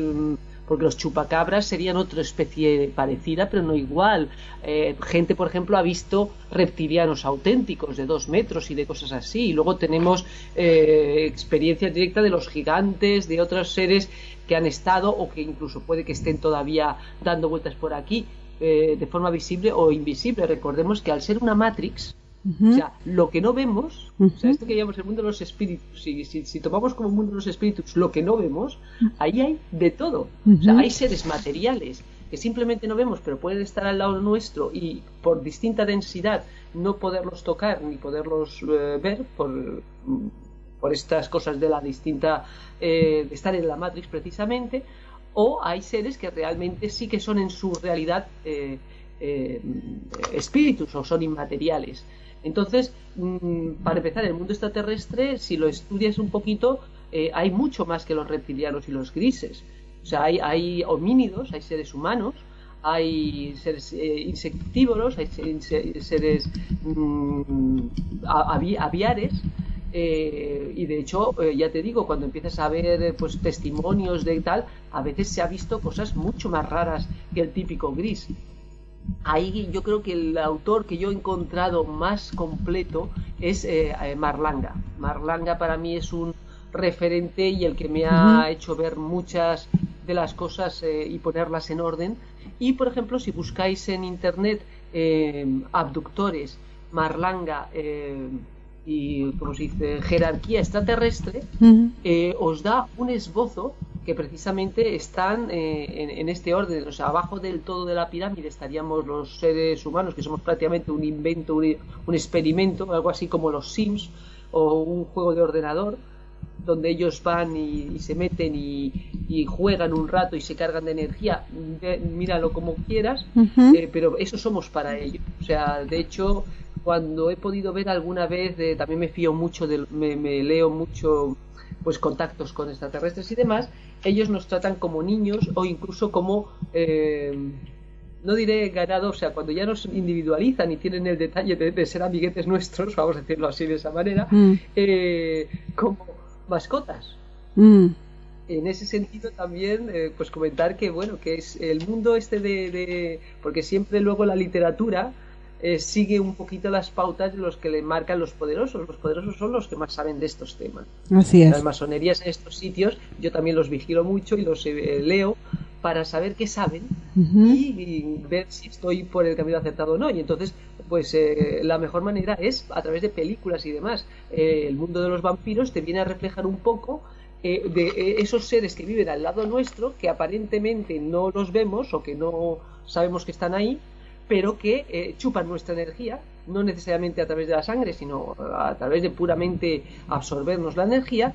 Porque los chupacabras serían otra especie parecida, pero no igual. Eh, gente, por ejemplo, ha visto reptilianos auténticos de dos metros y de cosas así. Y luego tenemos eh, experiencia directa de los gigantes, de otros seres que han estado o que incluso puede que estén todavía dando vueltas por aquí eh, de forma visible o invisible. Recordemos que al ser una Matrix, o sea, lo que no vemos, o sea, esto que llamamos el mundo de los espíritus, si, si, tomamos como mundo de los espíritus lo que no vemos, ahí hay de todo. O sea, hay seres materiales que simplemente no vemos, pero pueden estar al lado nuestro y por distinta densidad no poderlos tocar ni poderlos eh, ver por, por estas cosas de la distinta, eh, de estar en la Matrix precisamente, o hay seres que realmente sí que son en su realidad eh, espíritus o son inmateriales. Entonces, mm, para empezar, el mundo extraterrestre, si lo estudias un poquito, eh, hay mucho más que los reptilianos y los grises. O sea, hay, homínidos, hay seres humanos, hay seres eh, insectívoros, hay seres mm, aviares. Eh, y de hecho, ya te digo, cuando empiezas a ver pues, testimonios de tal, a veces se ha visto cosas mucho más raras que el típico gris ahí yo creo que el autor que yo he encontrado más completo es eh, eh, Marlanga. Marlanga para mí es un referente y el que me ha hecho ver muchas de las cosas eh, y ponerlas en orden. Y por ejemplo, si buscáis en internet abductores, Marlanga y, como se dice, jerarquía extraterrestre, os da un esbozo que precisamente están eh, en, este orden. O sea, abajo del todo de la pirámide estaríamos los seres humanos, que somos prácticamente un invento, un, experimento, algo así como los Sims o un juego de ordenador, donde ellos van y, se meten y, juegan un rato y se cargan de energía. míralo como quieras, eh, pero eso somos para ellos. O sea, de hecho, cuando he podido ver alguna vez, también me fío mucho, de, me, me leo mucho pues contactos con extraterrestres y demás, ellos nos tratan como niños o incluso como, eh, no diré ganado, o sea, cuando ya nos individualizan y tienen el detalle de, ser amiguetes nuestros, vamos a decirlo así de esa manera, mm. eh, como mascotas. Mm. En ese sentido también, eh, pues comentar que, bueno, que es el mundo este de, porque siempre luego la literatura eh, sigue un poquito las pautas de los que le marcan los poderosos. Los poderosos son los que más saben de estos temas. Así es. Las masonerías en estos sitios, yo también los vigilo mucho y los eh, leo para saber qué saben y, ver si estoy por el camino acertado o no. Y entonces, pues eh, la mejor manera es a través de películas y demás. el mundo de los vampiros te viene a reflejar un poco de esos seres que viven al lado nuestro, que aparentemente no los vemos o que no sabemos que están ahí, pero que eh, chupan nuestra energía, no necesariamente a través de la sangre, sino a través de puramente absorbernos la energía,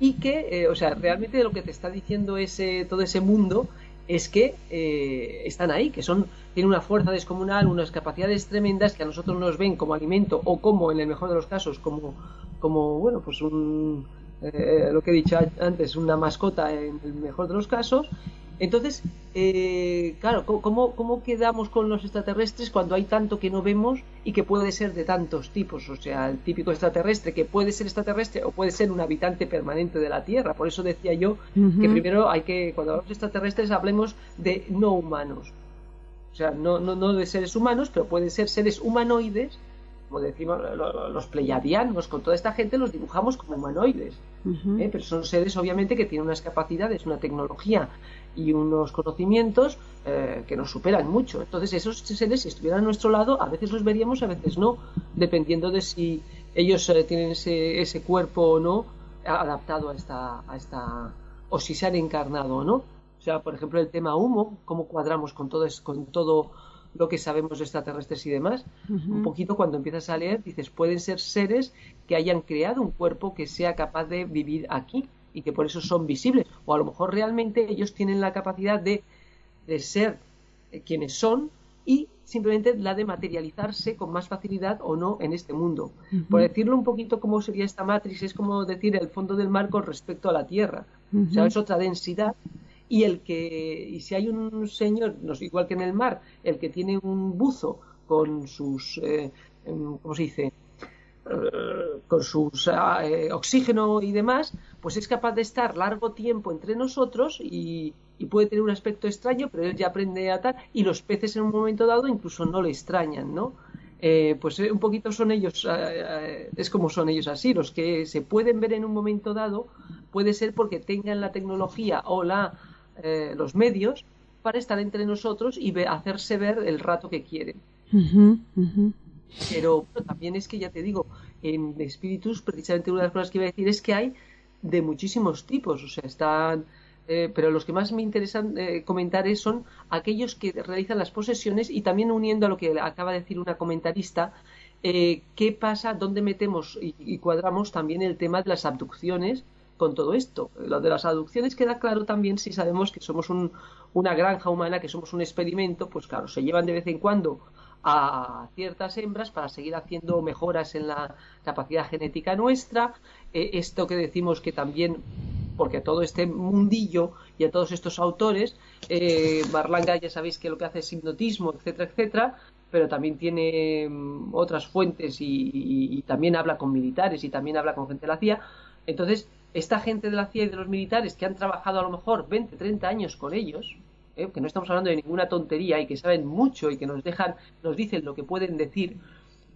y que, eh, o sea, realmente lo que te está diciendo ese, todo ese mundo es que eh, están ahí, que son tienen una fuerza descomunal, unas capacidades tremendas que a nosotros nos ven como alimento o como, en el mejor de los casos, como, como bueno, pues un, lo que he dicho antes, una mascota en el mejor de los casos, Entonces, eh, claro, ¿cómo, ¿cómo quedamos con los extraterrestres cuando hay tanto que no vemos y que puede ser de tantos tipos? O sea, el típico extraterrestre que puede ser extraterrestre o puede ser un habitante permanente de la Tierra. Por eso decía yo que primero hay que, cuando hablamos de extraterrestres, hablemos de no humanos. O sea, no, no, no de seres humanos, pero pueden ser seres humanoides como decimos los pleyadianos, con toda esta gente los dibujamos como humanoides, ¿eh? pero son seres obviamente que tienen unas capacidades, una tecnología y unos conocimientos eh, que nos superan mucho. Entonces esos seres, si estuvieran a nuestro lado, a veces los veríamos, a veces no, dependiendo de si ellos eh, tienen ese, ese, cuerpo o no adaptado a esta, a esta, o si se han encarnado o no. O sea, por ejemplo, el tema humo, cómo cuadramos con todo, con todo lo que sabemos de extraterrestres y demás. Un poquito cuando empiezas a leer, dices, pueden ser seres que hayan creado un cuerpo que sea capaz de vivir aquí y que por eso son visibles. O a lo mejor realmente ellos tienen la capacidad de, de ser eh, quienes son y simplemente la de materializarse con más facilidad o no en este mundo. Por decirlo un poquito cómo sería esta matriz, es como decir el fondo del mar con respecto a la Tierra. O sea, es otra densidad y el que y si hay un señor no igual que en el mar el que tiene un buzo con sus eh, em, cómo se dice con sus eh, oxígeno y demás pues es capaz de estar largo tiempo entre nosotros y, puede tener un aspecto extraño pero él ya aprende a tal y los peces en un momento dado incluso no le extrañan no pues un poquito son ellos, es como son ellos así, los que se pueden ver en un momento dado, puede ser porque tengan la tecnología o la eh, los medios para estar entre nosotros y hacerse ver el rato que quieren. Pero también es que ya te digo, en espíritus, precisamente una de las cosas que iba a decir es que hay de muchísimos tipos, o sea, están, eh, pero los que más me interesan eh, comentar son aquellos que realizan las posesiones y también uniendo a lo que acaba de decir una comentarista, qué pasa, dónde metemos y, cuadramos también el tema de las abducciones con todo esto. Lo de las aducciones queda claro también si sabemos que somos una granja humana, que somos un experimento, pues claro, se llevan de vez en cuando a ciertas hembras para seguir haciendo mejoras en la capacidad genética nuestra. Eh, esto que decimos que también, porque a todo este mundillo y a todos estos autores, eh, Marlanga ya sabéis que lo que hace es hipnotismo, etcétera, etcétera, pero también tiene mm, otras fuentes y, y, también habla con militares y también habla con gente de la CIA. Entonces, esta gente de la CIA y de los militares que han trabajado a lo mejor 20, 30 años con ellos, ¿eh? que no estamos hablando de ninguna tontería y que saben mucho y que nos dejan, nos dicen lo que pueden decir,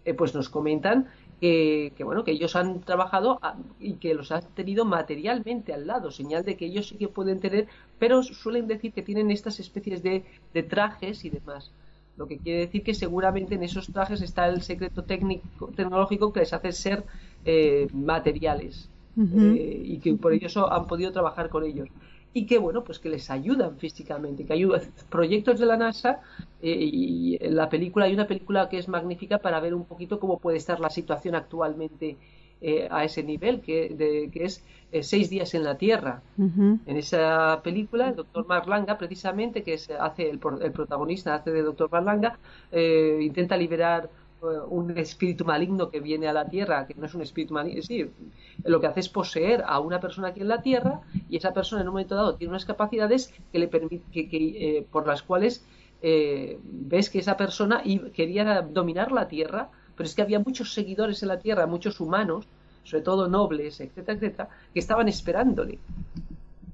eh, pues nos comentan que, bueno, que ellos han trabajado y que los han tenido materialmente al lado, señal de que ellos sí que pueden tener, pero suelen decir que tienen estas especies de, trajes y demás. Lo que quiere decir que seguramente en esos trajes está el secreto técnico, tecnológico que les hace ser eh, materiales. Eh, y que por ello han podido trabajar con ellos y que bueno pues que les ayudan físicamente que ayudan proyectos de la NASA eh, y en la película hay una película que es magnífica para ver un poquito cómo puede estar la situación actualmente eh, a ese nivel que, que es seis días en la Tierra. En esa película el doctor Marlanga precisamente que es, hace el, el, protagonista hace de doctor Marlanga intenta liberar un espíritu maligno que viene a la tierra, que no es un espíritu maligno, sí, lo que hace es poseer a una persona aquí en la tierra y esa persona en un momento dado tiene unas capacidades que le que, eh, por las cuales eh, ves que esa persona quería dominar la tierra, pero es que había muchos seguidores en la tierra, muchos humanos, sobre todo nobles, etcétera, etcétera, que estaban esperándole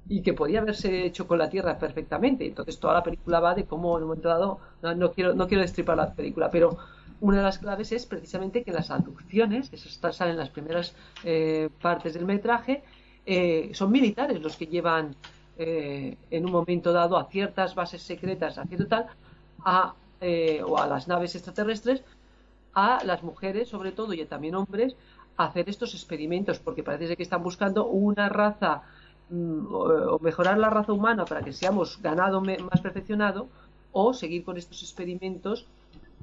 y que podía haberse hecho con la Tierra perfectamente. Entonces toda la película va de cómo en un momento dado, no quiero, no quiero destripar la película, pero una de las claves es precisamente que las abducciones, eso está, sale en las primeras eh, partes del metraje, eh, son militares los que llevan eh, en un momento dado a ciertas bases secretas, a cierto tal, a, o a las naves extraterrestres, a las mujeres, sobre todo, y también hombres, a hacer estos experimentos, porque parece que están buscando una raza mm, o mejorar la raza humana para que seamos ganado más perfeccionado, o seguir con estos experimentos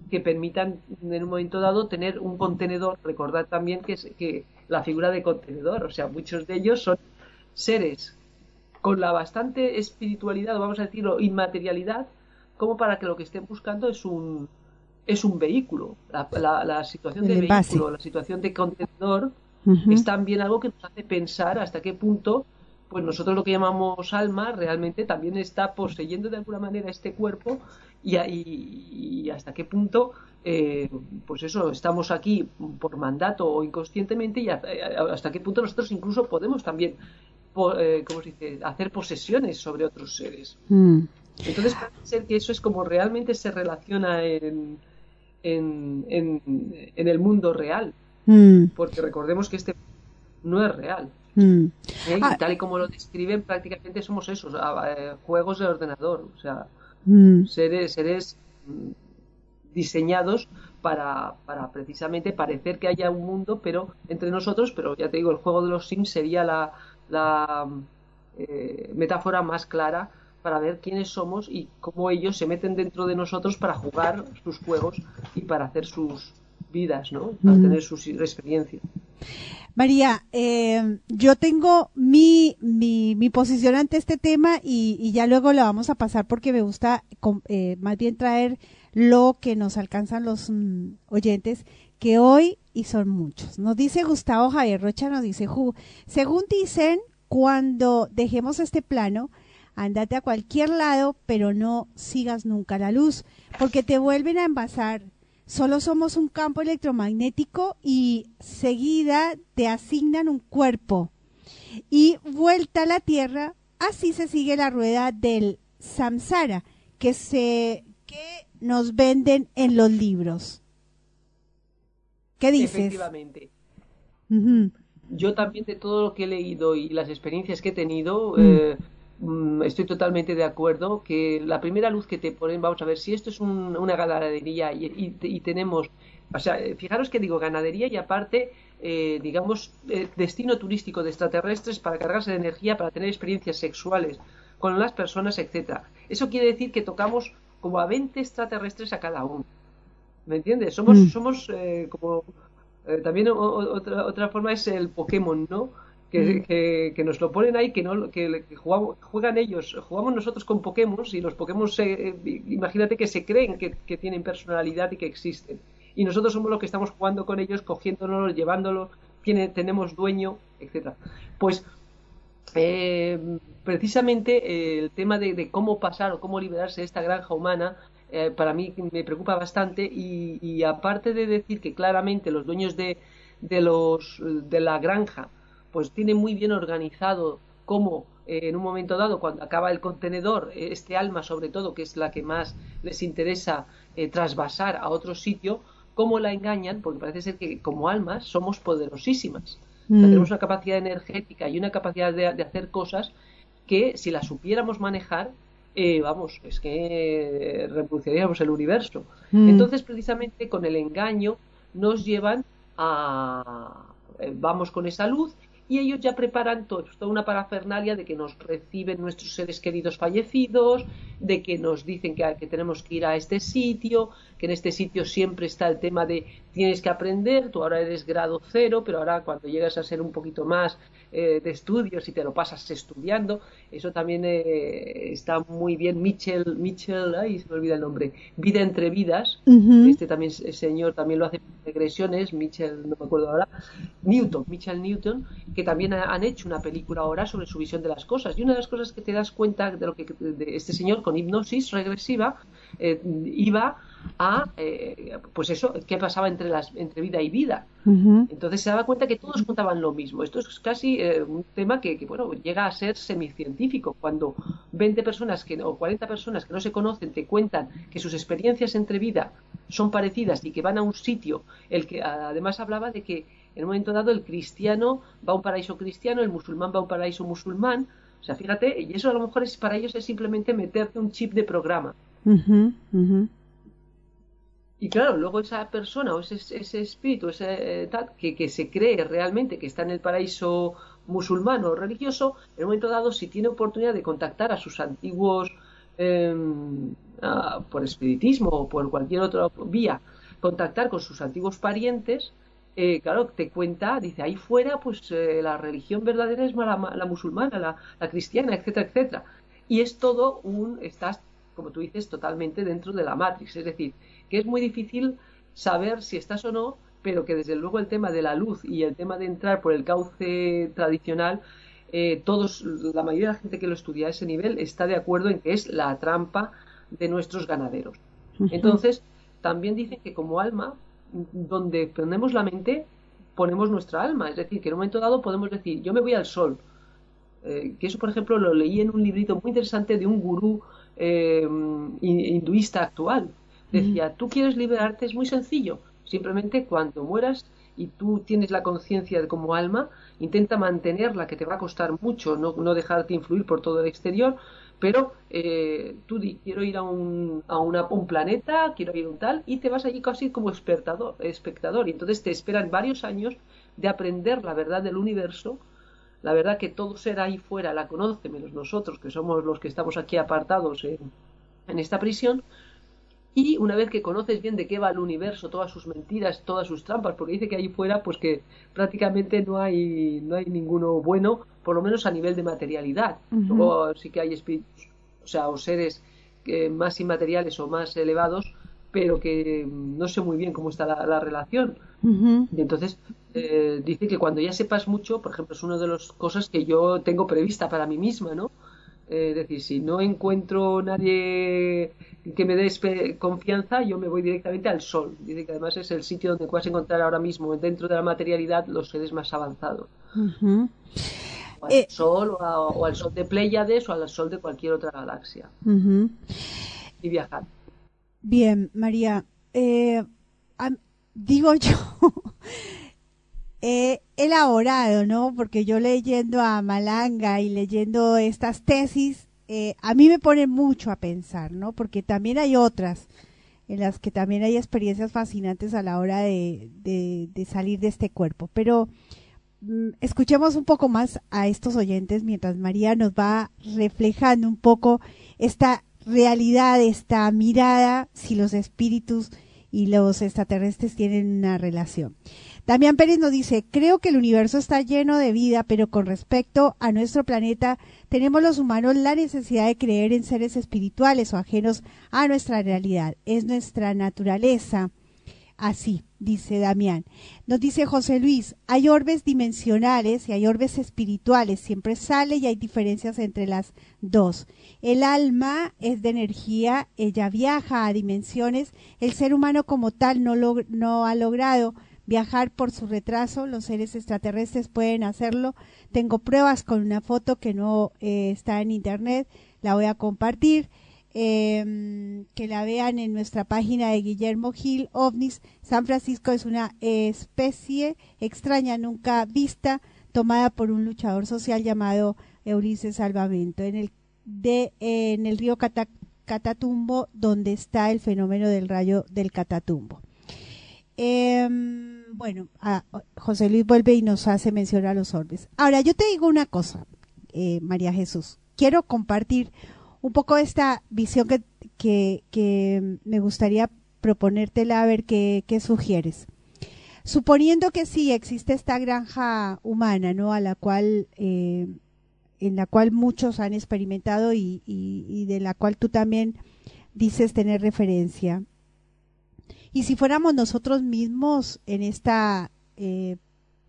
que permitan en un momento dado tener un contenedor. Recordad también que, es, que la figura de contenedor, o sea, muchos de ellos son seres con la bastante espiritualidad, vamos a decirlo, inmaterialidad, como para que lo que estén buscando es un es un vehículo. La, situación de vehículo, la situación de contenedor es también algo que nos hace pensar hasta qué punto pues nosotros lo que llamamos alma realmente también está poseyendo de alguna manera este cuerpo y, y hasta qué punto eh, pues eso, estamos aquí por mandato o inconscientemente y hasta qué punto nosotros incluso podemos también, eh, ¿cómo se dice?, hacer posesiones sobre otros seres. Mm. Entonces parece ser que eso es como realmente se relaciona en, en, en, el mundo real, mm. porque recordemos que este no es real. Mm. ¿Eh? Ah. tal y como lo describen, prácticamente somos esos, juegos de ordenador, o sea, seres, seres diseñados para, para, precisamente parecer que haya un mundo pero entre nosotros, pero ya te digo, el juego de los Sims sería la, la eh, metáfora más clara para ver quiénes somos y cómo ellos se meten dentro de nosotros para jugar sus juegos y para hacer sus vidas, ¿no? Para tener sus experiencias. María, eh, yo tengo mi, mi, posición ante este tema y, ya luego la vamos a pasar porque me gusta eh, más bien traer lo que nos alcanzan los mm, oyentes, que hoy, y son muchos, nos dice Gustavo Javier Rocha, nos dice, según dicen, cuando dejemos este plano, andate a cualquier lado, pero no sigas nunca la luz, porque te vuelven a envasar. Solo somos un campo electromagnético y seguida te asignan un cuerpo. Y vuelta a la Tierra, así se sigue la rueda del samsara, que se que nos venden en los libros. ¿Qué dices? Efectivamente. Yo también de todo lo que he leído y las experiencias que he tenido, mm. eh, mm, estoy totalmente de acuerdo que la primera luz que te ponen, vamos a ver, si esto es una ganadería y, tenemos, o sea, eh, fijaros que digo ganadería y aparte, eh, digamos, destino turístico de extraterrestres para cargarse de energía, para tener experiencias sexuales con las personas, etcétera. Eso quiere decir que tocamos como a 20 extraterrestres a cada uno. ¿Me entiendes? Somos, mm. somos eh, como... Eh, también otra, otra forma es el Pokémon, ¿no? Que, mm. que, nos lo ponen ahí, que no que, jugamos, juegan ellos, jugamos nosotros con Pokémon y los Pokémon, se, eh, imagínate que se creen que, que, tienen personalidad y que existen. Y nosotros somos los que estamos jugando con ellos, cogiéndolos, llevándolos, tiene, tenemos dueño, etcétera. Pues eh, precisamente eh, el tema de, cómo pasar o cómo liberarse de esta granja humana eh, para mí me preocupa bastante y, aparte de decir que claramente los dueños de, de, los, de la granja pues tienen muy bien organizado cómo en un momento dado cuando acaba el contenedor este alma sobre todo que es la que más les interesa trasvasar a otro sitio cómo la engañan porque parece ser que como almas somos poderosísimas Mm. tenemos una capacidad energética y una capacidad de, hacer cosas que si las supiéramos manejar, eh, vamos, es que reproduciríamos el universo. Mm. Entonces, precisamente con el engaño nos llevan a... Eh, vamos con esa luz y ellos ya preparan todo, toda una parafernalia de que nos reciben nuestros seres queridos fallecidos, de que nos dicen que, que, tenemos que ir a este sitio, que en este sitio siempre está el tema de tienes que aprender, tú ahora eres grado cero, pero ahora cuando llegas a ser un poquito más eh, de estudios y te lo pasas estudiando, eso también eh, está muy bien. Mitchell, Mitchell, ay, se me olvida el nombre, Vida entre Vidas, este también señor también lo hace regresiones, Mitchell, no me acuerdo ahora, Newton, Mitchell Newton, que también han hecho una película ahora sobre su visión de las cosas. Y una de las cosas que te das cuenta de lo que de este señor con hipnosis regresiva eh, iba a, eh, pues eso, qué pasaba entre, las, entre vida y vida. Entonces se daba cuenta que todos contaban lo mismo. Esto es casi eh, un tema que, bueno, llega a ser semicientífico. Cuando 20 personas que, o 40 personas que no se conocen te cuentan que sus experiencias entre vida son parecidas y que van a un sitio, el que además hablaba de que en un momento dado el cristiano va a un paraíso cristiano, el musulmán va a un paraíso musulmán. O sea, fíjate, y eso a lo mejor es para ellos es simplemente meterte un chip de programa. Y claro, luego esa persona o ese, ese espíritu ese, eh, tal, que, se cree realmente que está en el paraíso musulmán o religioso, en un momento dado, si tiene oportunidad de contactar a sus antiguos, em, por espiritismo o por cualquier otra vía, contactar con sus antiguos parientes, eh, claro, te cuenta, dice, ahí fuera, pues eh, la religión verdadera es la, la musulmana, la, la, cristiana, etcétera, etcétera. Y es todo un, estás, como tú dices, totalmente dentro de la Matrix. Es decir, que es muy difícil saber si estás o no, pero que desde luego el tema de la luz y el tema de entrar por el cauce tradicional eh, todos, la mayoría de la gente que lo estudia a ese nivel está de acuerdo en que es la trampa de nuestros ganaderos. Entonces, también dicen que como alma, donde ponemos la mente, ponemos nuestra alma. Es decir, que en un momento dado podemos decir, yo me voy al sol. Eh, que eso, por ejemplo, lo leí en un librito muy interesante de un gurú eh, hinduista actual. Decía, tú quieres liberarte, es muy sencillo. Simplemente cuando mueras y tú tienes la conciencia como alma, intenta mantenerla, que te va a costar mucho, no, no dejarte influir por todo el exterior, pero eh, tú di, quiero ir a, un, a una, un planeta, quiero ir a un tal, y te vas allí casi como espectador, espectador, y entonces te esperan varios años de aprender la verdad del universo, la verdad que todo ser ahí fuera la conoce, menos nosotros, que somos los que estamos aquí apartados en, en esta prisión, y una vez que conoces bien de qué va el universo, todas sus mentiras, todas sus trampas, porque dice que ahí fuera, pues que prácticamente no hay, no hay ninguno bueno, por lo menos a nivel de materialidad. Luego sí que hay espíritus, o sea, o seres que más inmateriales o más elevados, pero que no sé muy bien cómo está la, relación. Y entonces eh, dice que cuando ya sepas mucho, por ejemplo, es una de las cosas que yo tengo prevista para mí misma, ¿no? Eh, es decir, si no encuentro nadie que me dé confianza, yo me voy directamente al Sol. Dice que además es el sitio donde puedes encontrar ahora mismo, dentro de la materialidad, los seres más avanzados. O al eh, Sol, o, al Sol de Pléyades, o al Sol de cualquier otra galaxia. Y viajar. Bien, María. Eh, digo yo. He elaborado, ¿no? Porque yo leyendo a Malanga y leyendo estas tesis, eh, a mí me pone mucho a pensar, ¿no? Porque también hay otras en las que también hay experiencias fascinantes a la hora de, de, salir de este cuerpo. Pero mm, escuchemos un poco más a estos oyentes mientras María nos va reflejando un poco esta realidad, esta mirada, si los espíritus y los extraterrestres tienen una relación. Damián Pérez nos dice, creo que el universo está lleno de vida, pero con respecto a nuestro planeta, tenemos los humanos la necesidad de creer en seres espirituales o ajenos a nuestra realidad. Es nuestra naturaleza. Así, dice Damián. Nos dice José Luis, hay orbes dimensionales y hay orbes espirituales, siempre sale y hay diferencias entre las dos. El alma es de energía, ella viaja a dimensiones, el ser humano como tal no, no ha logrado viajar por su retraso, los seres extraterrestres pueden hacerlo. Tengo pruebas con una foto que no eh, está en internet, la voy a compartir. Em, que la vean en nuestra página de Guillermo Gil OVNIS. San Francisco es una especie extraña, nunca vista, tomada por un luchador social llamado Ulises Salvamento, en el, en el río Catatumbo, donde está el fenómeno del rayo del Catatumbo. Em, bueno, José Luis vuelve y nos hace mención a los orbes. Ahora, yo te digo una cosa, eh, María Jesús. Quiero compartir un poco esta visión que, que, me gustaría proponértela a ver qué, sugieres. Suponiendo que sí existe esta granja humana, ¿no? A la cual, eh, en la cual muchos han experimentado y, y de la cual tú también dices tener referencia. Y si fuéramos nosotros mismos en esta eh,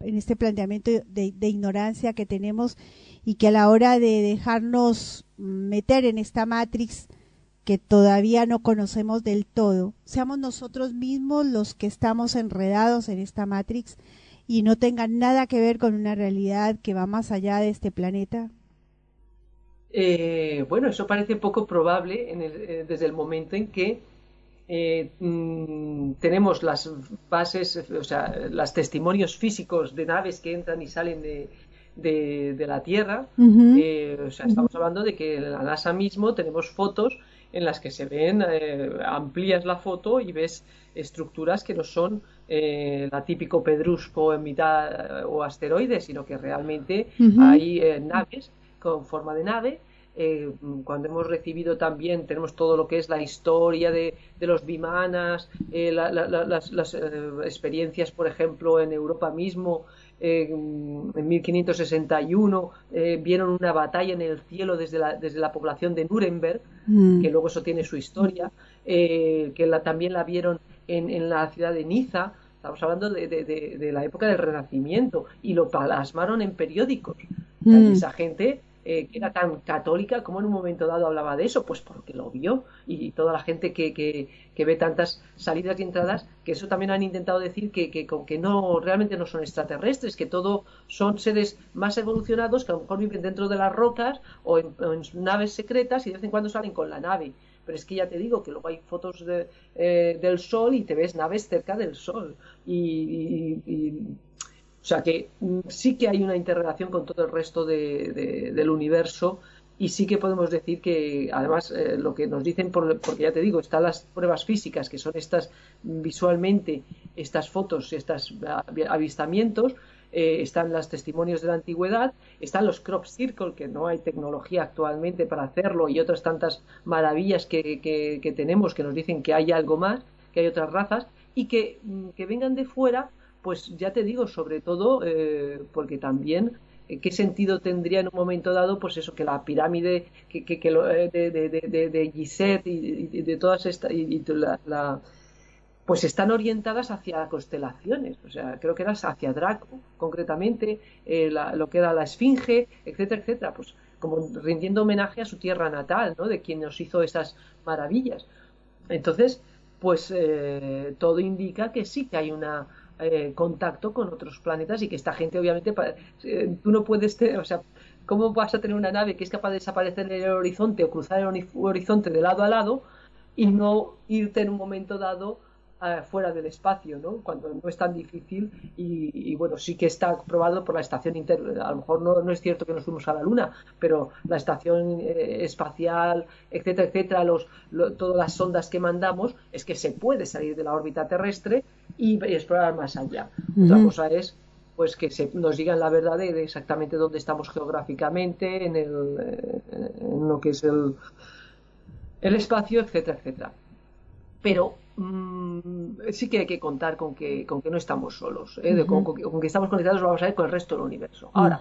en este planteamiento de, ignorancia que tenemos y que a la hora de dejarnos meter en esta matrix que todavía no conocemos del todo, seamos nosotros mismos los que estamos enredados en esta matrix y no tengan nada que ver con una realidad que va más allá de este planeta? Eh, bueno, eso parece poco probable eh, desde el momento en que eh, mm, tenemos las bases, o sea, los testimonios físicos de naves que entran y salen de, de, la Tierra. Eh, o sea, estamos hablando de que en la NASA mismo tenemos fotos en las que se ven, eh, amplías la foto y ves estructuras que no son la típico pedrusco en mitad o asteroides, sino que realmente hay naves con forma de nave eh, cuando hemos recibido también, tenemos todo lo que es la historia de, los bimanas, eh, las, eh, experiencias, por ejemplo, en Europa mismo, en 1561, vieron una batalla en el cielo desde la, desde la población de Nuremberg, mm. que luego eso tiene su historia, que la, también la vieron en, en la ciudad de Niza, estamos hablando de, de, la época del Renacimiento, y lo plasmaron en periódicos. Mm. Esa gente eh, que era tan católica, como en un momento dado hablaba de eso? Pues porque lo vio y toda la gente que, que, ve tantas salidas y entradas, que eso también han intentado decir que, que, que, no realmente no son extraterrestres, que todo son seres más evolucionados que a lo mejor viven dentro de las rocas o en, naves secretas y de vez en cuando salen con la nave. Pero es que ya te digo que luego hay fotos eh, del Sol y te ves naves cerca del Sol. y o sea que sí que hay una interrelación con todo el resto del universo y sí que podemos decir que además eh, lo que nos dicen, porque ya te digo, están las pruebas físicas, que son estas visualmente, estas fotos, estos avistamientos, eh, están los testimonios de la antigüedad, están los crop circle, que no hay tecnología actualmente para hacerlo, y otras tantas maravillas que, que tenemos que nos dicen que hay algo más, que hay otras razas, y que, mm, que vengan de fuera pues ya te digo, sobre todo eh, porque también eh, qué sentido tendría en un momento dado, pues eso, que la pirámide que, que, que lo, eh, de, de, de, de, y, de todas estas, y, la, pues están orientadas hacia constelaciones, o sea, creo que era hacia Draco, concretamente, lo que era la Esfinge, etcétera, etcétera, pues como rindiendo homenaje a su tierra natal, ¿no? De quien nos hizo esas maravillas. Entonces, pues todo indica que sí que hay una eh, contacto con otros planetas y que esta gente obviamente eh, tú no puedes tener, o sea, ¿cómo vas a tener una nave que es capaz de desaparecer en el horizonte o cruzar el horizonte de lado a lado y no irte en un momento dado fuera del espacio, ¿no? Cuando no es tan difícil y, bueno, sí que está probado por la estación inter... A lo mejor no, no, es cierto que nos fuimos a la Luna, pero la estación eh, espacial, etcétera, etcétera, los, todas las sondas que mandamos, es que se puede salir de la órbita terrestre y, explorar más allá. Otra cosa es pues que se, nos digan la verdad de, exactamente dónde estamos geográficamente, en, el, eh, en lo que es el, el espacio, etcétera, etcétera. Pero Mm, sí que hay que contar con que, con que no estamos solos, ¿eh? con, que estamos conectados, vamos a ver, con el resto del universo. Mm. Ahora,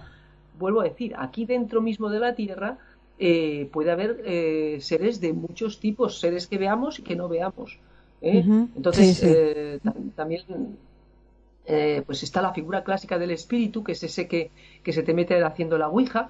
vuelvo a decir, aquí dentro mismo de la Tierra eh, puede haber eh, seres de muchos tipos, seres que veamos y que no veamos. Entonces, también pues está la figura clásica del espíritu, que es ese que, que se te mete haciendo la Ouija,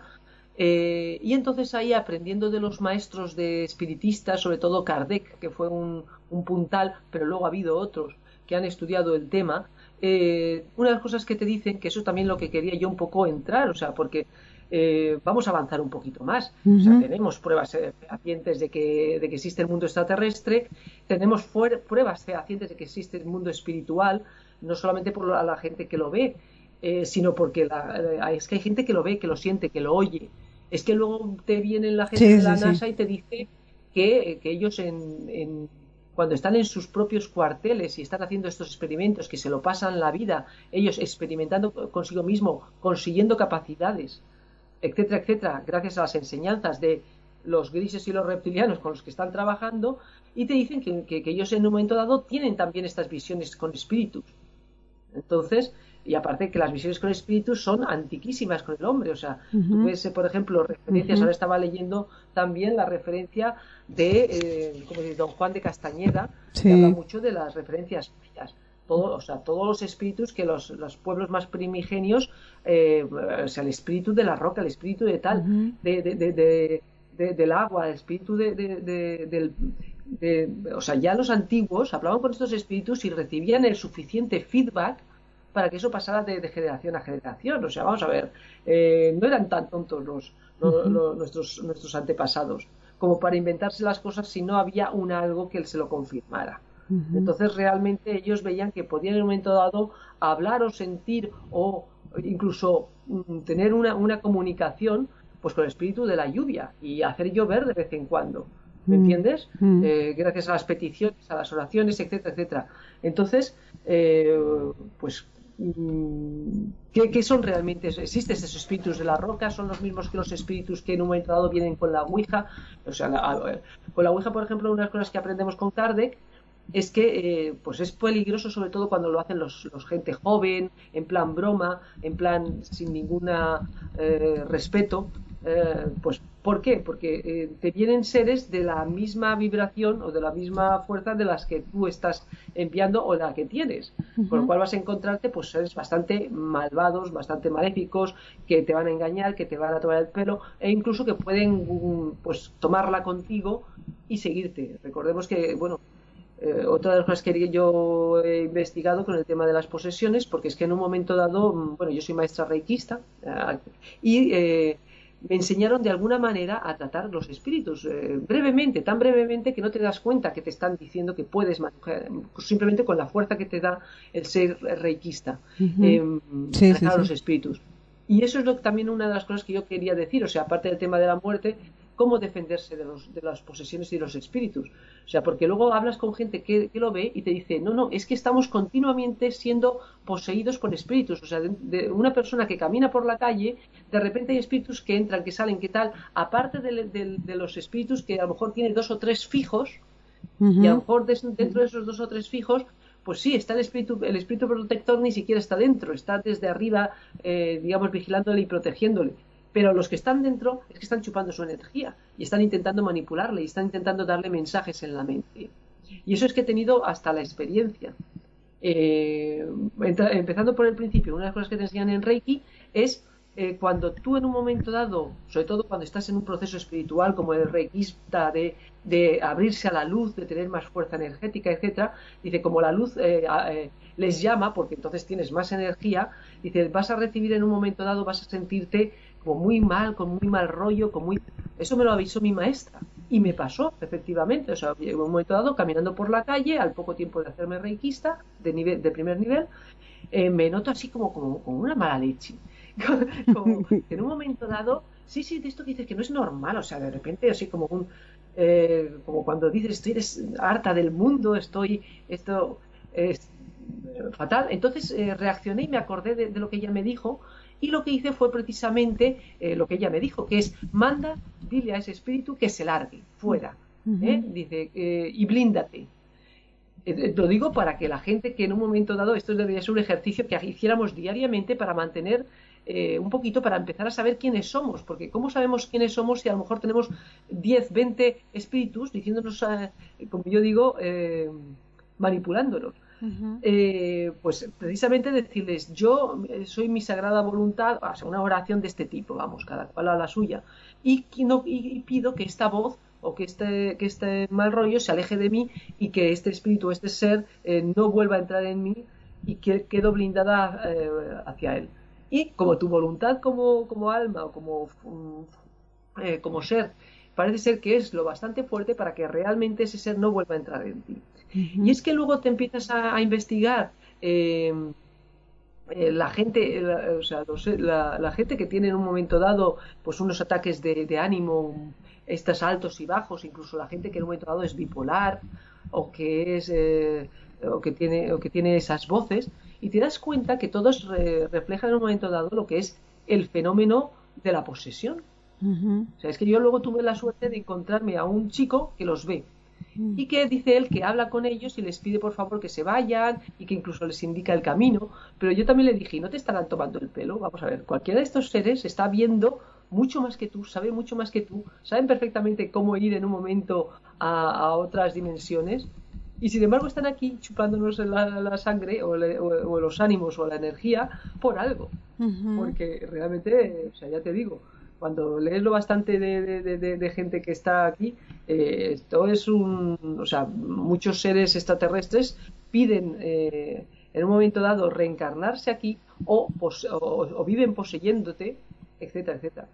y entonces ahí aprendiendo de los maestros de espiritistas, sobre todo Kardec, que fue un, un puntal, pero luego ha habido otros que han estudiado el tema, eh, una de las cosas que te dicen, que eso también lo que quería yo un poco entrar, o sea, porque eh, vamos a avanzar un poquito más. o sea, tenemos pruebas eh, fehacientes de que, de que existe el mundo extraterrestre, tenemos pruebas fehacientes de que existe el mundo espiritual, no solamente por la, la gente que lo ve, sino porque la, es que hay gente que lo ve, que lo siente, que lo oye. Es que luego te viene la gente de la NASA y te dice que, que ellos en cuando están en sus propios cuarteles y están haciendo estos experimentos que se lo pasan la vida, ellos experimentando consigo mismo, consiguiendo capacidades, etcétera, etcétera, gracias a las enseñanzas de los grises y los reptilianos con los que están trabajando, y te dicen que, ellos en un momento dado tienen también estas visiones con espíritus. Entonces, y aparte que las visiones con espíritus son antiquísimas con el hombre. O sea, tú ves, por ejemplo, referencias, ahora estaba leyendo también la referencia de eh, Don Juan de Castañeda, que habla mucho de las referencias Todo, o sea, todos los espíritus que los, los pueblos más primigenios, eh, o sea, el espíritu de la roca, el espíritu de tal, de, de, de, del agua, el espíritu de, del, o sea, ya los antiguos hablaban con estos espíritus y recibían el suficiente feedback para que eso pasara de, generación a generación. O sea, vamos a ver, eh, no eran tan tontos los, nuestros, nuestros antepasados como para inventarse las cosas si no había un algo que se lo confirmara. Entonces realmente ellos veían que podían en un momento dado hablar o sentir o incluso mm, tener una, una comunicación pues con el espíritu de la lluvia y hacer llover de vez en cuando. ¿Me entiendes? Eh, gracias a las peticiones, a las oraciones, etcétera, etcétera. Entonces, eh, pues Mm, ¿Qué, son realmente? ¿Existen esos espíritus de la roca? ¿Son los mismos que los espíritus que en un momento dado vienen con la Ouija? O sea, con la Ouija, por ejemplo, una de las cosas que aprendemos con Kardec es que eh, pues es peligroso sobre todo cuando lo hacen los, gente joven, en plan broma, en plan sin ningún eh, respeto, eh, pues ¿Por qué? Porque eh, te vienen seres de la misma vibración o de la misma fuerza de las que tú estás enviando o la que tienes. Con lo cual vas a encontrarte pues seres bastante malvados, bastante maléficos, que te van a engañar, que te van a tomar el pelo e incluso que pueden pues tomarla contigo y seguirte. Recordemos que, bueno, eh, otra de las cosas que yo he investigado con el tema de las posesiones, porque es que en un momento dado, mm, bueno, yo soy maestra reikista eh, y me enseñaron de alguna manera a tratar los espíritus, eh, brevemente, tan brevemente que no te das cuenta que te están diciendo que puedes manejar, simplemente con la fuerza que te da el ser reikista, em, manejar los espíritus. Y eso es lo, también una de las cosas que yo quería decir, o sea, aparte del tema de la muerte, cómo defenderse de, los, de las posesiones y de los espíritus. O sea, porque luego hablas con gente que, lo ve y te dice, no, no, es que estamos continuamente siendo poseídos por espíritus. O sea, de, una persona que camina por la calle, de repente hay espíritus que entran, que salen, que tal, aparte de, los espíritus que a lo mejor tiene dos o tres fijos, y a lo mejor dentro de esos dos o tres fijos pues sí, está el espíritu, el espíritu protector ni siquiera está dentro, está desde arriba, eh, digamos, vigilándole y protegiéndole. Pero los que están dentro es que están chupando su energía y están intentando manipularle y están intentando darle mensajes en la mente. Y eso es que he tenido hasta la experiencia. Eh, empezando por el principio, una de las cosas que te enseñan en Reiki es eh, cuando tú en un momento dado, sobre todo cuando estás en un proceso espiritual como el reikista, de, abrirse a la luz, de tener más fuerza energética, etcétera, dice como la luz eh, les llama, porque entonces tienes más energía, dice vas a recibir en un momento dado, vas a sentirte como muy mal, con muy mal rollo, con muy... Eso me lo avisó mi maestra y me pasó, efectivamente. O sea, en un momento dado, caminando por la calle, al poco tiempo de hacerme reikista, de, nivel, de primer nivel, eh, me noto así como, como, una mala leche. como, en un momento dado, sí, sí, de esto que dices que no es normal, o sea, de repente así como un... Eh, como cuando dices estoy harta del mundo, estoy... esto es fatal. Entonces eh, reaccioné y me acordé de, lo que ella me dijo y lo que hice fue precisamente eh, lo que ella me dijo, que es manda, dile a ese espíritu que se largue, fuera. ¿eh? Dice, eh, y blíndate. lo digo para que la gente que en un momento dado, esto debería ser un ejercicio que hiciéramos diariamente para mantener un poquito, para empezar a saber quiénes somos, porque ¿cómo sabemos quiénes somos si a lo mejor tenemos 10, 20 espíritus diciéndonos, como yo digo, manipulándonos? Eh, pues precisamente decirles, yo eh, soy mi sagrada voluntad, o una oración de este tipo, vamos, cada cual a la suya, y, no, y pido que esta voz o que este, que este mal rollo se aleje de mí y que este espíritu, este ser, eh, no vuelva a entrar en mí y que quedo blindada hacia él. Y como tu voluntad como, como alma o como, mm, como ser, parece ser que es lo bastante fuerte para que realmente ese ser no vuelva a entrar en ti. Y es que luego te empiezas a, investigar eh, eh, la gente, la, o sea, la, gente que tiene en un momento dado pues unos ataques de, ánimo, estos altos y bajos, incluso la gente que en un momento dado es bipolar o que es eh, o que tiene o que tiene esas voces y te das cuenta que todos reflejan en un momento dado lo que es el fenómeno de la posesión. O sea, es que yo luego tuve la suerte de encontrarme a un chico que los ve. Y que dice él que habla con ellos y les pide por favor que se vayan y que incluso les indica el camino. Pero yo también le dije, ¿no te estarán tomando el pelo? Vamos a ver, cualquiera de estos seres está viendo mucho más que tú, sabe mucho más que tú, saben perfectamente cómo ir en un momento a, otras dimensiones y sin embargo están aquí chupándonos la, sangre o, los ánimos o la energía por algo. Porque realmente, o sea, ya te digo, cuando lees lo bastante de, gente que está aquí, eh, esto es un, o sea, muchos seres extraterrestres piden eh, en un momento dado reencarnarse aquí o, o, viven poseyéndote, etcétera, etcétera.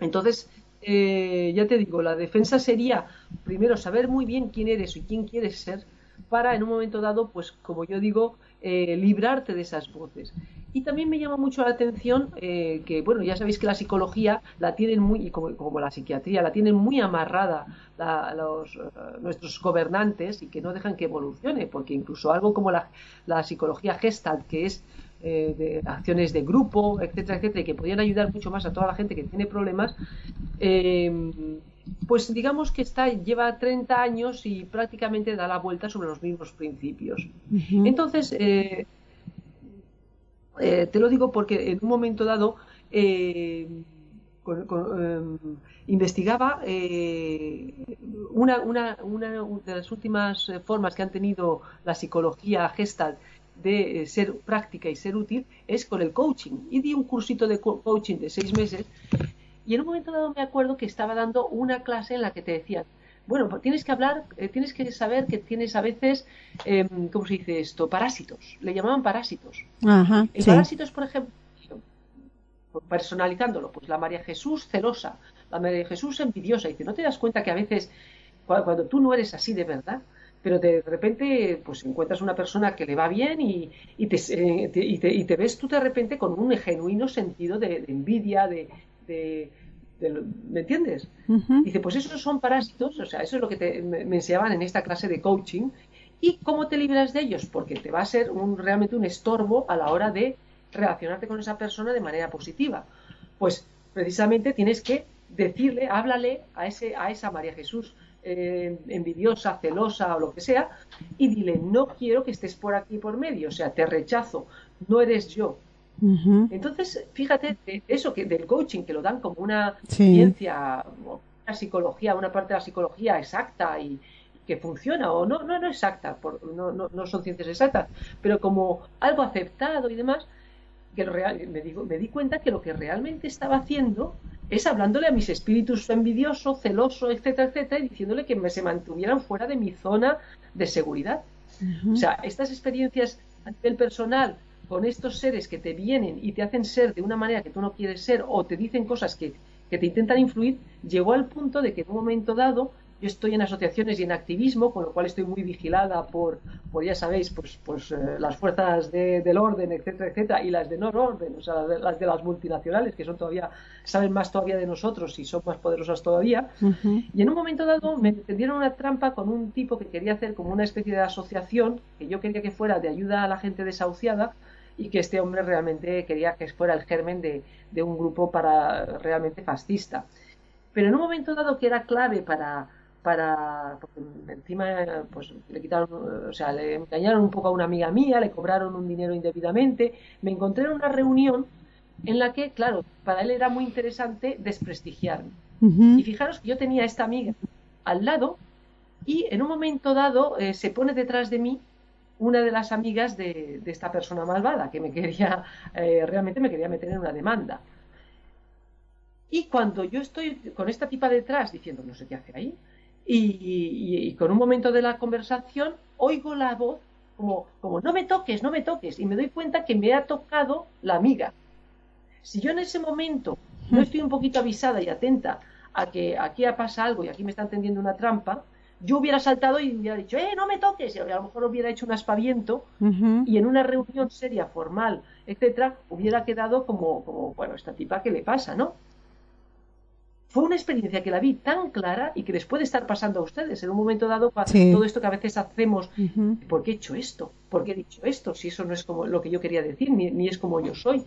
Entonces, eh, ya te digo, la defensa sería primero saber muy bien quién eres y quién quieres ser para en un momento dado, pues como yo digo, librarte de esas voces. Y también me llama mucho la atención eh, que, bueno, ya sabéis que la psicología la tienen muy, como, como la psiquiatría, la tienen muy amarrada los, eh, nuestros gobernantes y que no dejan que evolucione, porque incluso algo como la, psicología gestalt, que es eh, de acciones de grupo, etcétera, etcétera, y que podrían ayudar mucho más a toda la gente que tiene problemas, pues digamos que está lleva 30 años y prácticamente da la vuelta sobre los mismos principios. Entonces, eh, te lo digo porque en un momento dado, eh, em, investigaba eh, una, una, una, de las últimas formas que han tenido la psicología gestal de eh, ser práctica y ser útil es con el coaching. Y di un cursito de coaching de seis meses y en un momento dado me acuerdo que estaba dando una clase en la que te decían, bueno, pues tienes que hablar, eh, tienes que saber que tienes a veces, eh, ¿cómo se dice esto? Parásitos. Le llamaban parásitos. Ajá, el parásitos, por ejemplo, personalizándolo, pues la María Jesús celosa, la María Jesús envidiosa. Y dice, ¿no te das cuenta que a veces, cuando, tú no eres así de verdad, pero de repente pues encuentras una persona que le va bien y, y, te, eh, y, te, y, te, ves tú de repente con un genuino sentido de, de envidia, de, ¿Me entiendes? Dice, pues esos son parásitos, o sea, eso es lo que me, enseñaban en esta clase de coaching. ¿Y cómo te libras de ellos? Porque te va a ser un, realmente un estorbo a la hora de relacionarte con esa persona de manera positiva. Pues precisamente tienes que decirle, háblale a, ese, a esa María Jesús eh, envidiosa, celosa o lo que sea, y dile, no quiero que estés por aquí por medio, o sea, te rechazo, no eres yo, entonces, fíjate, eso que del coaching, que lo dan como una ciencia, una psicología, una parte de la psicología exacta y que funciona, o no, no, no exacta, por, no, no, no, son ciencias exactas, pero como algo aceptado y demás, que real, me, digo, me di cuenta que lo que realmente estaba haciendo es hablándole a mis espíritus envidioso, celoso, etcétera, etcétera, y diciéndole que me, se mantuvieran fuera de mi zona de seguridad. O sea, estas experiencias a nivel personal con estos seres que te vienen y te hacen ser de una manera que tú no quieres ser o te dicen cosas que, que te intentan influir, llegó al punto de que en un momento dado yo estoy en asociaciones y en activismo, con lo cual estoy muy vigilada por, por ya sabéis, pues, pues eh, las fuerzas del orden, etcétera, etcétera, y las de no orden, o sea, las de, las multinacionales, que son todavía, saben más todavía de nosotros y son más poderosas todavía. Y en un momento dado me tendieron una trampa con un tipo que quería hacer como una especie de asociación, que yo quería que fuera de ayuda a la gente desahuciada, y que este hombre realmente quería que fuera el germen de, de un grupo para realmente fascista. Pero en un momento dado que era clave para, para encima pues le quitaron o sea le engañaron un poco a una amiga mía le cobraron un dinero indebidamente me encontré en una reunión en la que claro para él era muy interesante desprestigiarme y fijaros que yo tenía a esta amiga al lado y en un momento dado eh, se pone detrás de mí una de las amigas de, esta persona malvada que me quería, eh, realmente me quería meter en una demanda. Y cuando yo estoy con esta tipa detrás diciendo no sé qué hace ahí, y, con un momento de la conversación oigo la voz como, como no me toques, no me toques, y me doy cuenta que me ha tocado la amiga. Si yo en ese momento no estoy un poquito avisada y atenta a que aquí pasa algo y aquí me están tendiendo una trampa, yo hubiera saltado y hubiera dicho, eh, no me toques, y a lo mejor hubiera hecho un aspaviento y en una reunión seria, formal, etcétera, hubiera quedado como, como, bueno, esta tipa, ¿qué le pasa, no? Fue una experiencia que la vi tan clara y que les puede estar pasando a ustedes en un momento dado, todo esto que a veces hacemos, ¿por qué he hecho esto? ¿Por qué he dicho esto? Si eso no es como lo que yo quería decir, ni, ni es como yo soy.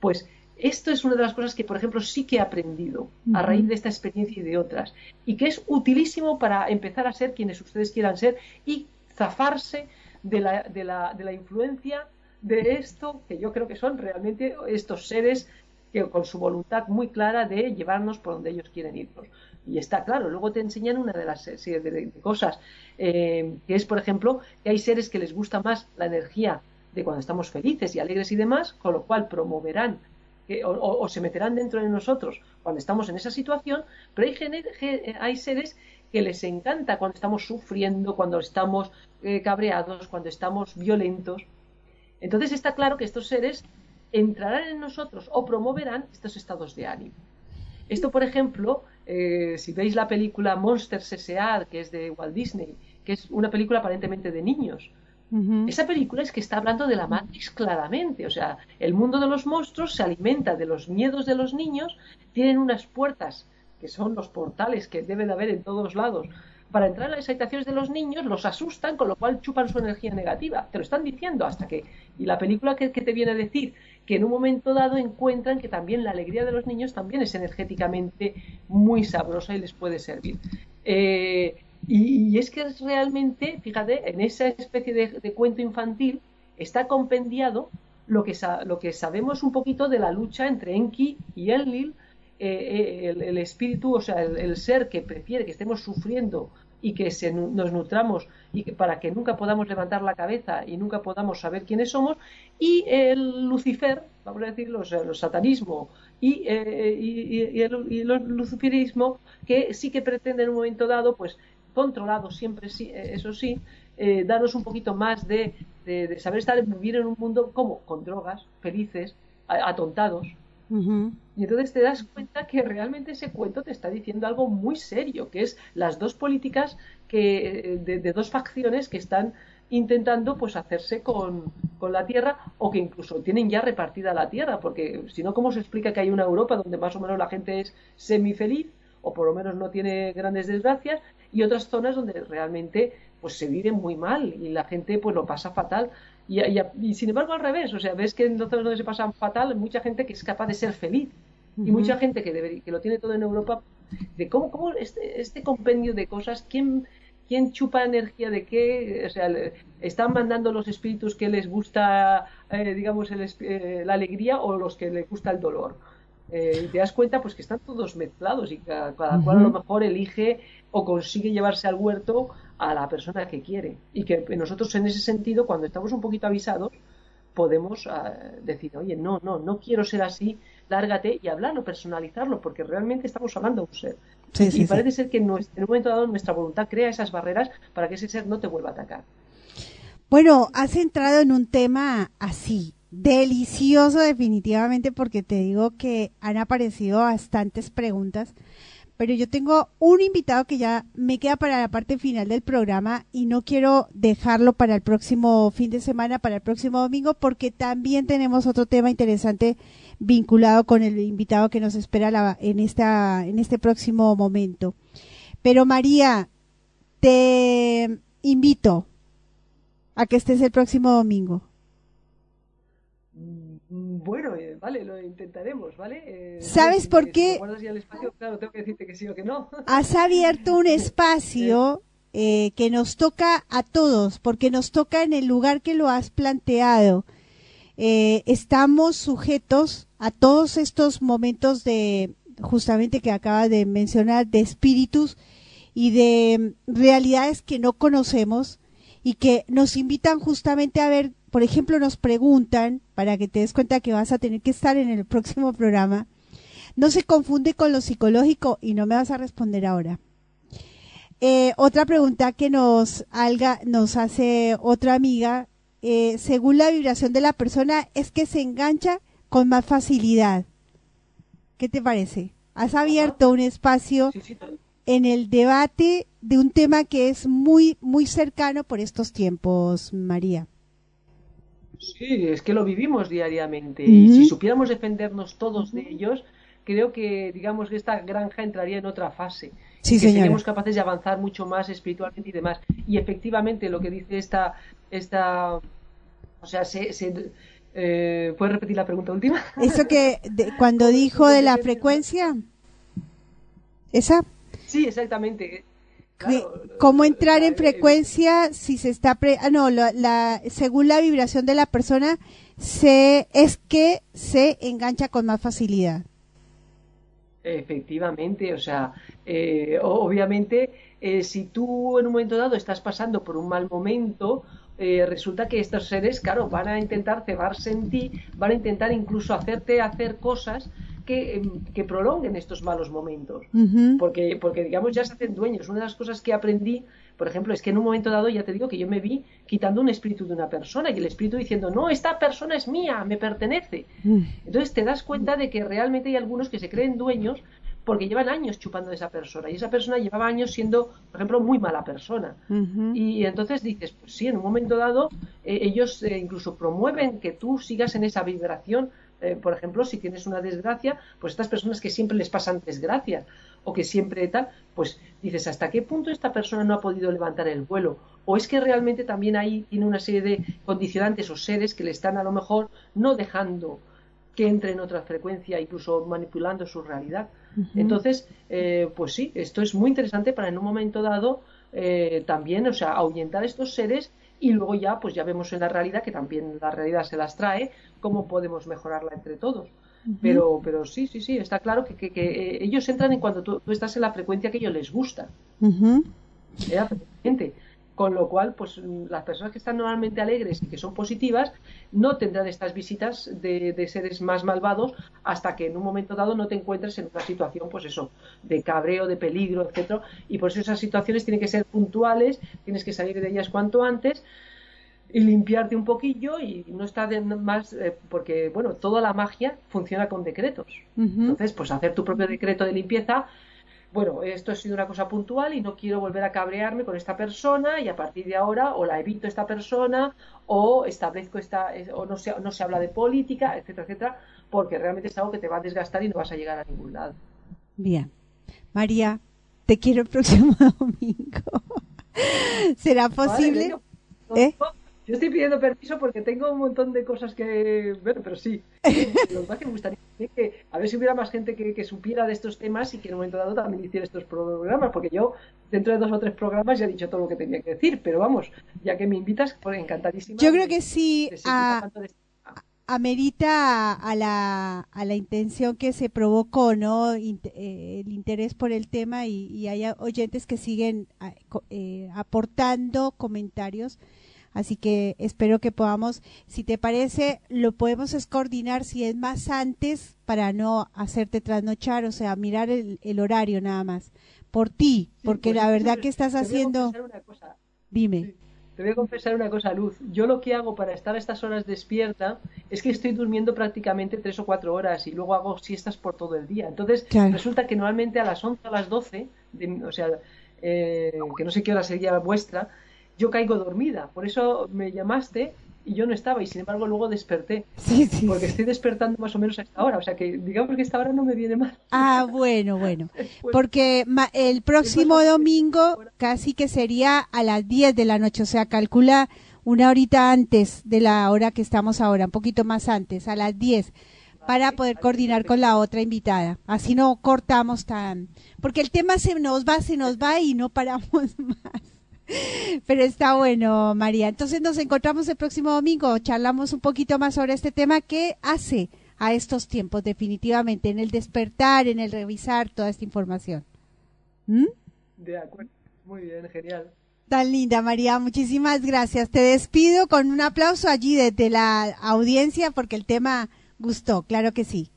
Pues esto es una de las cosas que, por ejemplo, sí que he aprendido a raíz de esta experiencia y de otras, y que es utilísimo para empezar a ser quienes ustedes quieran ser y zafarse de la, de la, de la influencia de esto, que yo creo que son realmente estos seres que con su voluntad muy clara de llevarnos por donde ellos quieren irnos. Y está claro, luego te enseñan una de las de, cosas, eh, que es, por ejemplo, que hay seres que les gusta más la energía de cuando estamos felices y alegres y demás, con lo cual promoverán o, se meterán dentro de nosotros cuando estamos en esa situación, pero hay, hay seres que les encanta cuando estamos sufriendo, cuando estamos eh, cabreados, cuando estamos violentos. Entonces está claro que estos seres entrarán en nosotros o promoverán estos estados de ánimo. Esto, por ejemplo, eh, si veis la película Monsters S.A., que es de Walt Disney, que es una película aparentemente de niños, esa película es que está hablando de la Matrix claramente. O sea, el mundo de los monstruos se alimenta de los miedos de los niños, tienen unas puertas que son los portales que debe de haber en todos lados. Para entrar en las excitaciones de los niños, los asustan, con lo cual chupan su energía negativa. Te lo están diciendo hasta que. Y la película que, te viene a decir que en un momento dado encuentran que también la alegría de los niños también es energéticamente muy sabrosa y les puede servir. Eh, y, es que es realmente, fíjate, en esa especie de, cuento infantil está compendiado lo que, lo que sabemos un poquito de la lucha entre Enki y Enlil eh, el, el, espíritu, o sea, el, ser que prefiere que estemos sufriendo y que se, nos nutramos y para que nunca podamos levantar la cabeza y nunca podamos saber quiénes somos, y el Lucifer, vamos a decirlo, o sea, satanismo y, eh, y, y, el, y, el, luciferismo, que sí que pretende en un momento dado, pues controlado siempre, sí, eso sí, eh, darnos un poquito más de, de, de, saber estar, vivir en un mundo como con drogas, felices, atontados, Uh -huh. Y entonces te das cuenta que realmente ese cuento te está diciendo algo muy serio, que es las dos políticas que, de, de dos facciones que están intentando pues hacerse con, con, la tierra o que incluso tienen ya repartida la tierra, porque si no, ¿cómo se explica que hay una Europa donde más o menos la gente es semifeliz o por lo menos no tiene grandes desgracias y otras zonas donde realmente pues se vive muy mal y la gente pues lo pasa fatal y, y, y, sin embargo al revés, o sea, ves que en zonas donde se pasa fatal hay mucha gente que es capaz de ser feliz uh -huh. y mucha gente que, debe, que lo tiene todo en Europa, de cómo, cómo este, este compendio de cosas, ¿quién, quién chupa energía de qué, o sea, están mandando los espíritus que les gusta, eh, digamos, el, eh, la alegría o los que les gusta el dolor. Eh, y te das cuenta pues que están todos mezclados y cada, cada uh -huh. cual a lo mejor elige o consigue llevarse al huerto a la persona que quiere y que nosotros en ese sentido cuando estamos un poquito avisados podemos uh, decir oye no no no quiero ser así lárgate y hablarlo personalizarlo porque realmente estamos hablando de un ser sí, sí, y parece sí. ser que en un momento dado nuestra voluntad crea esas barreras para que ese ser no te vuelva a atacar bueno has entrado en un tema así delicioso definitivamente porque te digo que han aparecido bastantes preguntas, pero yo tengo un invitado que ya me queda para la parte final del programa y no quiero dejarlo para el próximo fin de semana, para el próximo domingo, porque también tenemos otro tema interesante vinculado con el invitado que nos espera la, en, esta, en este próximo momento. Pero María, te invito a que estés el próximo domingo. Vale, lo intentaremos, ¿vale? Eh, ¿Sabes por qué? Si espacio, claro, tengo que decirte que sí o que no. Has abierto un espacio eh, que nos toca a todos, porque nos toca en el lugar que lo has planteado. Eh, estamos sujetos a todos estos momentos de, justamente que acabas de mencionar, de espíritus y de realidades que no conocemos y que nos invitan justamente a ver por ejemplo, nos preguntan, para que te des cuenta que vas a tener que estar en el próximo programa, no se confunde con lo psicológico y no me vas a responder ahora. Eh, otra pregunta que nos, alga, nos hace otra amiga, eh, según la vibración de la persona, es que se engancha con más facilidad. ¿Qué te parece? Has abierto un espacio en el debate de un tema que es muy, muy cercano por estos tiempos, María. Sí, es que lo vivimos diariamente. Uh -huh. Y si supiéramos defendernos todos de ellos, creo que, digamos, que esta granja entraría en otra fase. Sí, que seríamos capaces de avanzar mucho más espiritualmente y demás. Y efectivamente, lo que dice esta. esta o sea, se. se eh, ¿Puedes repetir la pregunta última? Eso que de, cuando dijo de la frecuencia. ¿Esa? Sí, exactamente. Claro, cómo entrar en frecuencia si se está pre, ah, no la, la, según la vibración de la persona se es que se engancha con más facilidad efectivamente o sea eh, obviamente eh, si tú en un momento dado estás pasando por un mal momento eh, resulta que estos seres claro van a intentar cebarse en ti van a intentar incluso hacerte hacer cosas que, que, prolonguen estos malos momentos. Uh -huh. porque, porque, digamos, ya se hacen dueños. Una de las cosas que aprendí, por ejemplo, es que en un momento dado, ya te digo, que yo me vi quitando un espíritu de una persona y el espíritu diciendo, no, esta persona es mía, me pertenece. Uh -huh. Entonces te das cuenta de que realmente hay algunos que se creen dueños porque llevan años chupando de esa persona y esa persona llevaba años siendo, por ejemplo, muy mala persona. Uh -huh. Y entonces dices, pues sí, en un momento dado eh, ellos eh, incluso promueven que tú sigas en esa vibración eh, por ejemplo, si tienes una desgracia, pues estas personas que siempre les pasan desgracias o que siempre tal, pues dices, ¿hasta qué punto esta persona no ha podido levantar el vuelo? O es que realmente también ahí tiene una serie de condicionantes o seres que le están a lo mejor no dejando que entre en otra frecuencia, incluso manipulando su realidad. Uh -huh. Entonces, eh, pues sí, esto es muy interesante para en un momento dado eh, también, o sea, ahuyentar a estos seres y luego ya pues ya vemos en la realidad que también la realidad se las trae cómo podemos mejorarla entre todos Pero, pero sí, sí, sí, está claro que, que, que eh, ellos entran en cuando tú, tú, estás en la frecuencia que ellos les gusta. ¿eh? Con lo cual, pues las personas que están normalmente alegres y que son positivas no tendrán estas visitas de, de, seres más malvados hasta que en un momento dado no te encuentres en una situación, pues eso, de cabreo, de peligro, etcétera. Y por eso esas situaciones tienen que ser puntuales, tienes que salir de ellas cuanto antes y limpiarte un poquillo y no está de más eh, porque bueno toda la magia funciona con decretos Uh -huh. entonces pues hacer tu propio decreto de limpieza bueno, esto ha sido una cosa puntual y no quiero volver a cabrearme con esta persona y a partir de ahora o la evito esta persona o establezco esta, o no se, no se habla de política, etcétera, etcétera, porque realmente es algo que te va a desgastar y no vas a llegar a ningún lado. Bien. María, te quiero el próximo domingo. ¿Será posible? ¿Eh? Yo estoy pidiendo permiso porque tengo un montón de cosas que. Bueno, pero sí. Lo más que me gustaría que a ver si hubiera más gente que, que, supiera de estos temas y que en un momento dado también hiciera estos programas, porque yo dentro de dos o tres programas ya he dicho todo lo que tenía que decir, pero vamos, ya que me invitas, pues encantadísima. Yo creo que sí. A, amerita a la, a la intención que se provocó, ¿no? el interés por el tema y, y hay oyentes que siguen eh, aportando comentarios Así que espero que podamos, si te parece, lo podemos coordinar si es más antes para no hacerte trasnochar, o sea, mirar el, el horario nada más. Por ti, sí, porque pues, la verdad que estás haciendo... Dime. Sí. Te voy a confesar una cosa, Luz. Yo lo que hago para estar a estas horas despierta es que estoy durmiendo prácticamente tres o cuatro horas y luego hago siestas por todo el día. Entonces, claro. resulta que normalmente a las 11 a las 12, de, o sea, eh, que no sé qué hora sería vuestra, yo caigo dormida. Por eso me llamaste y yo no estaba y sin embargo luego desperté. Sí, sí, porque estoy despertando más o menos a esta hora. O sea que digamos que esta hora no me viene mal. Ah, bueno, bueno. Porque el próximo domingo casi que sería a las 10 de la noche. O sea, calcula una horita antes de la hora que estamos ahora, un poquito más antes, a las 10 para poder coordinar con la otra invitada. Así no cortamos tan... Porque el tema se nos va, se nos va y no paramos más. Pero está bueno, María. Entonces nos encontramos el próximo domingo, charlamos un poquito más sobre este tema que hace a estos tiempos, definitivamente, en el despertar, en el revisar toda esta información. ¿Mm? De acuerdo, muy bien, genial. Tan linda, María, muchísimas gracias. Te despido con un aplauso allí desde la audiencia porque el tema gustó, claro que sí.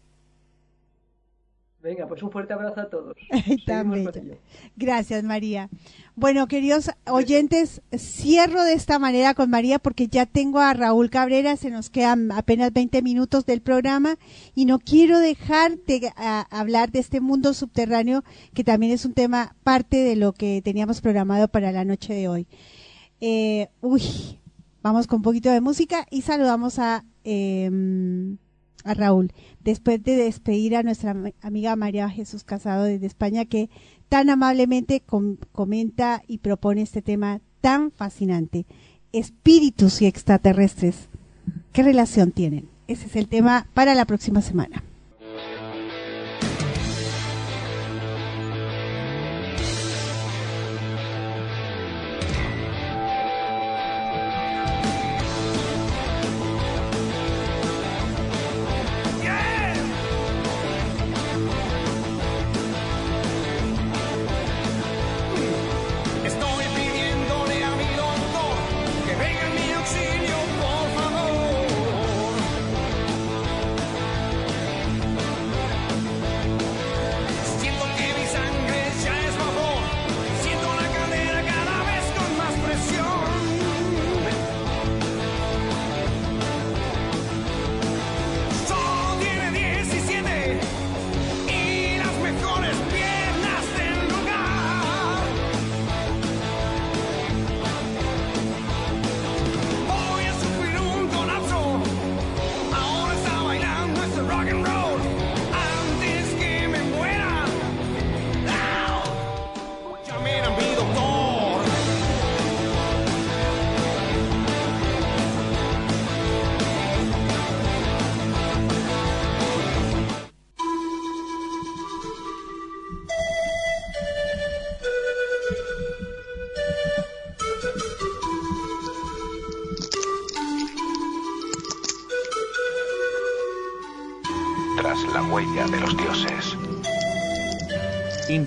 Venga, pues un fuerte abrazo a todos. Gracias, María. Bueno, queridos oyentes, cierro de esta manera con María porque ya tengo a Raúl Cabrera, se nos quedan apenas 20 minutos del programa y no quiero dejar de a, hablar de este mundo subterráneo que también es un tema parte de lo que teníamos programado para la noche de hoy. Eh, uy, vamos con un poquito de música y saludamos a... Eh, a Raúl, después de despedir a nuestra amiga María Jesús Casado desde España, que tan amablemente com comenta y propone este tema tan fascinante. Espíritus y extraterrestres, ¿qué relación tienen? Ese es el tema para la próxima semana.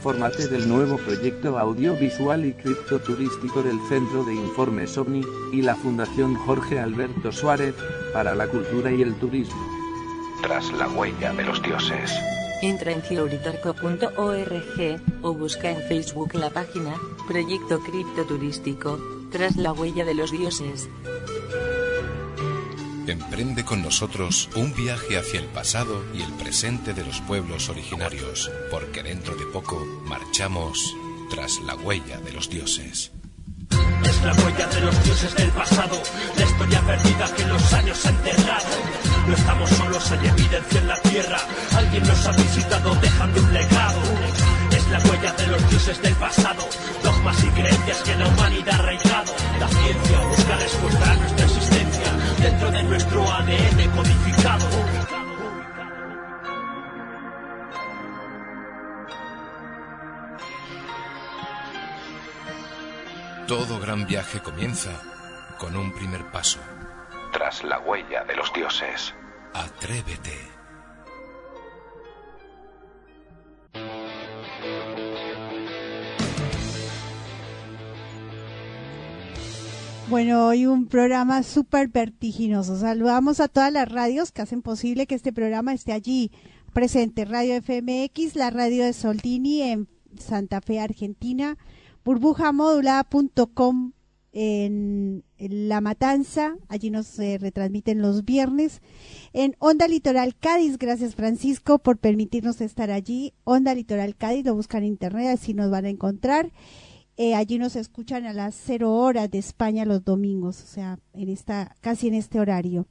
Infórmate del nuevo proyecto audiovisual y criptoturístico del Centro de Informes OVNI y la Fundación Jorge Alberto Suárez para la Cultura y el Turismo. Tras la huella de los dioses. Entra en theoritarco.org o busca en Facebook la página Proyecto Criptoturístico, tras la huella de los dioses. Emprende con nosotros un viaje hacia el pasado y el presente de los pueblos originarios, porque dentro de poco marchamos tras la huella de los dioses. Es la huella de los dioses del pasado, la historia perdida que los años han enterrado. No estamos solos, hay evidencia en la tierra, alguien nos ha visitado dejando un legado. Es la huella de los dioses del pasado, dogmas y creencias que la humanidad ha arraigado. La ciencia busca respuesta a nuestra existencia dentro de nuestro ADN codificado. Todo gran viaje comienza con un primer paso. Tras la huella de los dioses. Atrévete. Bueno, hoy un programa súper vertiginoso. Saludamos a todas las radios que hacen posible que este programa esté allí presente. Radio FMX, la radio de Soldini en Santa Fe, Argentina, burbujamodulada.com en, La Matanza, allí nos eh, retransmiten los viernes. En Onda Litoral Cádiz, gracias Francisco por permitirnos estar allí. Onda Litoral Cádiz, lo buscan en internet, así nos van a encontrar. Eh, allí nos escuchan a las cero horas de España los domingos, o sea, en esta, casi en este horario.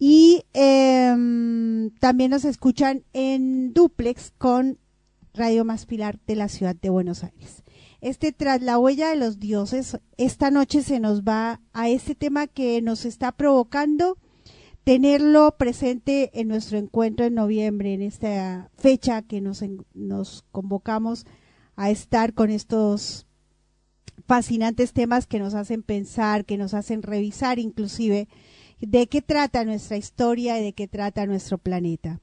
Y em, también nos escuchan en duplex con Radio Más Pilar de la ciudad de Buenos Aires. Este tras la huella de los dioses, esta noche se nos va a este tema que nos está provocando tenerlo presente en nuestro encuentro en noviembre, en esta fecha que nos, nos convocamos a estar con estos fascinantes temas que nos hacen pensar, que nos hacen revisar inclusive de qué trata nuestra historia y de qué trata nuestro planeta.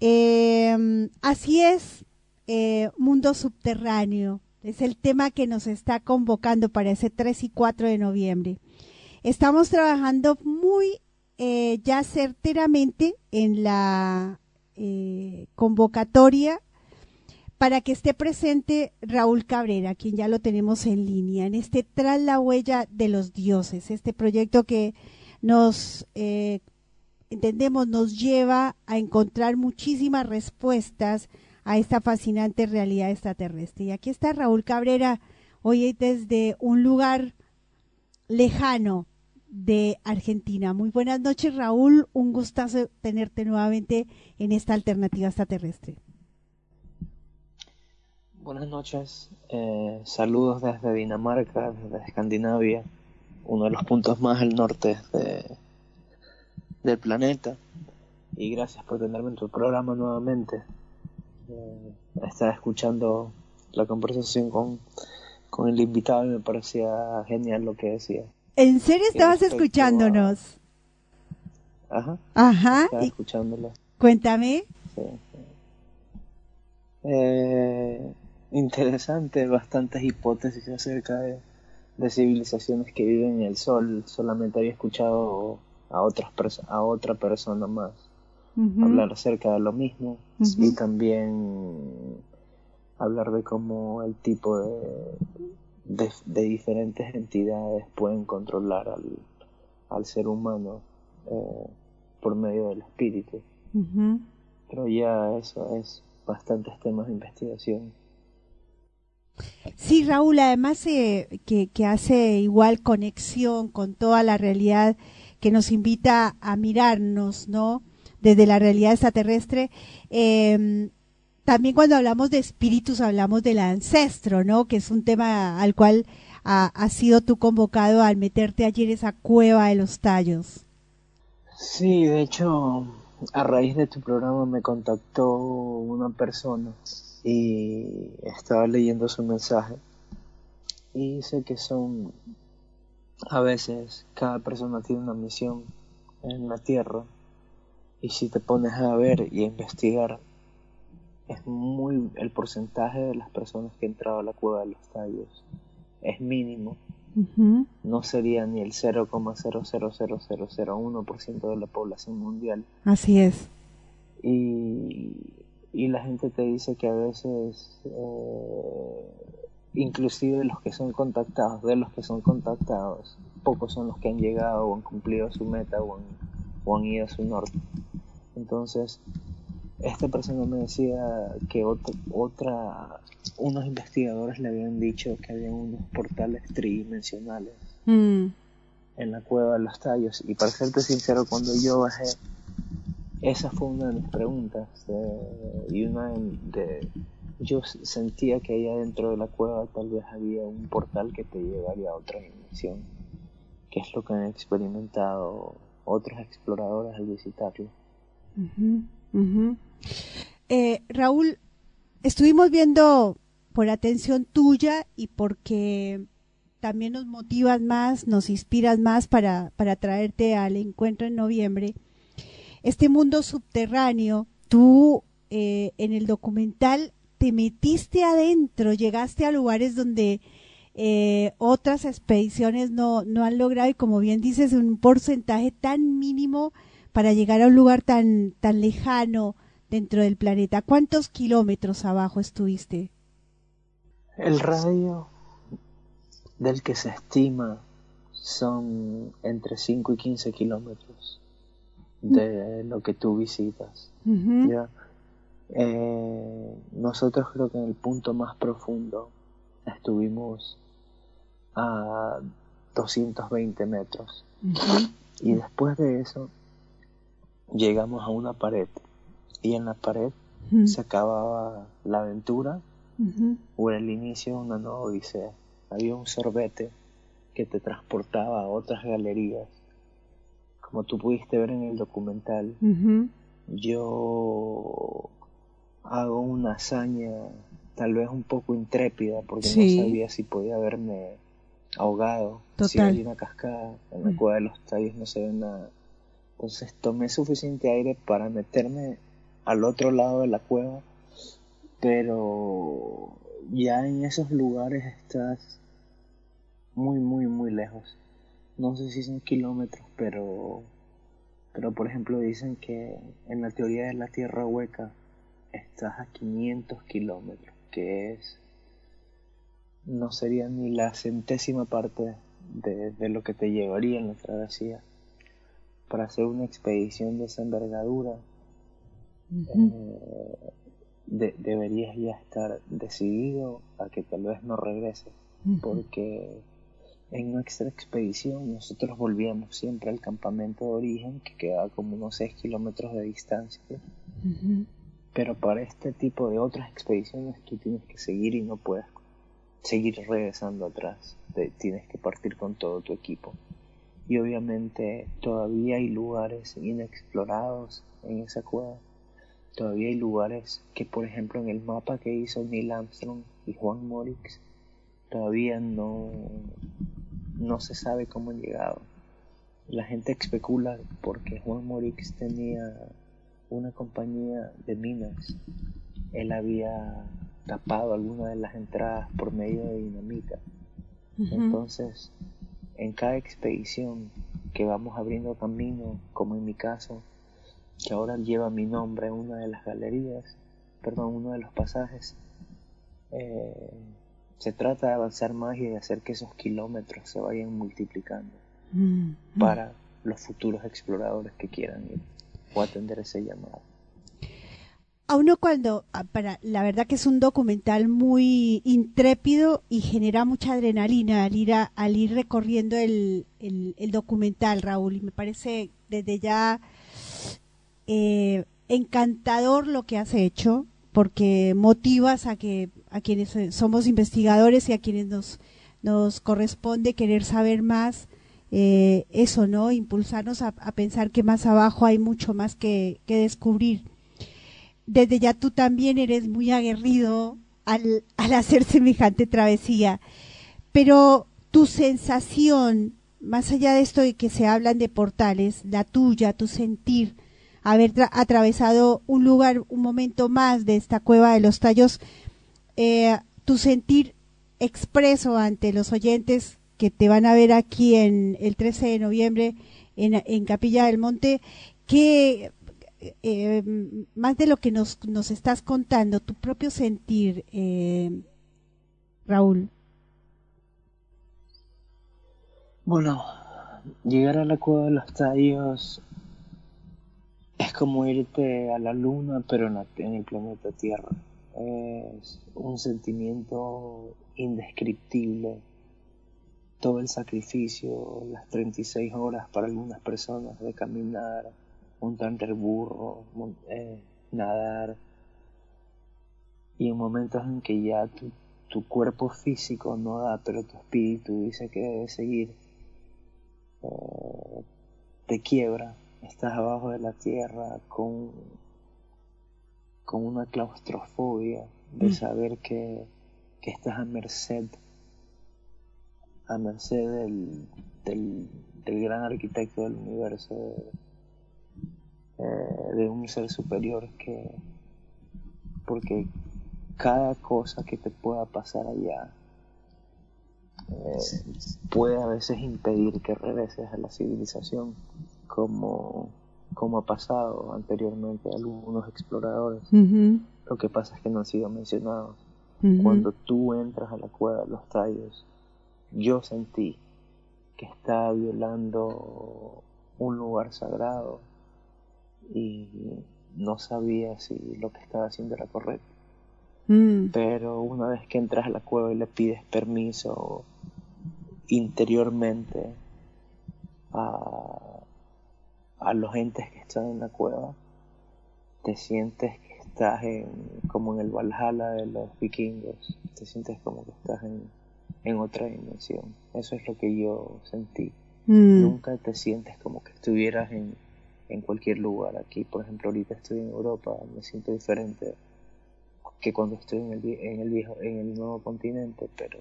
Eh, así es, eh, mundo subterráneo, es el tema que nos está convocando para ese 3 y 4 de noviembre. Estamos trabajando muy eh, ya certeramente en la eh, convocatoria para que esté presente Raúl Cabrera, quien ya lo tenemos en línea, en este Tras la huella de los dioses, este proyecto que nos, eh, entendemos, nos lleva a encontrar muchísimas respuestas a esta fascinante realidad extraterrestre. Y aquí está Raúl Cabrera, hoy desde un lugar lejano de Argentina. Muy buenas noches, Raúl. Un gustazo tenerte nuevamente en esta alternativa extraterrestre. Buenas noches, eh, saludos desde Dinamarca, desde Escandinavia, uno de los puntos más al norte de, del planeta. Y gracias por tenerme en tu programa nuevamente. Eh, estaba escuchando la conversación con, con el invitado y me parecía genial lo que decía. ¿En serio estabas escuchándonos? A... Ajá. Ajá. Estaba escuchándolo. Cuéntame. Sí. Eh, interesante, bastantes hipótesis acerca de, de, civilizaciones que viven en el sol. Solamente había escuchado a otras a otra persona más uh -huh. hablar acerca de lo mismo uh -huh. y también hablar de cómo el tipo de, de, de diferentes entidades pueden controlar al, al ser humano eh, por medio del espíritu. Uh -huh. Pero ya eso es bastantes temas de investigación. Sí, Raúl, además eh, que, hace igual conexión con toda la realidad que nos invita a mirarnos, ¿no? Desde la realidad extraterrestre. Eh, también cuando hablamos de espíritus hablamos del ancestro, ¿no? Que es un tema al cual ha, sido tú convocado al meterte en esa cueva de los tallos. Sí, de hecho, a raíz de tu programa me contactó una persona y estaba leyendo su mensaje. Y dice que son a veces cada persona tiene una misión en la tierra. Y si te pones a ver y a investigar es muy el porcentaje de las personas que han entrado a la cueva de los tallos es mínimo. No sería ni el 0,00001% de la población mundial. Así es. y, y la gente te dice que a veces eh, inclusive los que son contactados de los que son contactados pocos son los que han llegado o han cumplido su meta o han, o han ido a su norte entonces esta persona me decía que otra, otra unos investigadores le habían dicho que había unos portales tridimensionales Mm. en la cueva de los tallos y para serte sincero cuando yo bajé esa fue una de mis preguntas y una de, yo sentía que ahí adentro de la cueva tal vez había un portal que te llevaría a otra dimensión que es lo que han experimentado otros exploradores al visitarlo. Eh, Raúl, estuvimos viendo por atención tuya y porque también nos motivas más, nos inspiras más para, para traerte al encuentro en noviembre. Este mundo subterráneo, tú eh, en el documental te metiste adentro, llegaste a lugares donde eh, otras expediciones no, no han logrado y como bien dices, un porcentaje tan mínimo para llegar a un lugar tan, tan lejano dentro del planeta. ¿Cuántos kilómetros abajo estuviste? el radio del que se estima son entre 5 y 15 kilómetros de lo que tú visitas. ¿ya? Eh, nosotros creo que en el punto más profundo estuvimos a 220 metros y después de eso llegamos a una pared y en la pared se acababa la aventura o era el inicio de una nueva odisea. Había un sorbete que te transportaba a otras galerías. Como tú pudiste ver en el documental, yo hago una hazaña tal vez un poco intrépida porque Sí. no sabía si podía haberme ahogado. Si hay una cascada en la Mm. cueva de los tallos no se ve nada. Entonces tomé suficiente aire para meterme al otro lado de la cueva, pero ya en esos lugares estás muy, muy, muy lejos. No sé si son kilómetros, pero, pero por ejemplo dicen que en la teoría de la Tierra hueca estás a 500 kilómetros, que es no sería ni la centésima parte de, de lo que te llevaría en la travesía. Para hacer una expedición de esa envergadura, eh, de- deberías ya estar decidido a que tal vez no regreses, porque en nuestra expedición nosotros volvíamos siempre al campamento de origen, que quedaba como unos 6 kilómetros de distancia. Pero para este tipo de otras expediciones tú tienes que seguir y no puedes seguir regresando atrás. Te- tienes que partir con todo tu equipo. Y obviamente todavía hay lugares inexplorados en esa cueva. Todavía hay lugares que, por ejemplo, en el mapa que hizo Neil Armstrong y Juan Morix, todavía no, no se sabe cómo han llegado. La gente especula porque Juan Morix tenía una compañía de minas. Él había tapado alguna de las entradas por medio de dinamita. Entonces, en cada expedición que vamos abriendo camino, como en mi caso, que ahora lleva mi nombre en una de las galerías, perdón, uno de los pasajes, eh, se trata de avanzar más y de hacer que esos kilómetros se vayan multiplicando Mm. para los futuros exploradores que quieran ir o atender ese llamado. A uno cuando, ah, para, la verdad que es un documental muy intrépido y genera mucha adrenalina al ir, a- al ir recorriendo el, el, el documental, Raúl, y me parece desde ya eh, encantador lo que has hecho, porque motivas a que a quienes eh, somos investigadores y a quienes nos, nos corresponde querer saber más, eh, eso, ¿no? Impulsarnos a, a pensar que más abajo hay mucho más que, que descubrir desde ya tú también eres muy aguerrido al, al hacer semejante travesía. Pero tu sensación, más allá de esto de que se hablan de portales, la tuya, tu sentir haber atravesado un lugar, un momento más de esta cueva de los tallos, eh, tu sentir expreso ante los oyentes que te van a ver aquí en el 13 de noviembre en, Capilla del Monte, que eh, más de lo que nos, nos estás contando, tu propio sentir, eh, Raúl. Bueno, llegar a la cueva de los tallos es como irte a la luna, pero en el planeta Tierra. Es un sentimiento indescriptible. Todo el sacrificio, las 36 horas para algunas personas de caminar, montar el burro, eh, nadar. Y en momentos en que ya tu, tu cuerpo físico no da, pero tu espíritu dice que debe seguir te quiebra, estás abajo de la tierra con, con una claustrofobia de mm. saber que, estás a merced, a merced del, del, gran arquitecto del universo, de, de un ser superior que, porque cada cosa que te pueda pasar allá eh, puede a veces impedir que regreses a la civilización como, como ha pasado anteriormente a algunos exploradores. Lo que pasa es que no han sido mencionados. Cuando tú entras a la cueva de los tallos, yo sentí que estaba violando un lugar sagrado y no sabía si lo que estaba haciendo era correcto. Mm. Pero una vez que entras a la cueva y le pides permiso interiormente a, a los entes que están en la cueva, te sientes que estás en, como en el Valhalla de los vikingos, te sientes como que estás en, en otra dimensión. Eso es lo que yo sentí. Mm. Nunca te sientes como que estuvieras en, en cualquier lugar. Aquí, por ejemplo, ahorita estoy en Europa, me siento diferente que cuando estoy en el, en el viejo, en el nuevo continente, pero,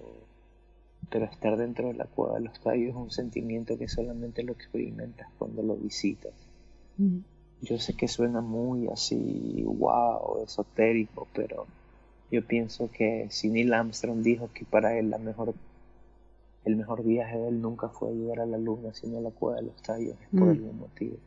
pero estar dentro de la cueva de los tallos es un sentimiento que solamente lo experimentas cuando lo visitas. Yo sé que suena muy así, wow, esotérico, pero yo pienso que si Neil Armstrong dijo que para él la mejor el mejor viaje de él nunca fue llegar a la luna, sino a la cueva de los tallos, es por mm. algún motivo.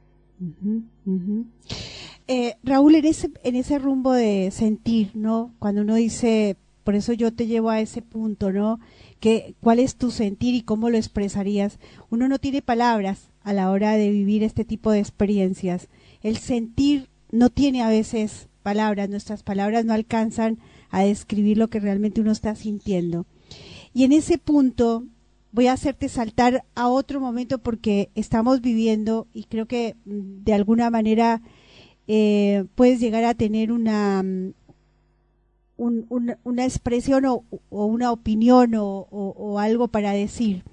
Eh, Raúl, en ese, en ese rumbo de sentir, ¿no? Cuando uno dice, por eso yo te llevo a ese punto, ¿no? Que, ¿Cuál es tu sentir y cómo lo expresarías? Uno no tiene palabras a la hora de vivir este tipo de experiencias. El sentir no tiene a veces palabras, nuestras palabras no alcanzan a describir lo que realmente uno está sintiendo. Y en ese punto voy a hacerte saltar a otro momento porque estamos viviendo y creo que mm, de alguna manera eh, puedes llegar a tener una, mm, una expresión o, una opinión o, algo para decir.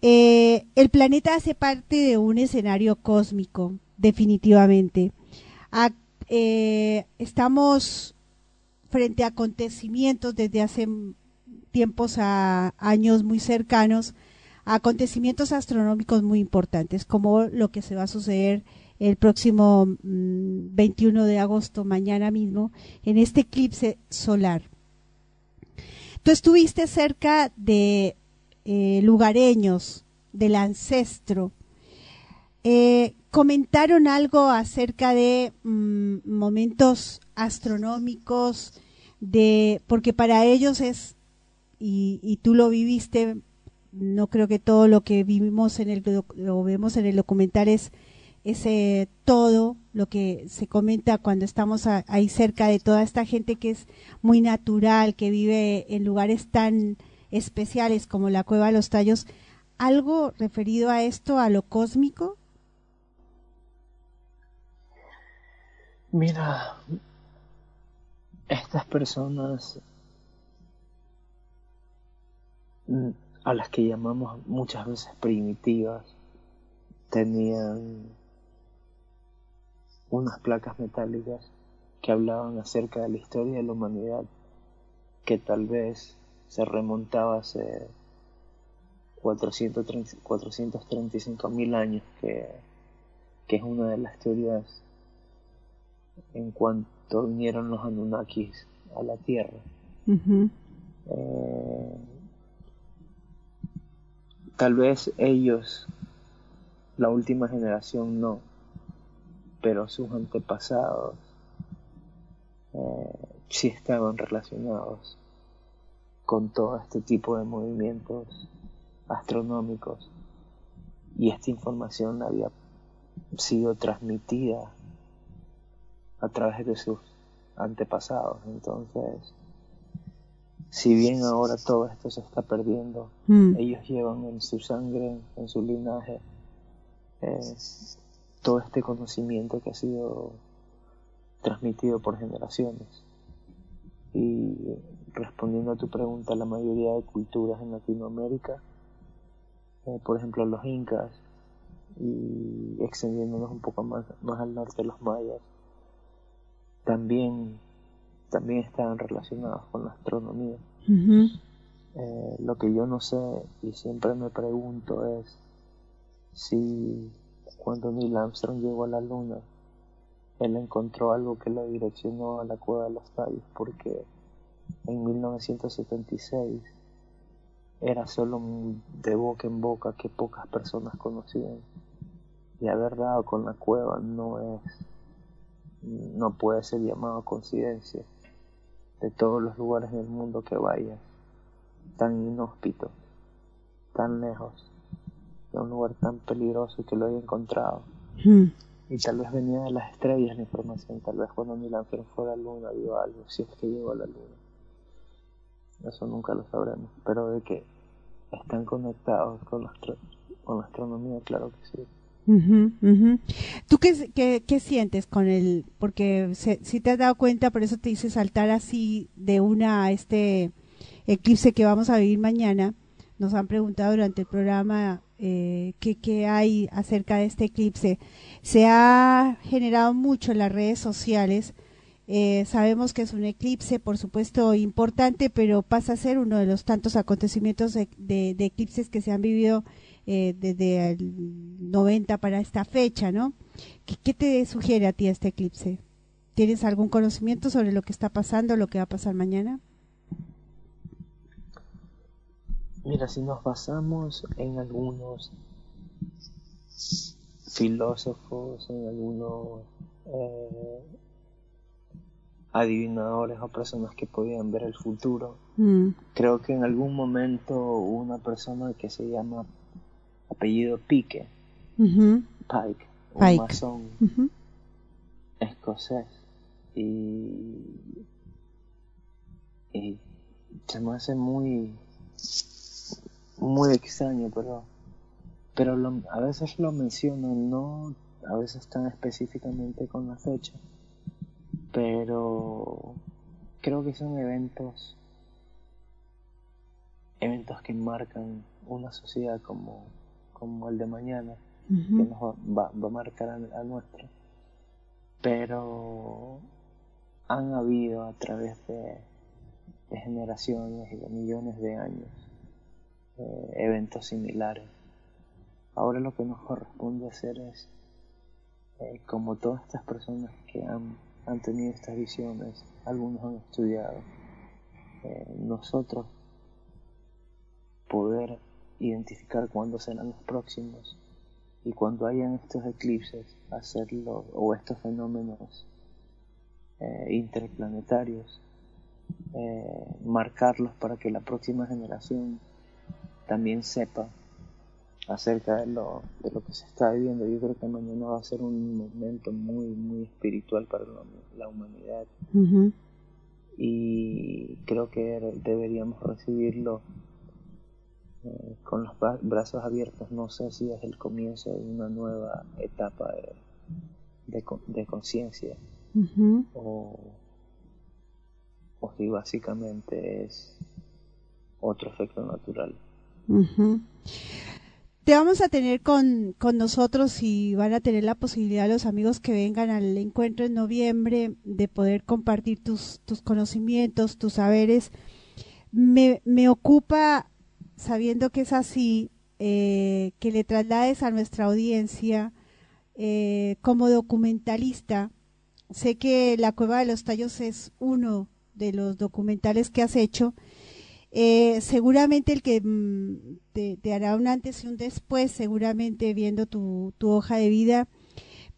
Eh, el planeta hace parte de un escenario cósmico, definitivamente. Eh, estamos frente a acontecimientos desde hace tiempos a años muy cercanos, acontecimientos astronómicos muy importantes, como lo que se va a suceder el próximo 21 mm, de agosto, mañana mismo, en este eclipse solar. Tú estuviste cerca de eh, lugareños, del ancestro. Eh, ¿Comentaron algo acerca de mm, momentos astronómicos? De, porque para ellos es, y, tú lo viviste, no creo que todo lo que vivimos en el, lo vemos en el documental es ese todo lo que se comenta cuando estamos ahí cerca de toda esta gente que es muy natural, que vive en lugares tan especiales como la Cueva de los Tallos, ¿algo referido a esto, a lo cósmico? Mira, estas personas mm, a las que llamamos muchas veces primitivas tenían unas placas metálicas que hablaban acerca de la historia de la humanidad, que tal vez se remontaba hace 435 mil años, que, que, es una de las teorías en cuanto vinieron los Anunnakis a la Tierra. Eh, tal vez ellos, la última generación no, pero sus antepasados eh, sí estaban relacionados con todo este tipo de movimientos astronómicos y esta información había sido transmitida a través de sus antepasados. Entonces, si bien ahora todo esto se está perdiendo, Mm. ellos llevan en su sangre, en su linaje, eh, todo este conocimiento que ha sido transmitido por generaciones. Y respondiendo a tu pregunta, la mayoría de culturas en Latinoamérica, eh, por ejemplo los incas, y extendiéndonos un poco más, más al norte los mayas, también, también estaban relacionados con la astronomía. Eh, lo que yo no sé y siempre me pregunto es si cuando Neil Armstrong llegó a la luna, él encontró algo que lo direccionó a la cueva de los tallos, porque en 1976 era solo de boca en boca que pocas personas conocían. Y haber dado con la cueva no es, no puede ser llamado coincidencia. De todos los lugares del mundo que vayas, tan inhóspito, tan lejos, un lugar tan peligroso que lo haya encontrado. Mm. Y tal vez venía de las estrellas la información, tal vez cuando Neil Armstrong fue a la luna vio algo, si es que llegó a la luna. Eso nunca lo sabremos, pero de que están conectados con la, con la astronomía, claro que sí. Ujú. ¿Tú qué, qué, qué sientes con el, porque se- si te has dado cuenta, por eso te hice saltar así de una a este eclipse que vamos a vivir mañana? Nos han preguntado durante el programa eh, qué, qué hay acerca de este eclipse. Se ha generado mucho en las redes sociales. Eh, sabemos que es un eclipse, por supuesto, importante, pero pasa a ser uno de los tantos acontecimientos de eclipses que se han vivido eh, desde el 90 para esta fecha, ¿no? ¿Qué, qué te sugiere a ti este eclipse? ¿Tienes algún conocimiento sobre lo que está pasando, lo que va a pasar mañana? Mira, si nos basamos en algunos filósofos, en algunos eh, adivinadores o personas que podían ver el futuro, Mm, creo que en algún momento hubo una persona que se llama apellido Pique, Pike, un Pike. masón escocés. Y, y se me hace muy muy extraño pero pero lo- a veces lo mencionan no a veces tan específicamente con la fecha pero creo que son eventos eventos que marcan una sociedad como como el de mañana que nos va, va- va a marcar a, a nuestra. Pero han habido a través de, de generaciones y de millones de años eh, eventos similares. Ahora lo que nos corresponde hacer es, eh, como todas estas personas que han, han tenido estas visiones, algunos han estudiado, eh, nosotros poder identificar cuándo serán los próximos y cuando hayan estos eclipses hacerlo o estos fenómenos interplanetarios marcarlos para que la próxima generación también sepa acerca de lo, de lo que se está viviendo. Yo creo que mañana va a ser un momento muy muy espiritual para la, la humanidad. Y creo que deberíamos recibirlo eh, con los bra- brazos abiertos. No sé si es el comienzo de una nueva etapa de, de, co- de conciencia. O, o si básicamente es otro efecto natural. Te vamos a tener con, con nosotros y van a tener la posibilidad los amigos que vengan al encuentro en noviembre de poder compartir tus, tus conocimientos, tus saberes. Me, me ocupa, sabiendo que es así, eh, que le traslades a nuestra audiencia eh, como documentalista sé que La Cueva de los Tallos es uno de los documentales que has hecho. Eh, seguramente el que mm, te, hará un antes y un después, seguramente viendo tu, hoja de vida.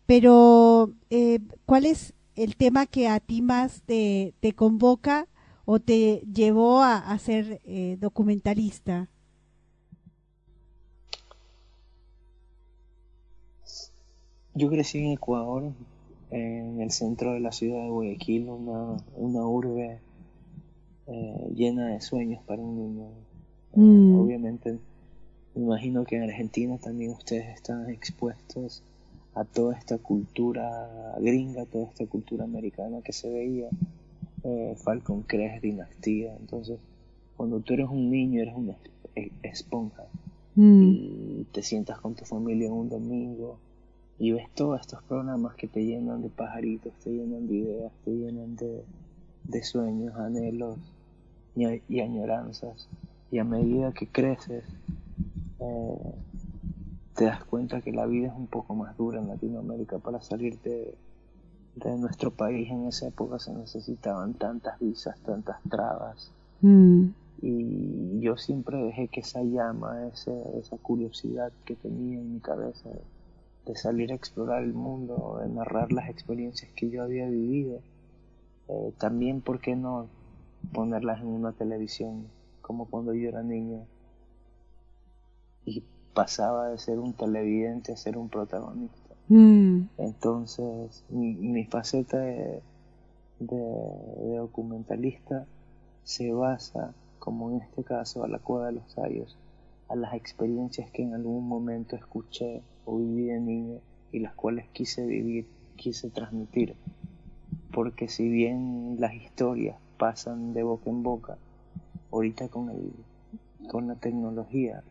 Pero, eh, ¿cuál es el tema que a ti más te, convoca o te llevó a, ser eh, documentalista? Yo crecí en Ecuador, en el centro de la ciudad de Guayaquil, una urbe eh, llena de sueños para un niño. Mm. Obviamente, me imagino que en Argentina también ustedes están expuestos a toda esta cultura gringa, toda esta cultura americana que se veía, eh, Falcon Crest, Dinastía. Entonces, cuando tú eres un niño, eres una esponja mm. y te sientas con tu familia un domingo y ves todos estos programas que te llenan de pajaritos, te llenan de ideas, te llenan de, sueños, anhelos y, añoranzas. Y a medida que creces, eh, te das cuenta que la vida es un poco más dura en Latinoamérica para salirte de, nuestro país. En esa época se necesitaban tantas visas, tantas trabas. Mm. Y yo siempre dejé que esa llama, esa curiosidad que tenía en mi cabeza, de salir a explorar el mundo, de narrar las experiencias que yo había vivido. Eh, también, ¿por qué no ponerlas en una televisión como cuando yo era niño? Y pasaba de ser un televidente a ser un protagonista. Mm. Entonces, mi, faceta de, documentalista se basa, como en este caso, a la cueva de los tallos, a las experiencias que en algún momento escuché o viví de niño y las cuales quise vivir, quise transmitir. Porque si bien las historias pasan de boca en boca, ahorita con, el, con la tecnología,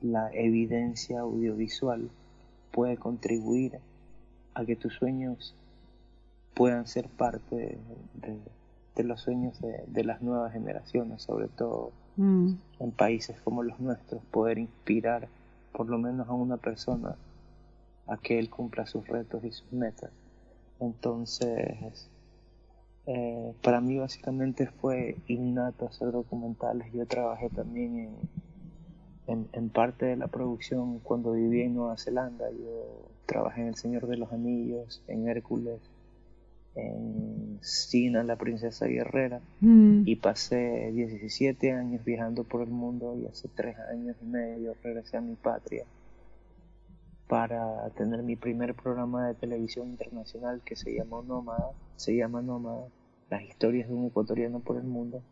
la evidencia audiovisual puede contribuir a que tus sueños puedan ser parte de, los sueños de, las nuevas generaciones, sobre todo mm. en países como los nuestros, poder inspirar por lo menos a una persona a que él cumpla sus retos y sus metas. Entonces, eh, para mí básicamente fue innato hacer documentales. Yo trabajé también en, en, parte de la producción cuando viví en Nueva Zelanda. Yo trabajé en El Señor de los Anillos, en Hércules, en Sina, la princesa guerrera, mm. y pasé 17 años viajando por el mundo y hace 3 años y medio regresé a mi patria para tener mi primer programa de televisión internacional que se llamó Nómada, se llama Nómada, las historias de un ecuatoriano por el mundo.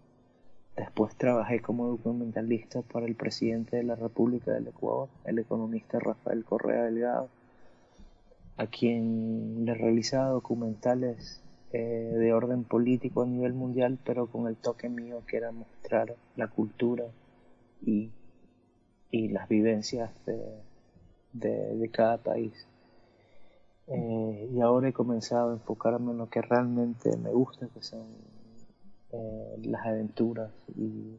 Después trabajé como documentalista para el presidente de la República del Ecuador, el economista Rafael Correa Delgado a quien le realizaba documentales eh, de orden político a nivel mundial, pero con el toque mío que era mostrar la cultura y, y las vivencias de, de, cada país. Eh, y ahora he comenzado a enfocarme en lo que realmente me gusta, que son eh, las aventuras y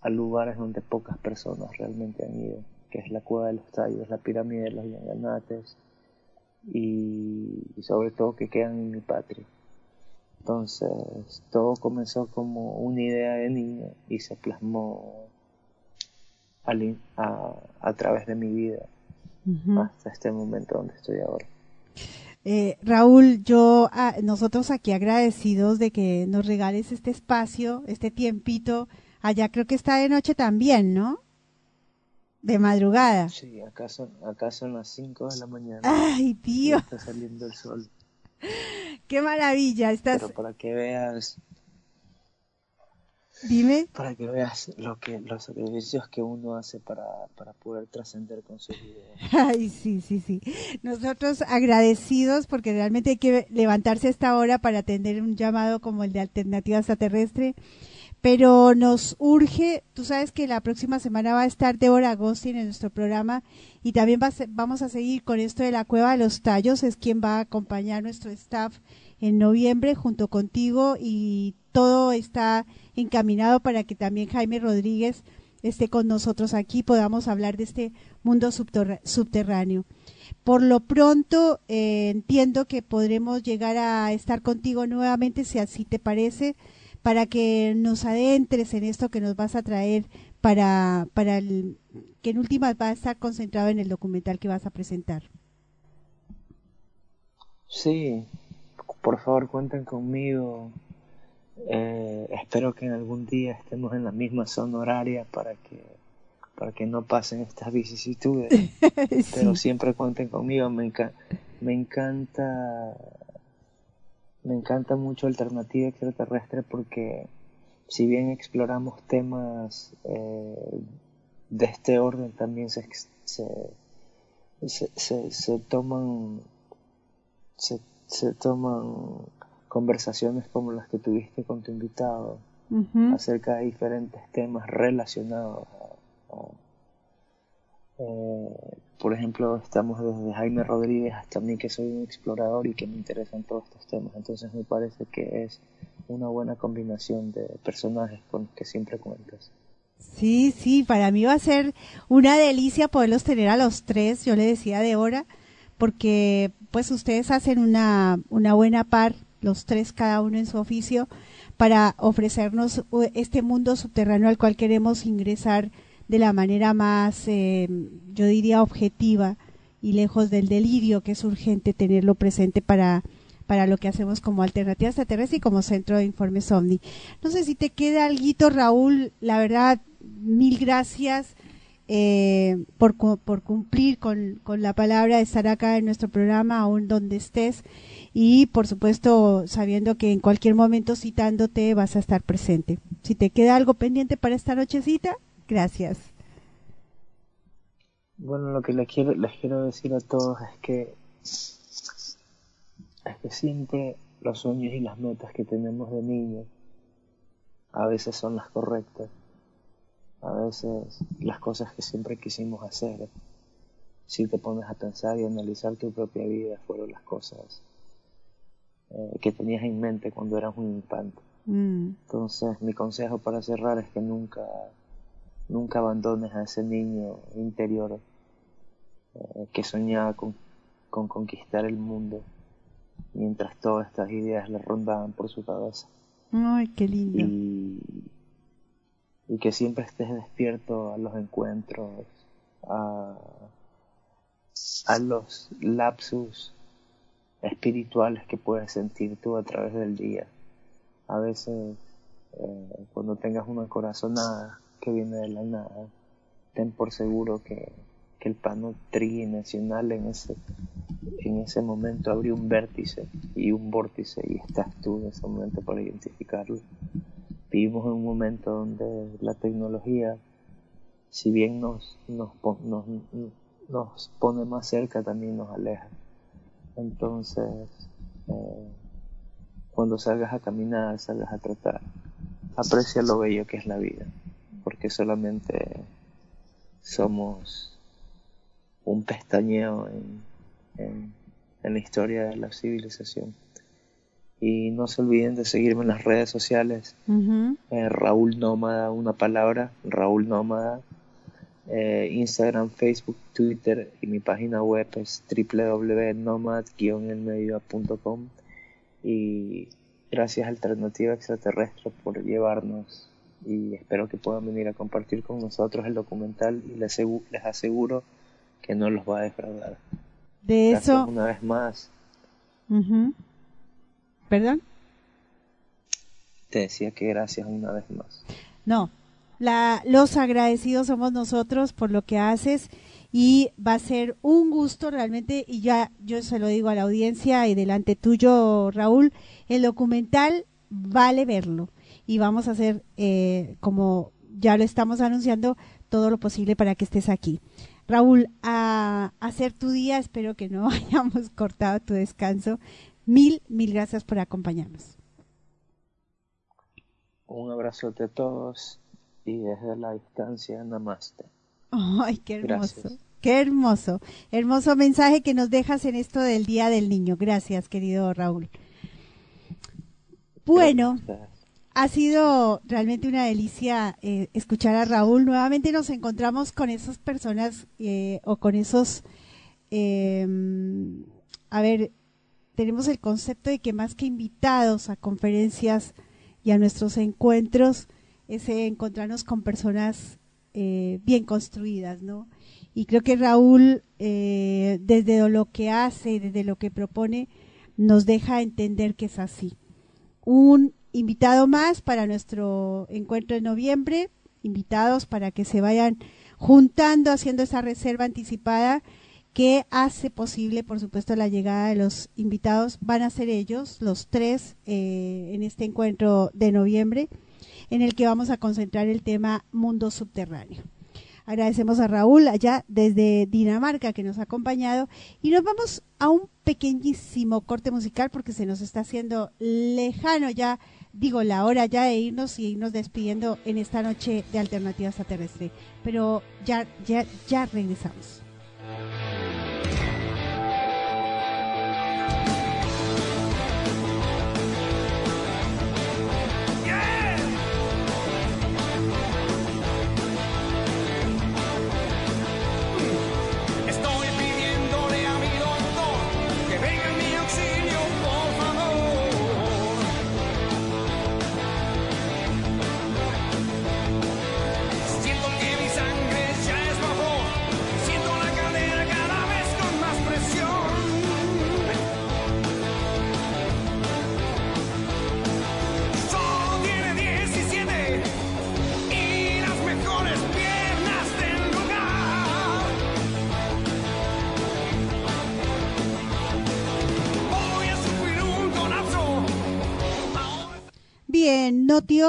a lugares donde pocas personas realmente han ido, que es la Cueva de los Tallos, la Pirámide de los Yanganates, y, sobre todo que quedan en mi patria. Entonces, todo comenzó como una idea de niño y se plasmó a, a, través de mi vida hasta este momento donde estoy ahora. Eh, Raúl, yo, ah, nosotros aquí agradecidos de que nos regales este espacio, este tiempito. Allá creo que está de noche también, ¿no? De madrugada. Sí, acá son, acá son las 5 de la mañana. Ay, tío. Está saliendo el sol. Qué maravilla. Estás... Pero para que veas. Dime. Para que veas lo que, los sacrificios que uno hace para, para poder trascender con sus ideas. Ay, sí, sí, sí. Nosotros agradecidos porque realmente hay que levantarse a esta hora para atender un llamado como el de Alternativa Extraterrestre pero nos urge, tú sabes que la próxima semana va a estar Débora Agostín en nuestro programa y también vamos a seguir con esto de la Cueva de los Tallos, es quien va a acompañar nuestro staff en noviembre junto contigo y todo está encaminado para que también Jaime Rodríguez esté con nosotros aquí, podamos hablar de este mundo subterráneo. Por lo pronto, eh, entiendo que podremos llegar a estar contigo nuevamente, si así te parece, para que nos adentres en esto que nos vas a traer para, para el, que en última va a estar concentrado en el documental que vas a presentar. Sí, por favor cuenten conmigo. Eh, espero que en algún día estemos en la misma zona horaria para que para que no pasen estas vicisitudes. Pero siempre cuenten conmigo. Me, me encanta me encanta mucho Alternativa Extraterrestre porque si bien exploramos temas eh, de este orden, también se, se, se, se toman se, se toman conversaciones como las que tuviste con tu invitado acerca de diferentes temas relacionados eh, por ejemplo, estamos desde Jaime Rodríguez hasta mí que soy un explorador y que me interesan todos estos temas. Entonces me parece que es una buena combinación de personajes con los que siempre cuentas. Sí, sí, para mí va a ser una delicia poderlos tener a los tres, yo le decía de hora, porque pues ustedes hacen una, una buena par, los tres cada uno en su oficio, para ofrecernos este mundo subterráneo al cual queremos ingresar de la manera más, eh, yo diría, objetiva y lejos del delirio, que es urgente tenerlo presente para, para lo que hacemos como alternativa extraterrestre y como centro de informes OVNI. No sé si te queda algo, Raúl, la verdad, mil gracias. Eh, por, por cumplir con, la palabra estar acá en nuestro programa, aún donde estés, y por supuesto sabiendo que en cualquier momento citándote vas a estar presente. Si te queda algo pendiente para esta nochecita, Gracias. Bueno, lo que les quiero, les quiero decir a todos es que, es que siempre los sueños y las metas que tenemos de niños a veces son las correctas, a veces las cosas que siempre quisimos hacer. Si te pones a pensar y analizar tu propia vida, fueron las cosas eh, que tenías en mente cuando eras un infante. Mm. Entonces, mi consejo para cerrar es que nunca Nunca abandones a ese niño interior eh, que soñaba con, conquistar el mundo mientras todas estas ideas le rondaban por su cabeza. Ay, qué lindo. Y, y que siempre estés despierto a los encuentros, a, a los lapsus espirituales que puedes sentir tú a través del día. A veces, eh, cuando tengas una corazonada, que viene de la nada, ten por seguro que, el plano tridimensional en ese, en ese momento abrió un vértice y un vórtice y estás tú en ese momento para identificarlo. Vivimos en un momento donde la tecnología, si bien nos, nos, nos, nos pone más cerca, también nos aleja. Entonces, eh, cuando salgas a caminar, salgas a tratar, aprecia lo bello que es la vida porque solamente somos un pestañeo en, la historia de la civilización. Y no se olviden de seguirme en las redes sociales. Eh, Raúl Nómada, una palabra, Raúl Nómada. Eh, Instagram, Facebook, Twitter y mi página web es www.nomad-elmedio.com y gracias Alternativa Extraterrestre por llevarnos y espero que puedan venir a compartir con nosotros el documental y les, aseguro que no los va a defraudar. De eso. Una vez más. ¿Perdón? Te decía que gracias una vez más. No, la, los agradecidos somos nosotros por lo que haces y va a ser un gusto realmente y ya yo se lo digo a la audiencia y delante tuyo Raúl, el documental vale verlo y vamos a hacer, eh, como ya lo estamos anunciando, todo lo posible para que estés aquí. Raúl, a hacer tu día, espero que no hayamos cortado tu descanso. Mil, mil gracias por acompañarnos. Un abrazo a todos y desde la distancia, namaste. Ay, qué hermoso. Qué hermoso. Hermoso mensaje que nos dejas en esto del Día del Niño. Gracias, querido Raúl. Bueno, ha sido realmente una delicia eh, escuchar a Raúl. Nuevamente nos encontramos con esas personas eh, o con esos, eh, a ver, tenemos el concepto de que más que invitados a conferencias y a nuestros encuentros, es encontrarnos con personas bien construidas, ¿no? Y creo que Raúl, desde lo que hace, desde lo que propone, nos deja entender que es así. Un invitado más para nuestro encuentro de noviembre, invitados para que se vayan juntando, haciendo esa reserva anticipada que hace posible, por supuesto, la llegada de los invitados. Van a ser ellos, los tres, eh, en este encuentro de noviembre, en el que vamos a concentrar el tema mundo subterráneo. Agradecemos a Raúl allá desde Dinamarca que nos ha acompañado y nos vamos a un pequeñísimo corte musical porque se nos está haciendo lejano ya digo, la hora ya de irnos y irnos despidiendo en esta noche de Alternativa Extraterrestre. Pero ya, ya, ya regresamos. Noti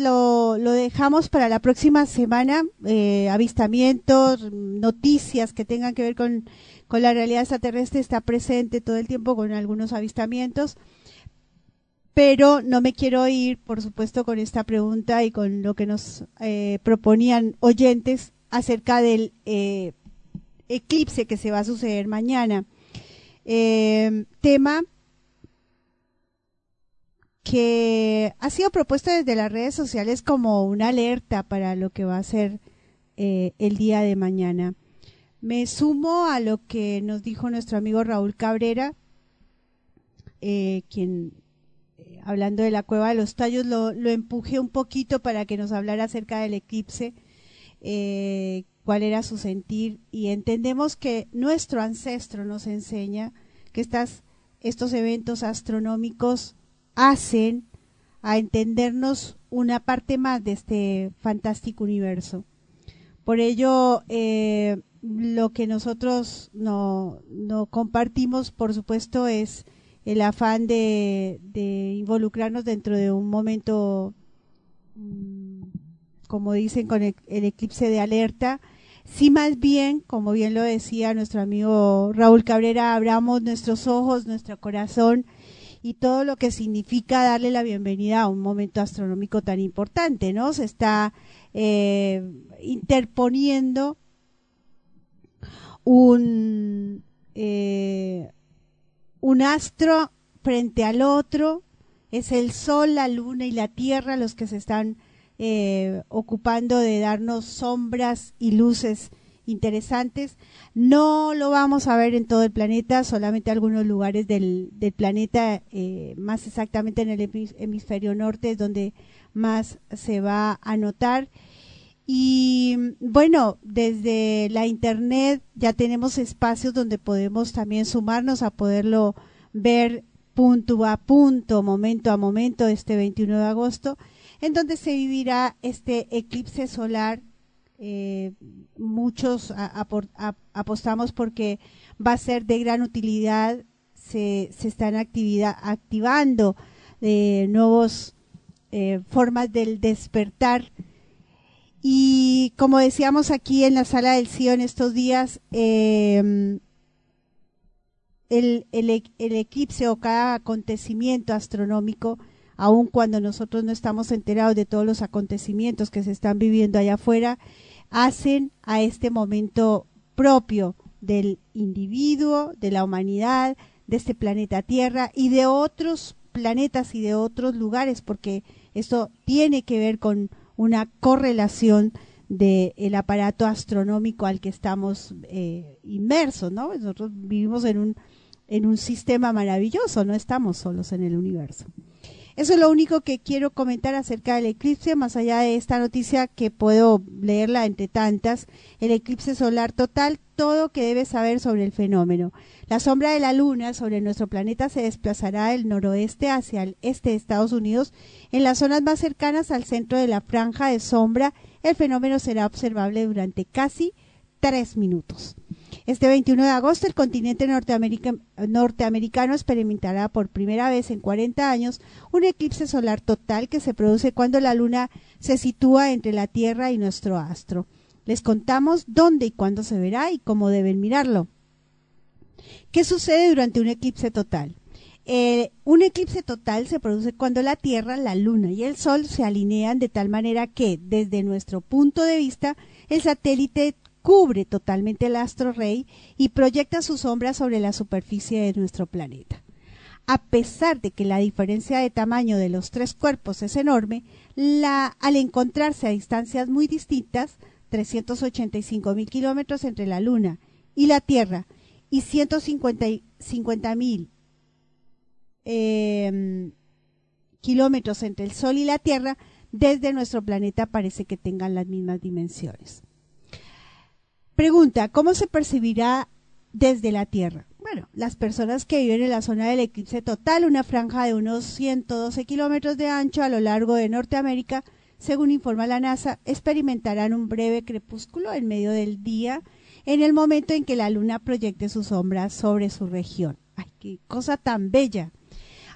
lo, lo dejamos para la próxima semana. Eh, avistamientos, noticias que tengan que ver con, con la realidad extraterrestre está presente todo el tiempo con algunos avistamientos. Pero no me quiero ir, por supuesto, con esta pregunta y con lo que nos eh, proponían oyentes acerca del eh, eclipse que se va a suceder mañana. tema que ha sido propuesto desde las redes sociales como una alerta para lo que va a ser eh, el día de mañana. Me sumo a lo que nos dijo nuestro amigo Raúl Cabrera, eh, quien, eh, hablando de la cueva de los tallos, lo, lo, empujé un poquito para que nos hablara acerca del eclipse, cuál era su sentir, y entendemos que nuestro ancestro nos enseña que estas, estos eventos astronómicos hacen a entendernos una parte más de este fantástico universo. Por ello, eh, lo que nosotros no, no, compartimos, por supuesto, es el afán de, involucrarnos dentro de un momento, mm, como dicen, con el, el, eclipse de alerta. Si más bien, como bien lo decía nuestro amigo Raúl Cabrera, abramos nuestros ojos, nuestro corazón y todo lo que significa darle la bienvenida a un momento astronómico tan importante, ¿no? Se está eh, interponiendo un, eh, un astro frente al otro, es el Sol, la Luna y la Tierra los que se están eh, ocupando de darnos sombras y luces interesantes. No lo vamos a ver en todo el planeta, solamente algunos lugares del, planeta, eh, más exactamente en el hemisferio norte, es donde más se va a notar. Y bueno, desde la internet ya tenemos espacios donde podemos también sumarnos a poderlo ver punto a punto, momento a momento, este 21 de agosto, en donde se vivirá este eclipse solar eh, muchos apostamos porque va a ser de gran utilidad, se, están activando eh, nuevas eh, formas del despertar. Y como decíamos aquí en la sala del CIO en estos días, em, el, el, el eclipse o cada acontecimiento astronómico aun cuando nosotros no estamos enterados de todos los acontecimientos que se están viviendo allá afuera, hacen a este momento propio del individuo, de la humanidad, de este planeta Tierra y de otros planetas y de otros lugares, porque Esto tiene que ver con una correlación del aparato astronómico al que estamos eh, inmersos, ¿no? Nosotros vivimos en un, en un sistema maravilloso, no estamos solos en el universo. Eso es lo único que quiero comentar acerca del eclipse, más allá de esta noticia que puedo leerla entre tantas, el eclipse solar total, todo que debes saber sobre el fenómeno. La sombra de la luna sobre nuestro planeta se desplazará del noroeste hacia el este de Estados Unidos. En las zonas más cercanas al centro de la franja de sombra, el fenómeno será observable durante casi tres minutos. Este 21 de agosto, el continente norteamericano experimentará por primera vez en 40 años un eclipse solar total que se produce cuando la luna se sitúa entre la Tierra y nuestro astro. Les contamos dónde y cuándo se verá y cómo deben mirarlo. ¿Qué sucede durante un eclipse total? Eh, un eclipse total se produce cuando la Tierra, la Luna y el Sol se alinean de tal manera que, desde nuestro punto de vista, el satélite cubre totalmente el astro rey y proyecta su sombra sobre la superficie de nuestro planeta. A pesar de que la diferencia de tamaño de los tres cuerpos es enorme, la, al encontrarse a distancias muy distintas, 385 mil kilómetros entre la Luna y la Tierra y 150 mil em, kilómetros entre el Sol y la Tierra, desde nuestro planeta parece que tengan las mismas dimensiones. Pregunta, ¿cómo se percibirá desde la Tierra? Bueno, las personas que viven en la zona del eclipse total, una franja de unos 112 kilómetros de ancho a lo largo de Norteamérica, según informa la NASA, experimentarán un breve crepúsculo en medio del día en el momento en que la luna proyecte su sombra sobre su región. ¡Ay, qué cosa tan bella!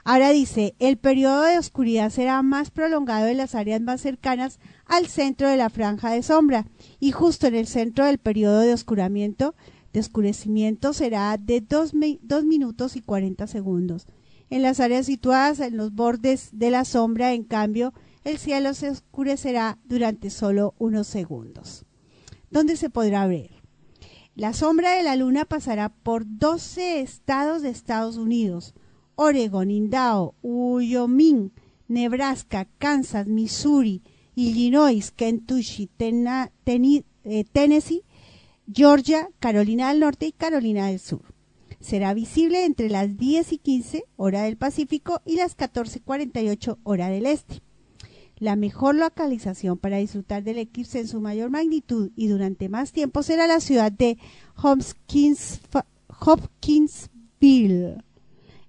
Ahora dice, el periodo de oscuridad será más prolongado en las áreas más cercanas al centro de la franja de sombra y justo en el centro del periodo de oscuramiento, de oscurecimiento será de 2 minutos y 40 segundos. En las áreas situadas en los bordes de la sombra, en cambio, el cielo se oscurecerá durante solo unos segundos. ¿Dónde se podrá ver? La sombra de la luna pasará por 12 estados de Estados Unidos, Oregon, Idaho, Wyoming, Nebraska, Kansas, Missouri, Illinois, Kentucky, eh, Tennessee, Georgia, Carolina del Norte y Carolina del Sur. Será visible entre las 10 y 15 hora del Pacífico y las 14:48 hora del Este. La mejor localización para disfrutar del eclipse en su mayor magnitud y durante más tiempo será la ciudad de Hopkinsville,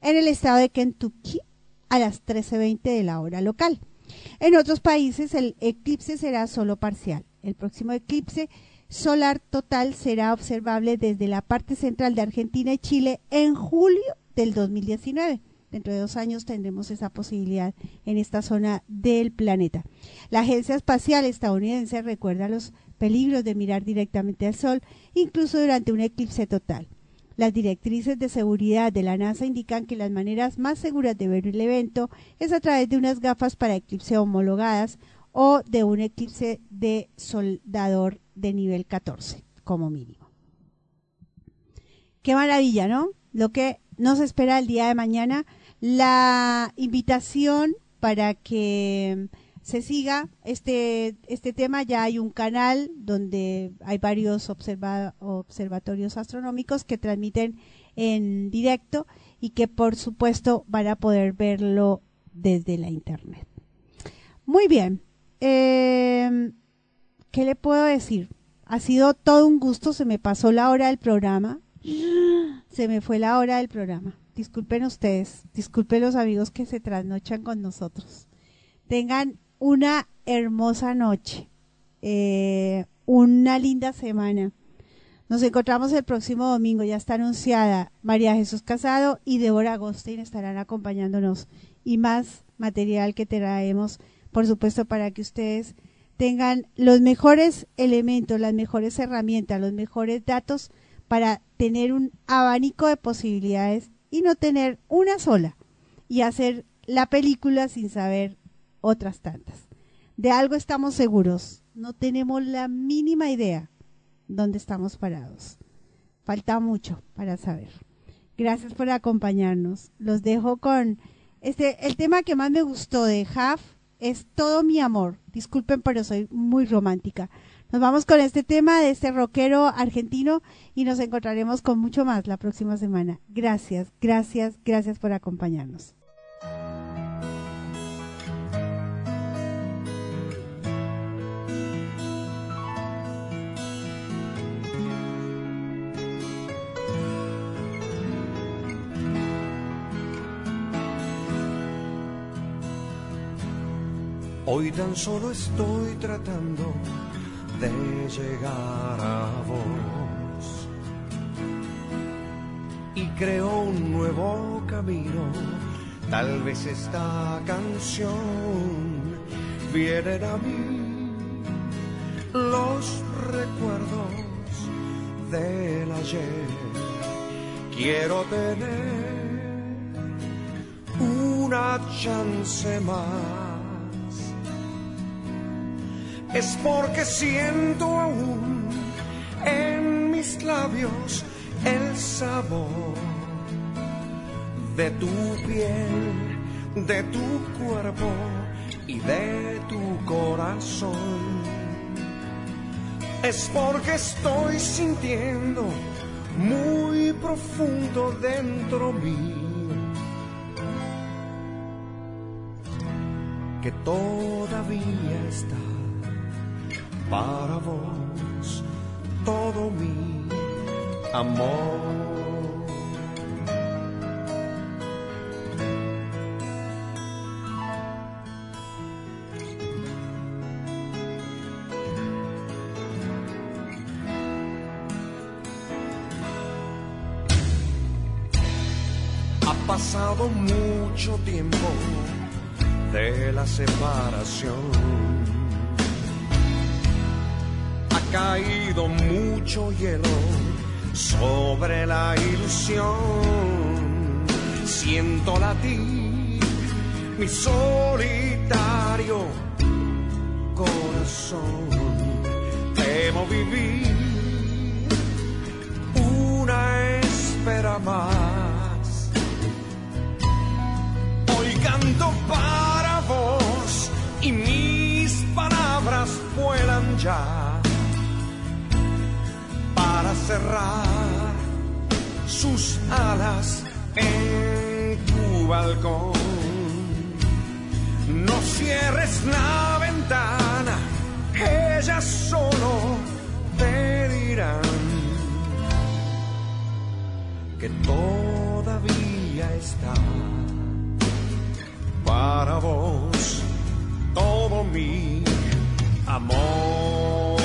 en el estado de Kentucky a las 13.20 de la hora local. En otros países el eclipse será solo parcial. El próximo eclipse solar total será observable desde la parte central de Argentina y Chile en julio del 2019. Dentro de dos años tendremos esa posibilidad en esta zona del planeta. La Agencia Espacial Estadounidense recuerda los peligros de mirar directamente al Sol, incluso durante un eclipse total. Las directrices de seguridad de la NASA indican que las maneras más seguras de ver el evento es a través de unas gafas para eclipse homologadas o de un eclipse de soldador de nivel 14, como mínimo. Qué maravilla, ¿no? Lo que nos espera el día de mañana, la invitación para que se siga este, este tema. Ya hay un canal donde hay varios observatorios astronómicos que transmiten en directo y que por supuesto van a poder verlo desde la internet. Muy bien. Em, ¿Qué le puedo decir? Ha sido todo un gusto. Se me pasó la hora del programa. Se me fue la hora del programa. Disculpen ustedes. Disculpen los amigos que se trasnochan con nosotros. Tengan una hermosa noche, eh, una linda semana. Nos encontramos el próximo domingo, ya está anunciada María Jesús Casado y Débora Agostín estarán acompañándonos y más material que traemos, por supuesto, para que ustedes tengan los mejores elementos, las mejores herramientas, los mejores datos para tener un abanico de posibilidades y no tener una sola y hacer la película sin saber otras tantas. De algo estamos seguros, no tenemos la mínima idea dónde estamos parados. Falta mucho para saber. Gracias por acompañarnos. Los dejo con este el tema que más me gustó de Half es todo mi amor. Disculpen, pero soy muy romántica. Nos vamos con este tema de este rockero argentino y nos encontraremos con mucho más la próxima semana. Gracias, gracias, gracias por acompañarnos. Hoy tan solo estoy tratando de llegar a vos. Y creo un nuevo camino. Tal vez esta canción viene a mí los recuerdos del ayer. Quiero tener una chance más es porque siento aún en mis labios el sabor de tu piel, de tu cuerpo y de tu corazón. Es porque estoy sintiendo muy profundo dentro mío que todavía está para vos todo mi amor. Ha pasado mucho tiempo de la separación caído mucho hielo sobre la ilusión. Siento latir mi solitario corazón. Temo vivir una espera más. Hoy canto para vos y mis palabras vuelan ya para cerrar sus alas en tu balcón. No cierres la ventana, ellas solo te dirán que todavía está para vos todo mi amor.